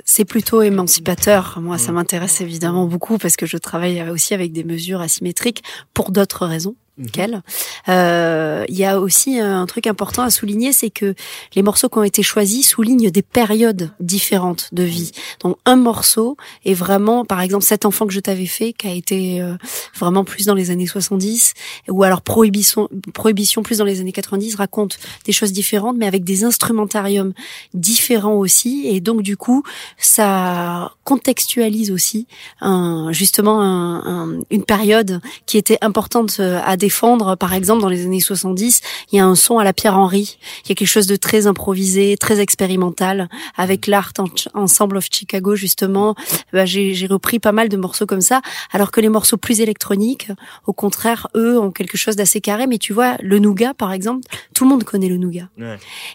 C'est plutôt émancipateur. Moi, ça m'intéresse évidemment beaucoup parce que je travaille aussi avec des mesures asymétriques pour d'autres raisons. Quelles Euh, Il y a aussi un truc important à souligner, c'est que les morceaux qui ont été choisis soulignent des périodes différentes de vie. Donc un morceau est vraiment, par exemple, cet enfant que je t'avais fait, qui a été euh, vraiment plus dans les années 70, ou alors prohibition, prohibition plus dans les années 90, raconte des choses différentes, mais avec des instrumentariums différents aussi, et donc du coup, ça contextualise aussi un, justement un- un- une période qui était importante euh, à défendre. Par exemple, dans les années 70, il y a un son à la Pierre Henry. Il y a quelque chose de très improvisé, très expérimental, avec l'Art En- Ensemble of Chicago, justement. Bah, j'ai j'ai repris pas mal de morceaux comme ça, alors que les morceaux plus électroniques, au contraire, eux, ont quelque chose d'assez carré. Mais tu vois, le nougat, par exemple, tout le monde connaît le nougat.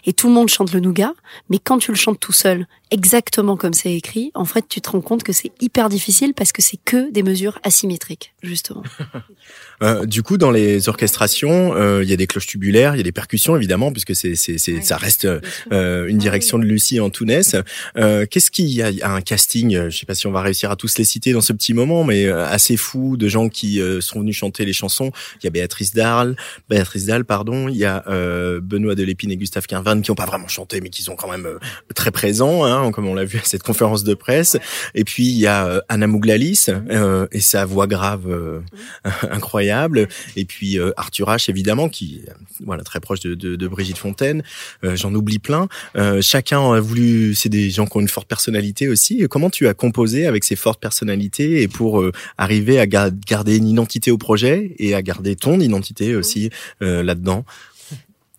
Et tout le monde chante le nougat, mais quand tu le chantes tout seul, exactement comme c'est écrit, en fait, tu te rends compte que c'est hyper difficile parce que c'est que des mesures asymétriques, justement. Euh, du coup, dans les orchestrations, euh, il y a des cloches tubulaires, il y a des percussions évidemment, puisque c'est, c'est, c'est, ça reste euh, une direction de Lucie Antounès. Euh, qu'est-ce qu'il y a Il y a un casting, je sais pas si on va réussir à tous les citer dans ce petit moment, mais assez fou de gens qui euh, sont venus chanter les chansons. Il y a Béatrice Dalle, Béatrice Dalle, pardon. Il y a euh, Benoît Delépine et Gustave Quinvan qui ont pas vraiment chanté, mais qui sont quand même euh, très présents, hein, comme on l'a vu à cette conférence de presse. Et puis il y a euh, Anna Mouglalis euh, et sa voix grave euh, incroyable. Et puis euh, Arthur H évidemment qui euh, voilà très proche de, de, de Brigitte Fontaine. Euh, J'en oublie plein. Euh, chacun a voulu. C'est des gens qui ont une forte personnalité aussi. Et Comment tu as composé avec ces fortes personnalités et pour arriver à ga- garder une identité au projet et à garder ton identité aussi là-dedans?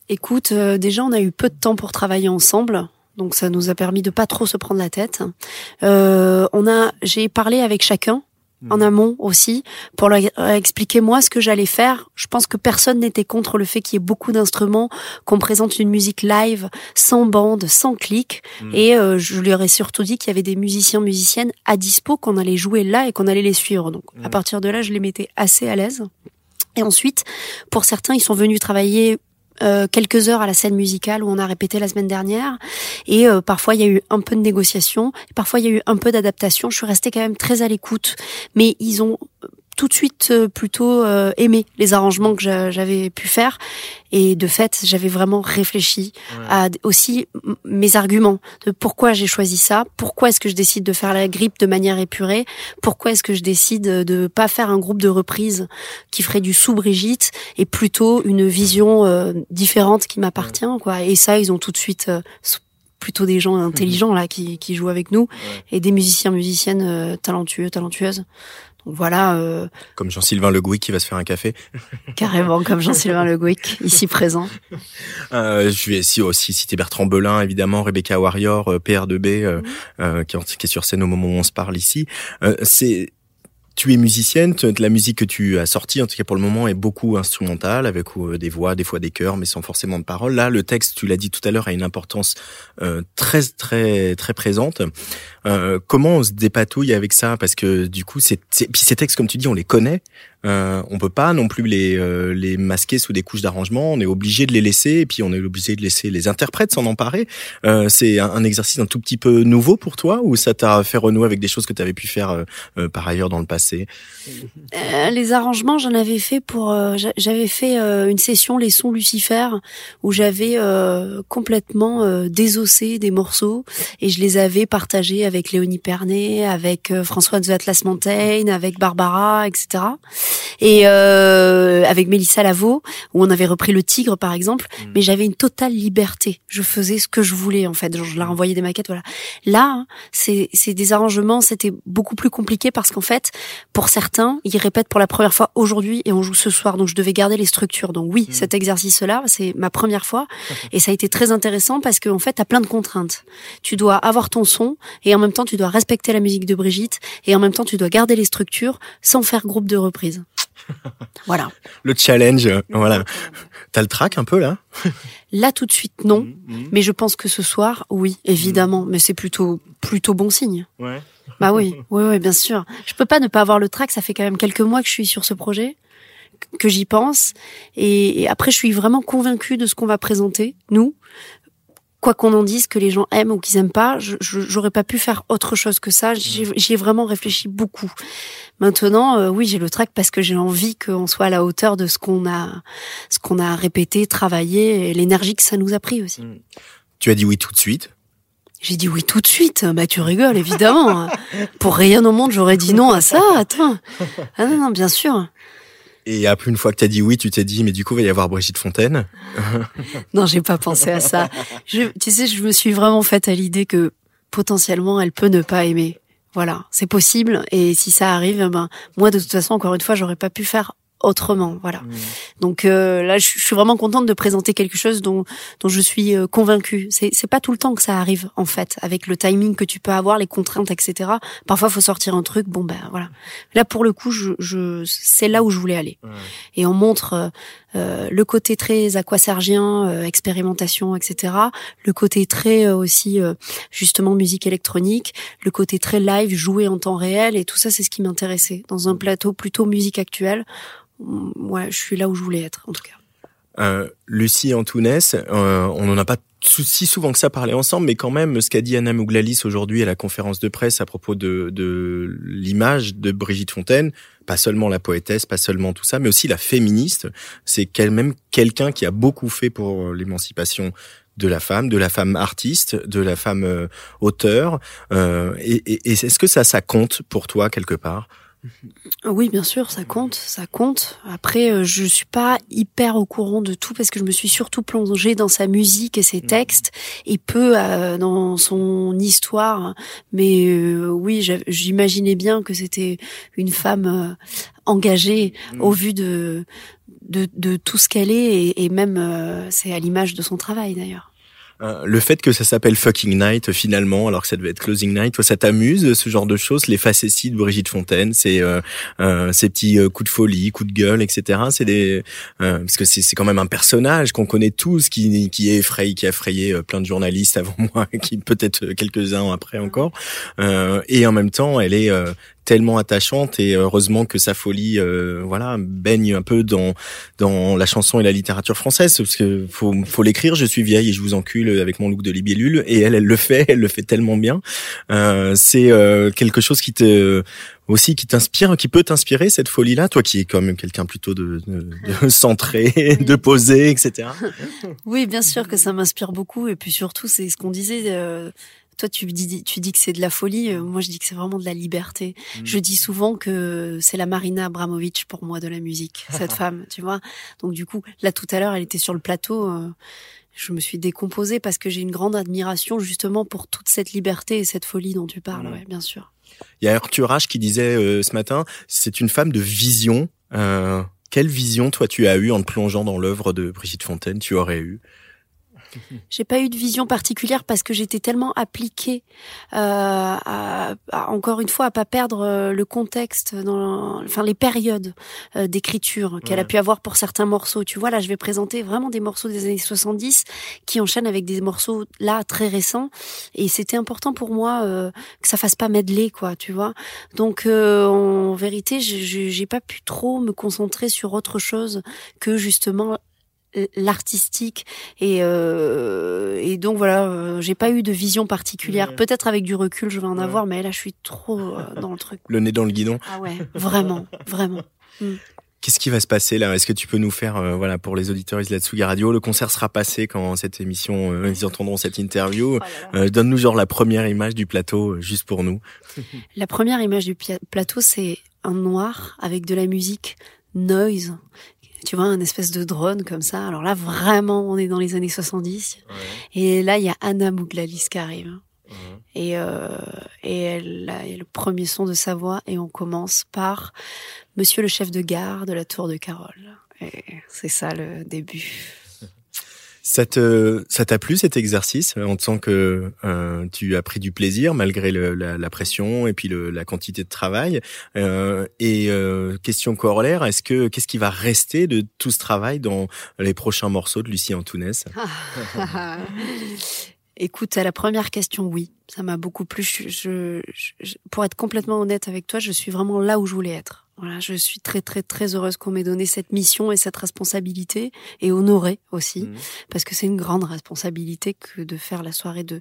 Écoute, déjà, on a eu peu de temps pour travailler ensemble. Donc ça nous a permis de pas trop se prendre la tête. Euh, on a, j'ai parlé avec chacun en amont aussi pour leur expliquer moi ce que j'allais faire. Je pense que personne n'était contre le fait qu'il y ait beaucoup d'instruments, qu'on présente une musique live sans bande, sans clic. Et euh, je leur ai surtout dit qu'il y avait des musiciens, musiciennes à dispo, qu'on allait jouer là et qu'on allait les suivre. Donc à partir de là, je les mettais assez à l'aise. Et ensuite, pour certains, ils sont venus travailler euh, quelques heures à la scène musicale où on a répété la semaine dernière. Et euh, parfois, il y a eu un peu de négociation. Parfois, il y a eu un peu d'adaptation. Je suis restée quand même très à l'écoute. Mais ils ont tout de suite euh, plutôt euh, aimé les arrangements que j'a- j'avais pu faire. Et de fait, j'avais vraiment réfléchi à aussi mes arguments de pourquoi j'ai choisi ça, pourquoi est-ce que je décide de faire la grippe de manière épurée, pourquoi est-ce que je décide de pas faire un groupe de reprises qui ferait du sous Brigitte et plutôt une vision euh, différente qui m'appartient quoi. Et ça, ils ont tout de suite euh, plutôt des gens intelligents là qui, qui jouent avec nous et des musiciens musiciennes euh, talentueux talentueuses. Donc voilà, euh, Comme Jean-Sylvain Le Gouy qui va se faire un café. carrément comme Jean-Sylvain Le Gouic, ici présent. Euh, je vais aussi, aussi citer Bertrand Belin, évidemment, Rebecca Warrior, euh, PR2B, euh, euh, qui, est- qui est sur scène au moment où on se parle ici. Euh, c'est tu es musicienne, la musique que tu as sortie, en tout cas pour le moment, est beaucoup instrumentale, avec euh, des voix, des fois des chœurs, mais sans forcément de paroles. Là, le texte, tu l'as dit tout à l'heure, a une importance euh, très très très présente. Euh, comment on se dépatouille avec ça? Parce que du coup, c'est ces textes, comme tu dis, on les connaît. Euh, on peut pas non plus les euh, les masquer sous des couches d'arrangement. On est obligé de les laisser, et puis on est obligé de laisser les interprètes s'en emparer. Euh, c'est un, exercice un tout petit peu nouveau pour toi, ou ça t'a fait renouer avec des choses que tu avais pu faire euh, euh, par ailleurs dans le passé? Euh, les arrangements, j'en avais fait pour. j'a- j'avais fait une session les sons Lucifer où j'avais complètement désossé des morceaux et je les avais partagés avec Léonie Pernet, avec François de Atlas Montaigne, avec Barbara, etc. Et euh, avec Mélissa Lavo, où on avait repris le Tigre par exemple, mais j'avais une totale liberté. Je faisais ce que je voulais en fait. Genre, je leur envoyais des maquettes, voilà. Là, hein, c'est c'est des arrangements, c'était beaucoup plus compliqué parce qu'en fait, pour certains, ils répètent pour la première fois aujourd'hui et on joue ce soir, donc je devais garder les structures. Donc oui, cet exercice-là, c'est ma première fois et ça a été très intéressant parce qu'en fait, t'as plein de contraintes. Tu dois avoir ton son et en même temps, tu dois respecter la musique de Brigitte et en même temps, tu dois garder les structures sans faire groupe de reprise. Voilà. Le challenge, euh, voilà. T'as le track un peu là? Là tout de suite non, mais je pense que ce soir oui, évidemment, mais c'est plutôt plutôt bon signe. Ouais. Bah oui, oui oui, bien sûr. Je peux pas ne pas avoir le track, ça fait quand même quelques mois que je suis sur ce projet que j'y pense et, et après je suis vraiment convaincue de ce qu'on va présenter nous. Quoi qu'on en dise, que les gens aiment ou qu'ils aiment pas, j'aurais pas pu faire autre chose que ça. J'y j'y ai vraiment réfléchi beaucoup. Maintenant, euh, oui, j'ai le track parce que j'ai envie qu'on soit à la hauteur de ce qu'on a, ce qu'on a répété, travaillé, et l'énergie que ça nous a pris aussi. Tu as dit oui tout de suite? J'ai dit oui tout de suite. Bah tu rigoles évidemment. Pour rien au monde, j'aurais dit non à ça. Attends. Ah non non, bien sûr. Et après une fois que t'as dit oui, tu t'es dit mais du coup il va y avoir Brigitte Fontaine. Non, j'ai pas pensé à ça. Je, tu sais, je me suis vraiment faite à l'idée que potentiellement elle peut ne pas aimer. Voilà, c'est possible. Et si ça arrive, eh ben moi de toute façon, encore une fois, j'aurais pas pu faire autrement. Voilà. Donc euh, là, je, suis vraiment contente de présenter quelque chose dont dont je suis euh, convaincue. C'est c'est pas tout le temps que ça arrive en fait, avec le timing que tu peux avoir, les contraintes, etc. Parfois, faut sortir un truc. Bon ben voilà. Là pour le coup, je, je c'est là où je voulais aller. Et on montre euh, euh, le côté très aquasergien, euh, expérimentation, etc. Le côté très euh, aussi euh, justement musique électronique, le côté très live, joué en temps réel, et tout ça, c'est ce qui m'intéressait dans un plateau plutôt musique actuelle. Mm, Ouais, je suis là où je voulais être, en tout cas. Euh, Lucie Antounès, euh, on n'en a pas si souvent que ça parlé ensemble, mais quand même, ce qu'a dit Anna Mouglalis aujourd'hui à la conférence de presse à propos de, de l'image de Brigitte Fontaine, pas seulement la poétesse, pas seulement tout ça, mais aussi la féministe, c'est quand même quelqu'un qui a beaucoup fait pour l'émancipation de la femme, de la femme artiste, de la femme euh, auteur. Euh, et et- et est-ce que ça, ça compte pour toi quelque part? Oui, bien sûr, ça compte, ça compte. Après, euh, je suis pas hyper au courant de tout parce que je me suis surtout plongée dans sa musique et ses textes et peu euh, dans son histoire. Mais euh, oui, j'imaginais bien que c'était une femme euh, engagée au vu de, de de tout ce qu'elle est et, et même c'est à l'image de son travail d'ailleurs. Euh, le fait que ça s'appelle Fucking Night finalement, alors que ça devait être Closing Night, toi ça t'amuse ce genre de choses, les facéties de Brigitte Fontaine, c'est euh, euh, ces petits euh, coups de folie, coups de gueule, etc. C'est des parce que c'est quand même un personnage qu'on connaît tous, qui qui est effrayé, qui a effrayé plein de journalistes avant moi, qui peut-être quelques uns après encore, et en même temps elle est tellement attachante et heureusement que sa folie euh, voilà baigne un peu dans dans la chanson et la littérature française parce que faut faut l'écrire je suis vieille et je vous encule avec mon look de libellule et elle elle le fait elle le fait tellement bien euh, c'est euh, quelque chose qui te aussi qui t'inspire qui peut t'inspirer cette folie là toi qui es quand même quelqu'un plutôt de, de, de centré de posé etc Oui, bien sûr que ça m'inspire beaucoup. Et puis surtout, c'est ce qu'on disait. euh, toi, tu dis, tu dis que c'est de la folie. euh, moi, je dis que c'est vraiment de la liberté. Je dis souvent que c'est la Marina Abramovic pour moi de la musique, cette femme, tu vois. Donc du coup, là tout à l'heure, elle était sur le plateau. euh, je me suis décomposée parce que j'ai une grande admiration justement pour toute cette liberté et cette folie dont tu parles. Ouais, bien sûr. il y a Arthur H qui disait euh, ce matin c'est une femme de vision euh, quelle vision toi tu as eu en te plongeant dans l'œuvre de Brigitte Fontaine tu aurais eu J'ai pas eu de vision particulière parce que j'étais tellement appliquée, euh, à, à- encore une fois, à pas perdre euh, le contexte, dans, enfin les périodes euh, d'écriture qu'elle a pu avoir pour certains morceaux. Tu vois, là, je vais présenter vraiment des morceaux des années 70 qui enchaînent avec des morceaux là très récents, et c'était important pour moi euh, que ça fasse pas medley, quoi, tu vois. Donc, euh, en vérité, j'ai pas pu trop me concentrer sur autre chose que justement l'artistique et euh, et donc voilà euh, j'ai pas eu de vision particulière Ouais. peut-être avec du recul je vais en Ouais. avoir mais là je suis trop euh, dans le truc le nez dans le guidon ah ouais vraiment vraiment Mm. Qu'est-ce qui va se passer là? Est-ce que tu peux nous faire, euh, voilà, pour les auditeurs de la Tsugi Radio, le concert sera passé quand cette émission, euh, ils entendront cette interview. Euh, Donne-nous genre la première image du plateau, euh, juste pour nous. La première image du plateau, c'est un noir avec de la musique noise. Tu vois, un espèce de drone comme ça. Alors là, vraiment, on est dans les années 70. Et là, il y a Anna Mouglalis qui arrive. Et, euh, et elle a le premier son de sa voix. Et on commence par Monsieur le chef de gare de la Tour de Carole. Et c'est ça le début. Ça te, ça t'a plu cet exercice On sent que euh, tu as pris du plaisir malgré le, la, la pression et puis le, la quantité de travail. Euh, et euh, question corollaire, est-ce que qu'est-ce qui va rester de tout ce travail dans les prochains morceaux de Lucie Antounès? Écoute, à la première question, oui, ça m'a beaucoup plu. Je, je- je- pour être complètement honnête avec toi, je suis vraiment là où je voulais être. Voilà, je suis très très très heureuse qu'on m'ait donné cette mission et cette responsabilité et honorée aussi, parce que c'est une grande responsabilité que de faire la soirée de.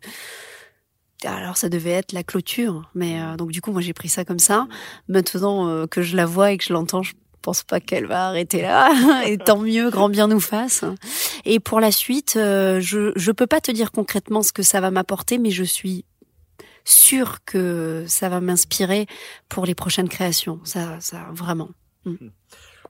Alors ça devait être la clôture, mais euh, donc du coup moi j'ai pris ça comme ça. Maintenant euh, que je la vois et que je l'entends, je pense pas qu'elle va arrêter là. et tant mieux, grand bien nous fasse. Et pour la suite, euh, je je peux pas te dire concrètement ce que ça va m'apporter, mais je suis sûre que ça va m'inspirer pour les prochaines créations. Ça, ça vraiment. Mm.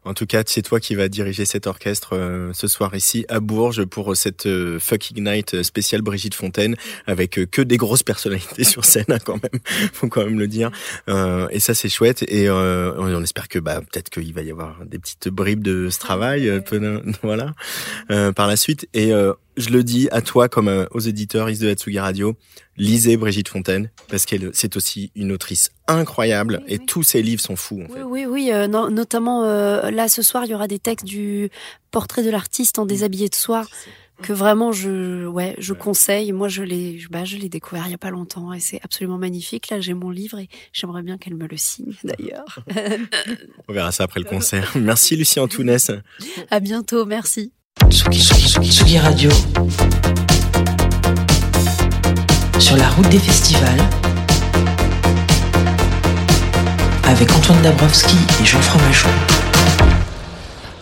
En tout cas, c'est toi qui vas diriger cet orchestre euh, ce soir ici à Bourges pour cette euh, Fucking Night spéciale Brigitte Fontaine avec euh, que des grosses personnalités sur scène hein, quand même, faut quand même le dire. Euh, et ça c'est chouette et euh, on espère que bah peut-être qu'il va y avoir des petites bribes de ce travail, euh, voilà, euh, par la suite. Et euh, je le dis à toi comme euh, aux éditeurs Is de Hatsugi Radio, lisez Brigitte Fontaine parce qu'elle c'est aussi une autrice incroyable et tous ses livres sont fous. en fait. Oui, oui, oui. euh, no- notamment euh, là ce soir, il y aura des textes du portrait de l'artiste en déshabillé de soie que vraiment je, ouais, je conseille. Moi, je l'ai, bah, je l'ai découvert il y a pas longtemps et c'est absolument magnifique. Là, j'ai mon livre et j'aimerais bien qu'elle me le signe d'ailleurs. On verra ça après le concert. Merci Lucie Antounès. à bientôt, merci. Tsugi, Tsugi, Tsugi, Radio. Sur la route des festivals. Avec Antoine Dabrowski et Jean Fromageau.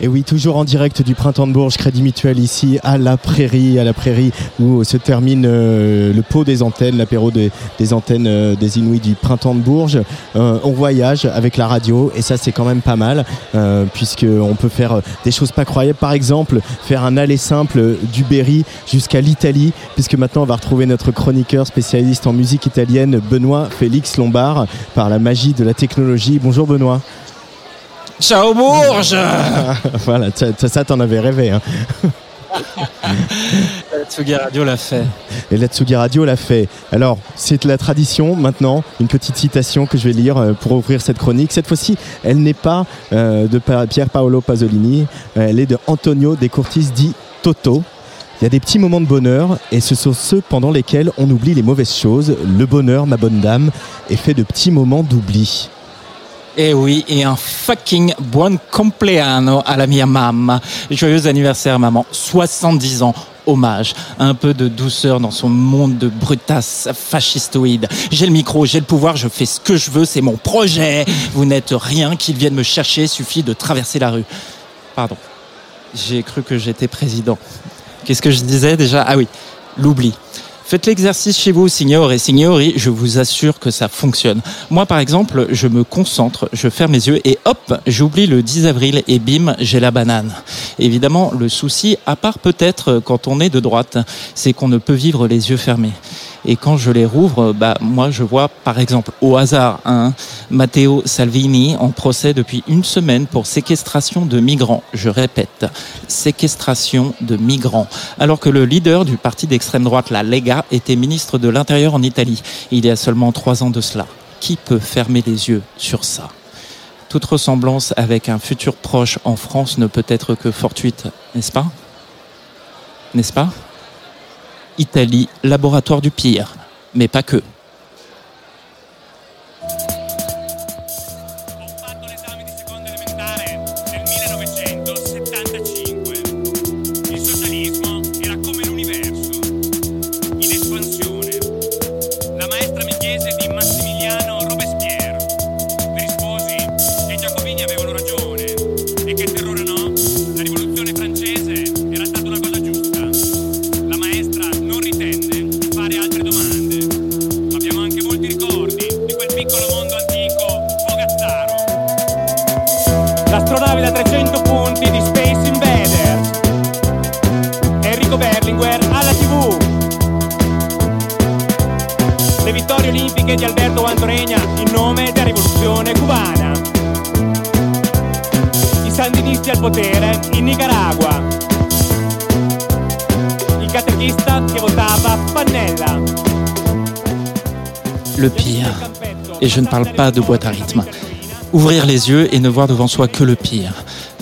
Et oui, toujours en direct du printemps de Bourges, Crédit Mutuel ici à la Prairie, à la Prairie où se termine euh, le pot des antennes, l'apéro des, antennes euh, des Inouïs du printemps de Bourges. Euh, on voyage avec la radio et ça c'est quand même pas mal puisque on peut faire des choses pas croyables. Par exemple, faire un aller simple du Berry jusqu'à l'Italie puisque maintenant on va retrouver notre chroniqueur spécialiste en musique italienne, Benoît Félix Lombard, par la magie de la technologie. Bonjour Benoît. Ciao Bourges voilà, ça, t'en avais rêvé. Hein. La Tsugi Radio l'a fait. Et la Tsugi Radio l'a fait. Alors, c'est la tradition maintenant, une petite citation que je vais lire euh, pour ouvrir cette chronique. Cette fois-ci, elle n'est pas euh, de Pa- Pier Paolo Pasolini, euh, elle est de Antonio De Curtis dit Toto. Il y a des petits moments de bonheur et ce sont ceux pendant lesquels on oublie les mauvaises choses. Le bonheur, ma bonne dame, est fait de petits moments d'oubli. Eh oui, et un fucking buon compleanno à la mia mamma. Joyeux anniversaire maman, 70 ans. Hommage, un peu de douceur dans son monde de brutasse fascistoïde. J'ai le micro, j'ai le pouvoir, je fais ce que je veux, c'est mon projet. Vous n'êtes rien, qu'ils viennent me chercher, suffit de traverser la rue. Pardon, j'ai cru que j'étais président. Qu'est-ce que je disais déjà? Ah oui, l'oubli. Faites l'exercice chez vous, signor et signori, je vous assure que ça fonctionne. Moi, par exemple, je me concentre, je ferme les yeux et hop, j'oublie le 10 avril et bim, j'ai la banane. Évidemment, le souci, à part peut-être quand on est de droite, c'est qu'on ne peut vivre les yeux fermés. Et quand je les rouvre, bah, moi, je vois, par exemple, au hasard, Matteo Salvini en procès depuis une semaine pour séquestration de migrants. Je répète, séquestration de migrants. Alors que le leader du parti d'extrême droite, la Lega, était ministre de l'Intérieur en Italie, il y a seulement trois ans de cela. Qui peut fermer les yeux sur ça? Toute ressemblance avec un futur proche en France ne peut être que fortuite, n'est-ce pas? N'est-ce pas? Italie, laboratoire du pire, mais pas que. Parle pas de boîte à rythme. Ouvrir les yeux et ne voir devant soi que le pire.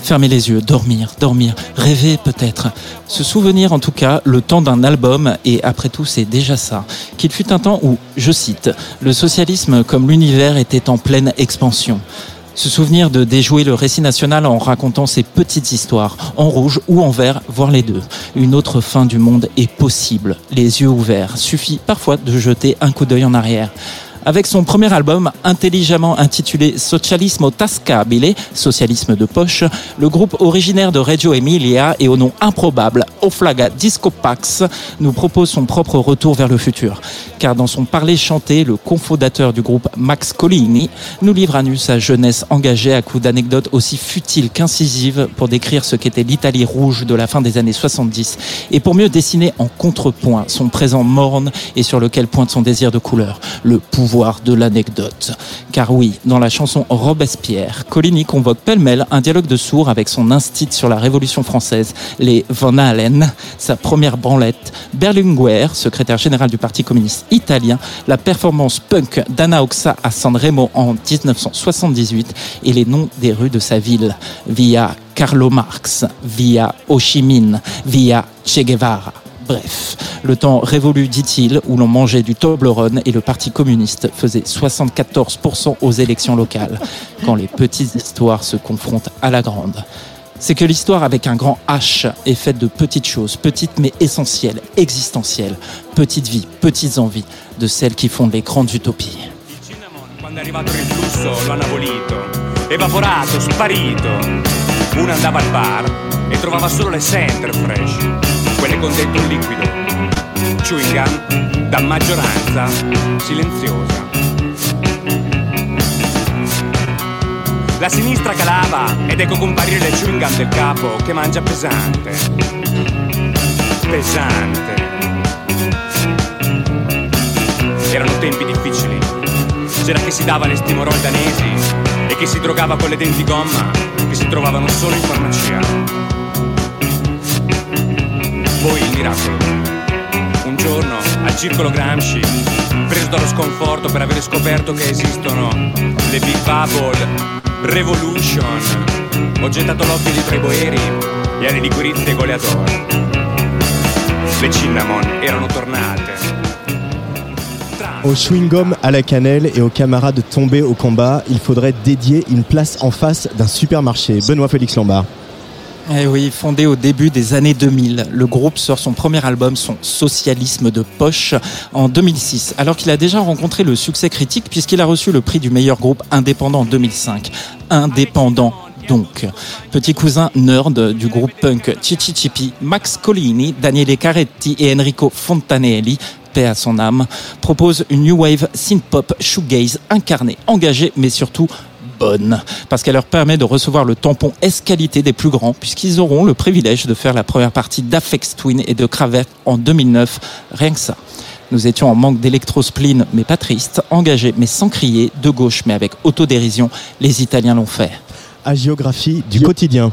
Fermer les yeux, dormir, dormir, rêver peut-être. Se souvenir en tout cas le temps d'un album, et après tout c'est déjà ça, qu'il fut un temps où, je cite, le socialisme comme l'univers était en pleine expansion. Se souvenir de déjouer le récit national en racontant ses petites histoires, en rouge ou en vert, voire les deux. Une autre fin du monde est possible, les yeux ouverts. Suffit parfois de jeter un coup d'œil en arrière. Avec son premier album intelligemment intitulé Socialismo Tascabile, socialisme de poche, le groupe originaire de Reggio Emilia et au nom improbable Oflaga Disco Pax nous propose son propre retour vers le futur. Car dans son parler chanté, le cofondateur du groupe Max Collini nous livre à nu sa jeunesse engagée à coups d'anecdotes aussi futiles qu'incisives pour décrire ce qu'était l'Italie rouge de la fin des années 70 et pour mieux dessiner en contrepoint son présent morne et sur lequel pointe son désir de couleur, le pouvoir de l'anecdote. Car oui, dans la chanson Robespierre, Coligny convoque pêle-mêle un dialogue de sourds avec son instit sur la Révolution française, les Van Halen, sa première branlette, Berlinguer, secrétaire général du Parti communiste italien, la performance punk d'Anna Oxa à San Remo en 1978 et les noms des rues de sa ville, via Carlo Marx, via Ho Chi Minh, via Che Guevara. Bref, le temps révolu, dit-il, où l'on mangeait du Toblerone et le Parti communiste faisait 74% aux élections locales, quand les petites histoires se confrontent à la grande. C'est que l'histoire avec un grand H est faite de petites choses, petites mais essentielles, existentielles, petites vies, petites envies, de celles qui fondent les grandes utopies. Con dentro un liquido. Chewing gum da maggioranza silenziosa. La sinistra calava ed ecco comparire le chewing gum del capo che mangia pesante. Pesante. Erano tempi difficili. C'era chi si dava le stimorol danesi e chi si drogava con le denti gomma che si trovavano solo in farmacia. Poi il miracolo. Un giorno al circolo Gramsci, preso dallo sconforto per avere scoperto che esistono le Big Bubble Revolution, ho gettato l'occhio dietro ai boeri e alle liquirizie goleador. Le cinnamon erano tornate. Au chewing-gum à la cannelle et aux camarades tombés au combat, il faudrait dédier une place en face d'un supermarché. Benoît Félix Lombard. Eh oui, fondé au début des années 2000, le groupe sort son premier album, son Socialisme de poche, en 2006, alors qu'il a déjà rencontré le succès critique puisqu'il a reçu le prix du meilleur groupe indépendant en 2005. Indépendant donc. Petit cousin nerd du groupe punk Chichi Chipi, Max Collini, Daniele Caretti et Enrico Fontanelli paix à son âme, propose une new wave synth-pop shoegaze incarnée, engagée, mais surtout parce qu'elle leur permet de recevoir le tampon S-qualité des plus grands, puisqu'ils auront le privilège de faire la première partie d'Afex Twin et de Cravette en 2009, rien que ça. Nous étions en manque d'électrospleen, mais pas triste, engagés, mais sans crier, de gauche, mais avec autodérision, les Italiens l'ont fait. Agiographie du quotidien.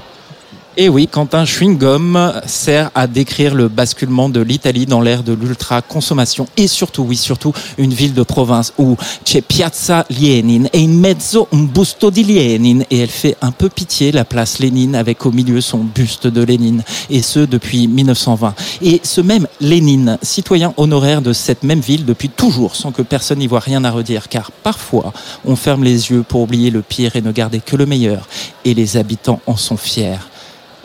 Et oui, quand un chewing-gum sert à décrire le basculement de l'Italie dans l'ère de l'ultra-consommation et surtout, oui, surtout, une ville de province où c'è Piazza Lenin et in mezzo un busto di Lenin et elle fait un peu pitié la place Lénine avec au milieu son buste de Lénine et ce depuis 1920. Et ce même Lénine, citoyen honoraire de cette même ville depuis toujours sans que personne n'y voit rien à redire car parfois on ferme les yeux pour oublier le pire et ne garder que le meilleur et les habitants en sont fiers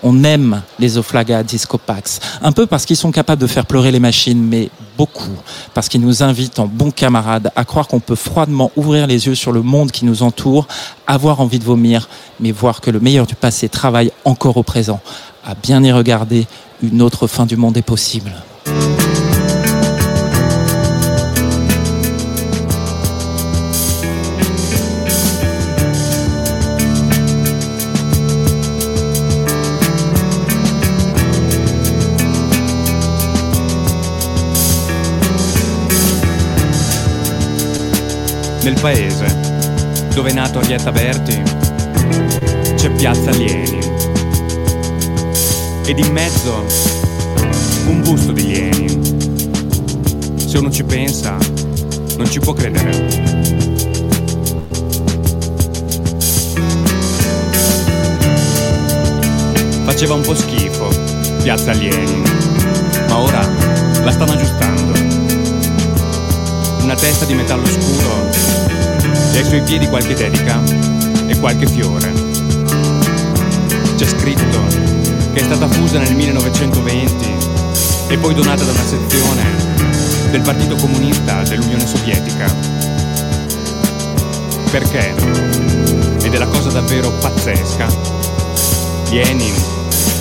on aime les Oflaga Discopax. Un peu parce qu'ils sont capables de faire pleurer les machines, mais beaucoup parce qu'ils nous invitent en bons camarades à croire qu'on peut froidement ouvrir les yeux sur le monde qui nous entoure, avoir envie de vomir, mais voir que le meilleur du passé travaille encore au présent. À bien y regarder, une autre fin du monde est possible. Del paese, dove è nato Arietta Berti, c'è Piazza Alieni. Ed in mezzo un busto di Lieni. Se uno ci pensa, non ci può credere. Faceva un po' schifo, Piazza Alieni, ma ora la stanno aggiustando. Una testa di metallo scuro e ai suoi piedi qualche dedica e qualche fiore. C'è scritto che è stata fusa nel 1920 e poi donata da una sezione del Partito Comunista dell'Unione Sovietica. Perché? Ed è la cosa davvero pazzesca. Lenin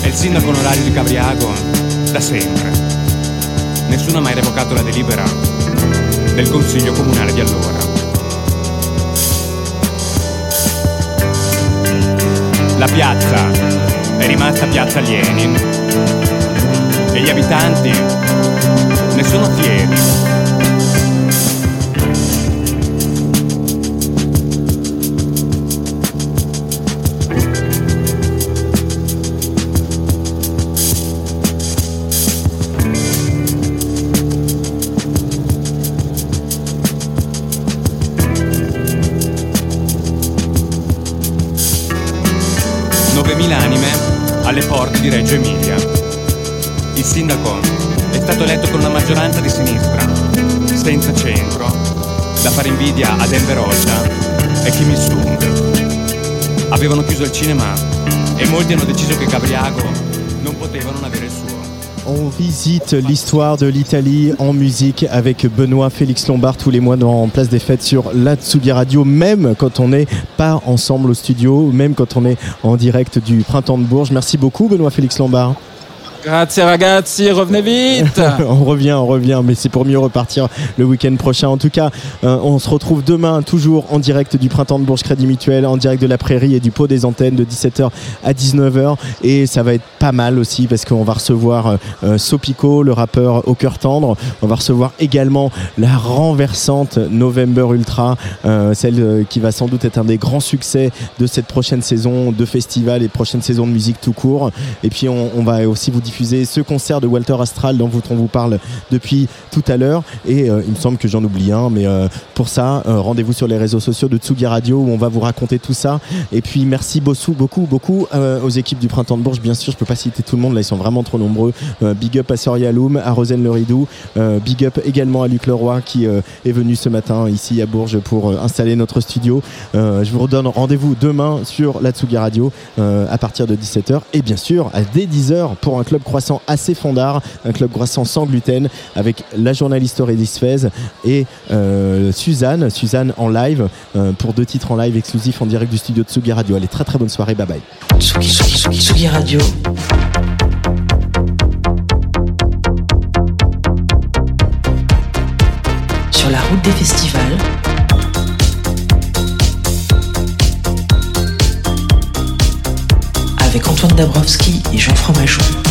è il sindaco onorario di Cabriago da sempre. Nessuno ha mai revocato la delibera del consiglio comunale di allora. La piazza è rimasta piazza Lenin e gli abitanti ne sono fieri. Di Reggio Emilia. Il sindaco è stato eletto con una maggioranza di sinistra, senza centro, da fare invidia a Denver Rocha e Kim Il-sung. Avevano chiuso il cinema e molti hanno deciso che Gabriago non poteva non avere il suo. On visite l'histoire de l'Italie en musique avec Benoît Félix Lombard tous les mois dans Place des Fêtes sur la Radio, même quand on n'est pas ensemble au studio, même quand on est en direct du Printemps de Bourges. Merci beaucoup Benoît Félix Lombard. Grazie ragazzi, revenez vite on revient, on revient, mais c'est pour mieux repartir le week-end prochain. En tout cas, euh, on se retrouve demain, toujours en direct du Printemps de Bourges Crédit Mutuel, en direct de la Prairie et du Pot des Antennes de 17h à 19h. Et ça va être pas mal aussi parce qu'on va recevoir euh, euh, Sopico, le rappeur au cœur tendre. On va recevoir également la renversante November Ultra, celle qui va sans doute être un des grands succès de cette prochaine saison de festival et prochaine saison de musique tout court. Et puis on, va aussi vous ce concert de Walter Astral dont on vous parle depuis tout à l'heure. Et euh, il me semble que j'en oublie un, mais euh, pour ça, euh, rendez-vous sur les réseaux sociaux de Tsugi Radio où on va vous raconter tout ça. Et puis merci beaucoup, beaucoup, beaucoup aux équipes du Printemps de Bourges. Bien sûr, je peux pas citer tout le monde, là ils sont vraiment trop nombreux. Big up à Soria Loum, à Rosane Le Ridou, euh, big up également à Luc Leroy qui est venu ce matin ici à Bourges pour installer notre studio. Je vous redonne rendez-vous demain sur la Tsugi Radio à partir de 17h et bien sûr à dès 10h pour un club croissant assez fondard, un club croissant sans gluten avec la journaliste Aurélie Sfez et euh, Suzanne, Suzanne en live euh, pour deux titres en live exclusifs en direct du studio de Tsugi Radio. Allez, très très bonne soirée, bye bye. Tsugi, Tsugi, Tsugi, Tsugi Radio. Sur la route des festivals. Avec Antoine Dabrowski et Jean Fromageau.